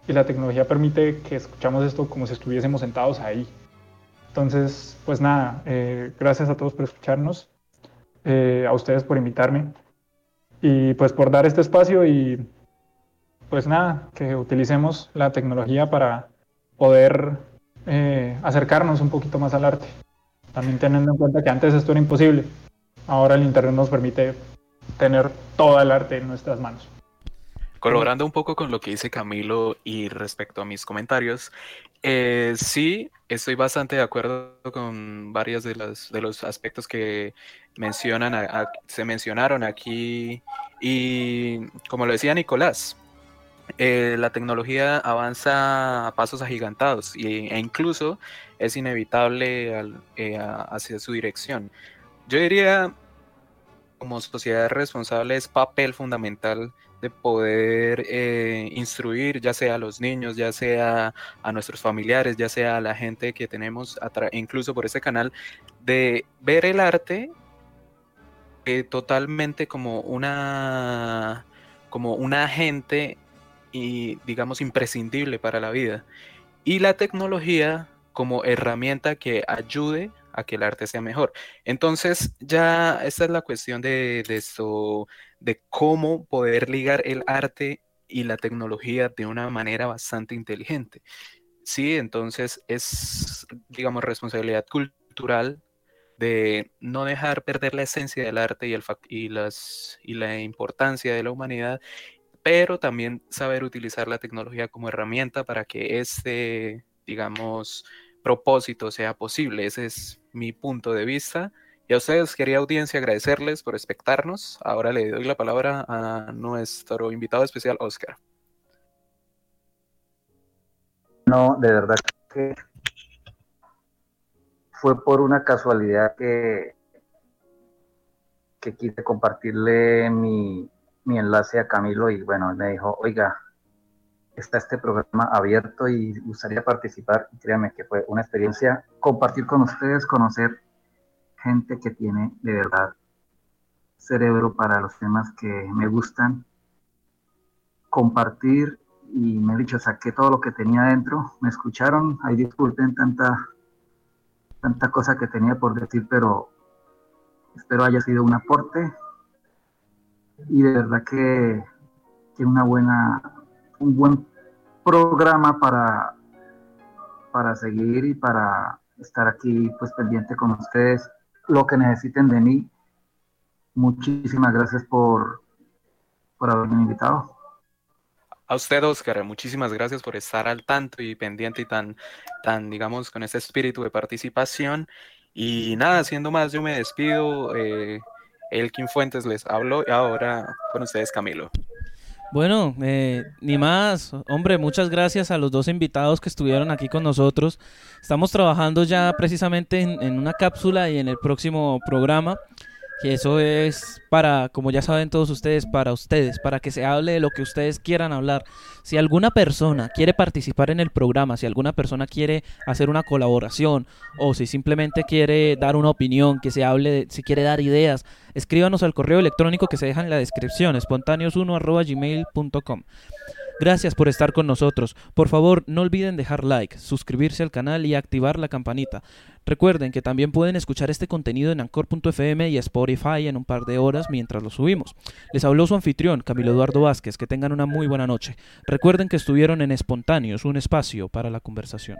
y la tecnología permite que escuchamos esto como si estuviésemos sentados ahí. Entonces, pues nada, eh, gracias a todos por escucharnos, eh, a ustedes por invitarme y pues por dar este espacio y pues nada, que utilicemos la tecnología para poder eh, acercarnos un poquito más al arte. También teniendo en cuenta que antes esto era imposible. Ahora el Internet nos permite tener todo el arte en nuestras manos. Colaborando un poco con lo que dice Camilo y respecto a mis comentarios, eh, sí, estoy bastante de acuerdo con varios de los, de los aspectos que mencionan, se mencionaron aquí y como lo decía Nicolás, eh, la tecnología avanza a pasos agigantados y, e incluso es inevitable eh, hacia su dirección. Yo diría, como sociedad responsable, es papel fundamental de poder eh, instruir, ya sea a los niños, ya sea a nuestros familiares, ya sea a la gente que tenemos, incluso por este canal, de ver el arte eh, totalmente como una, como un agente y digamos imprescindible para la vida. Y la tecnología como herramienta que ayude a que el arte sea mejor. Entonces, ya esta es la cuestión de, de, esto, de cómo poder ligar el arte y la tecnología de una manera bastante inteligente. Sí, entonces es, digamos, responsabilidad cultural de no dejar perder la esencia del arte y, el, y, las, y la importancia de la humanidad, pero también saber utilizar la tecnología como herramienta para que este, digamos, propósito sea posible. Ese es mi punto de vista. Y a ustedes, querida audiencia, agradecerles por espectarnos. Ahora le doy la palabra a nuestro invitado especial, Oscar. No, de verdad que fue por una casualidad que, que quise compartirle mi, enlace a Camilo y bueno, me dijo, oiga, está este programa abierto y gustaría participar. Créanme que fue una experiencia compartir con ustedes, conocer gente que tiene de verdad cerebro para los temas que me gustan, compartir y me he dicho, saqué todo lo que tenía dentro, me escucharon, ahí disculpen tanta tanta cosa que tenía por decir, pero espero haya sido un aporte y de verdad que, que una buena, un buen programa para, para seguir y para estar aquí pues pendiente con ustedes, lo que necesiten de mí. Muchísimas gracias por, por haberme invitado. A usted, Oscar, muchísimas gracias por estar al tanto y pendiente y tan, tan, digamos, con ese espíritu de participación. Y nada, siendo más, yo me despido. Eh, Elkin Fuentes les hablo y ahora con ustedes, Camilo. Bueno, eh, ni más, hombre, muchas gracias a los dos invitados que estuvieron aquí con nosotros. Estamos trabajando ya precisamente en una cápsula y en el próximo programa que eso es para, como ya saben todos ustedes, para ustedes, para que se hable de lo que ustedes quieran hablar. Si alguna persona quiere participar en el programa, si alguna persona quiere hacer una colaboración o si simplemente quiere dar una opinión, que se hable, si quiere dar ideas, escríbanos al correo electrónico que se deja en la descripción, espontáneos1.gmail.com. Gracias por estar con nosotros. Por favor, no olviden dejar like, suscribirse al canal y activar la campanita. Recuerden que también pueden escuchar este contenido en Anchor.fm y Spotify en un par de horas mientras lo subimos. Les habló su anfitrión, Camilo Eduardo Vázquez. Que tengan una muy buena noche. Recuerden que estuvieron en Espontáneos, un espacio para la conversación.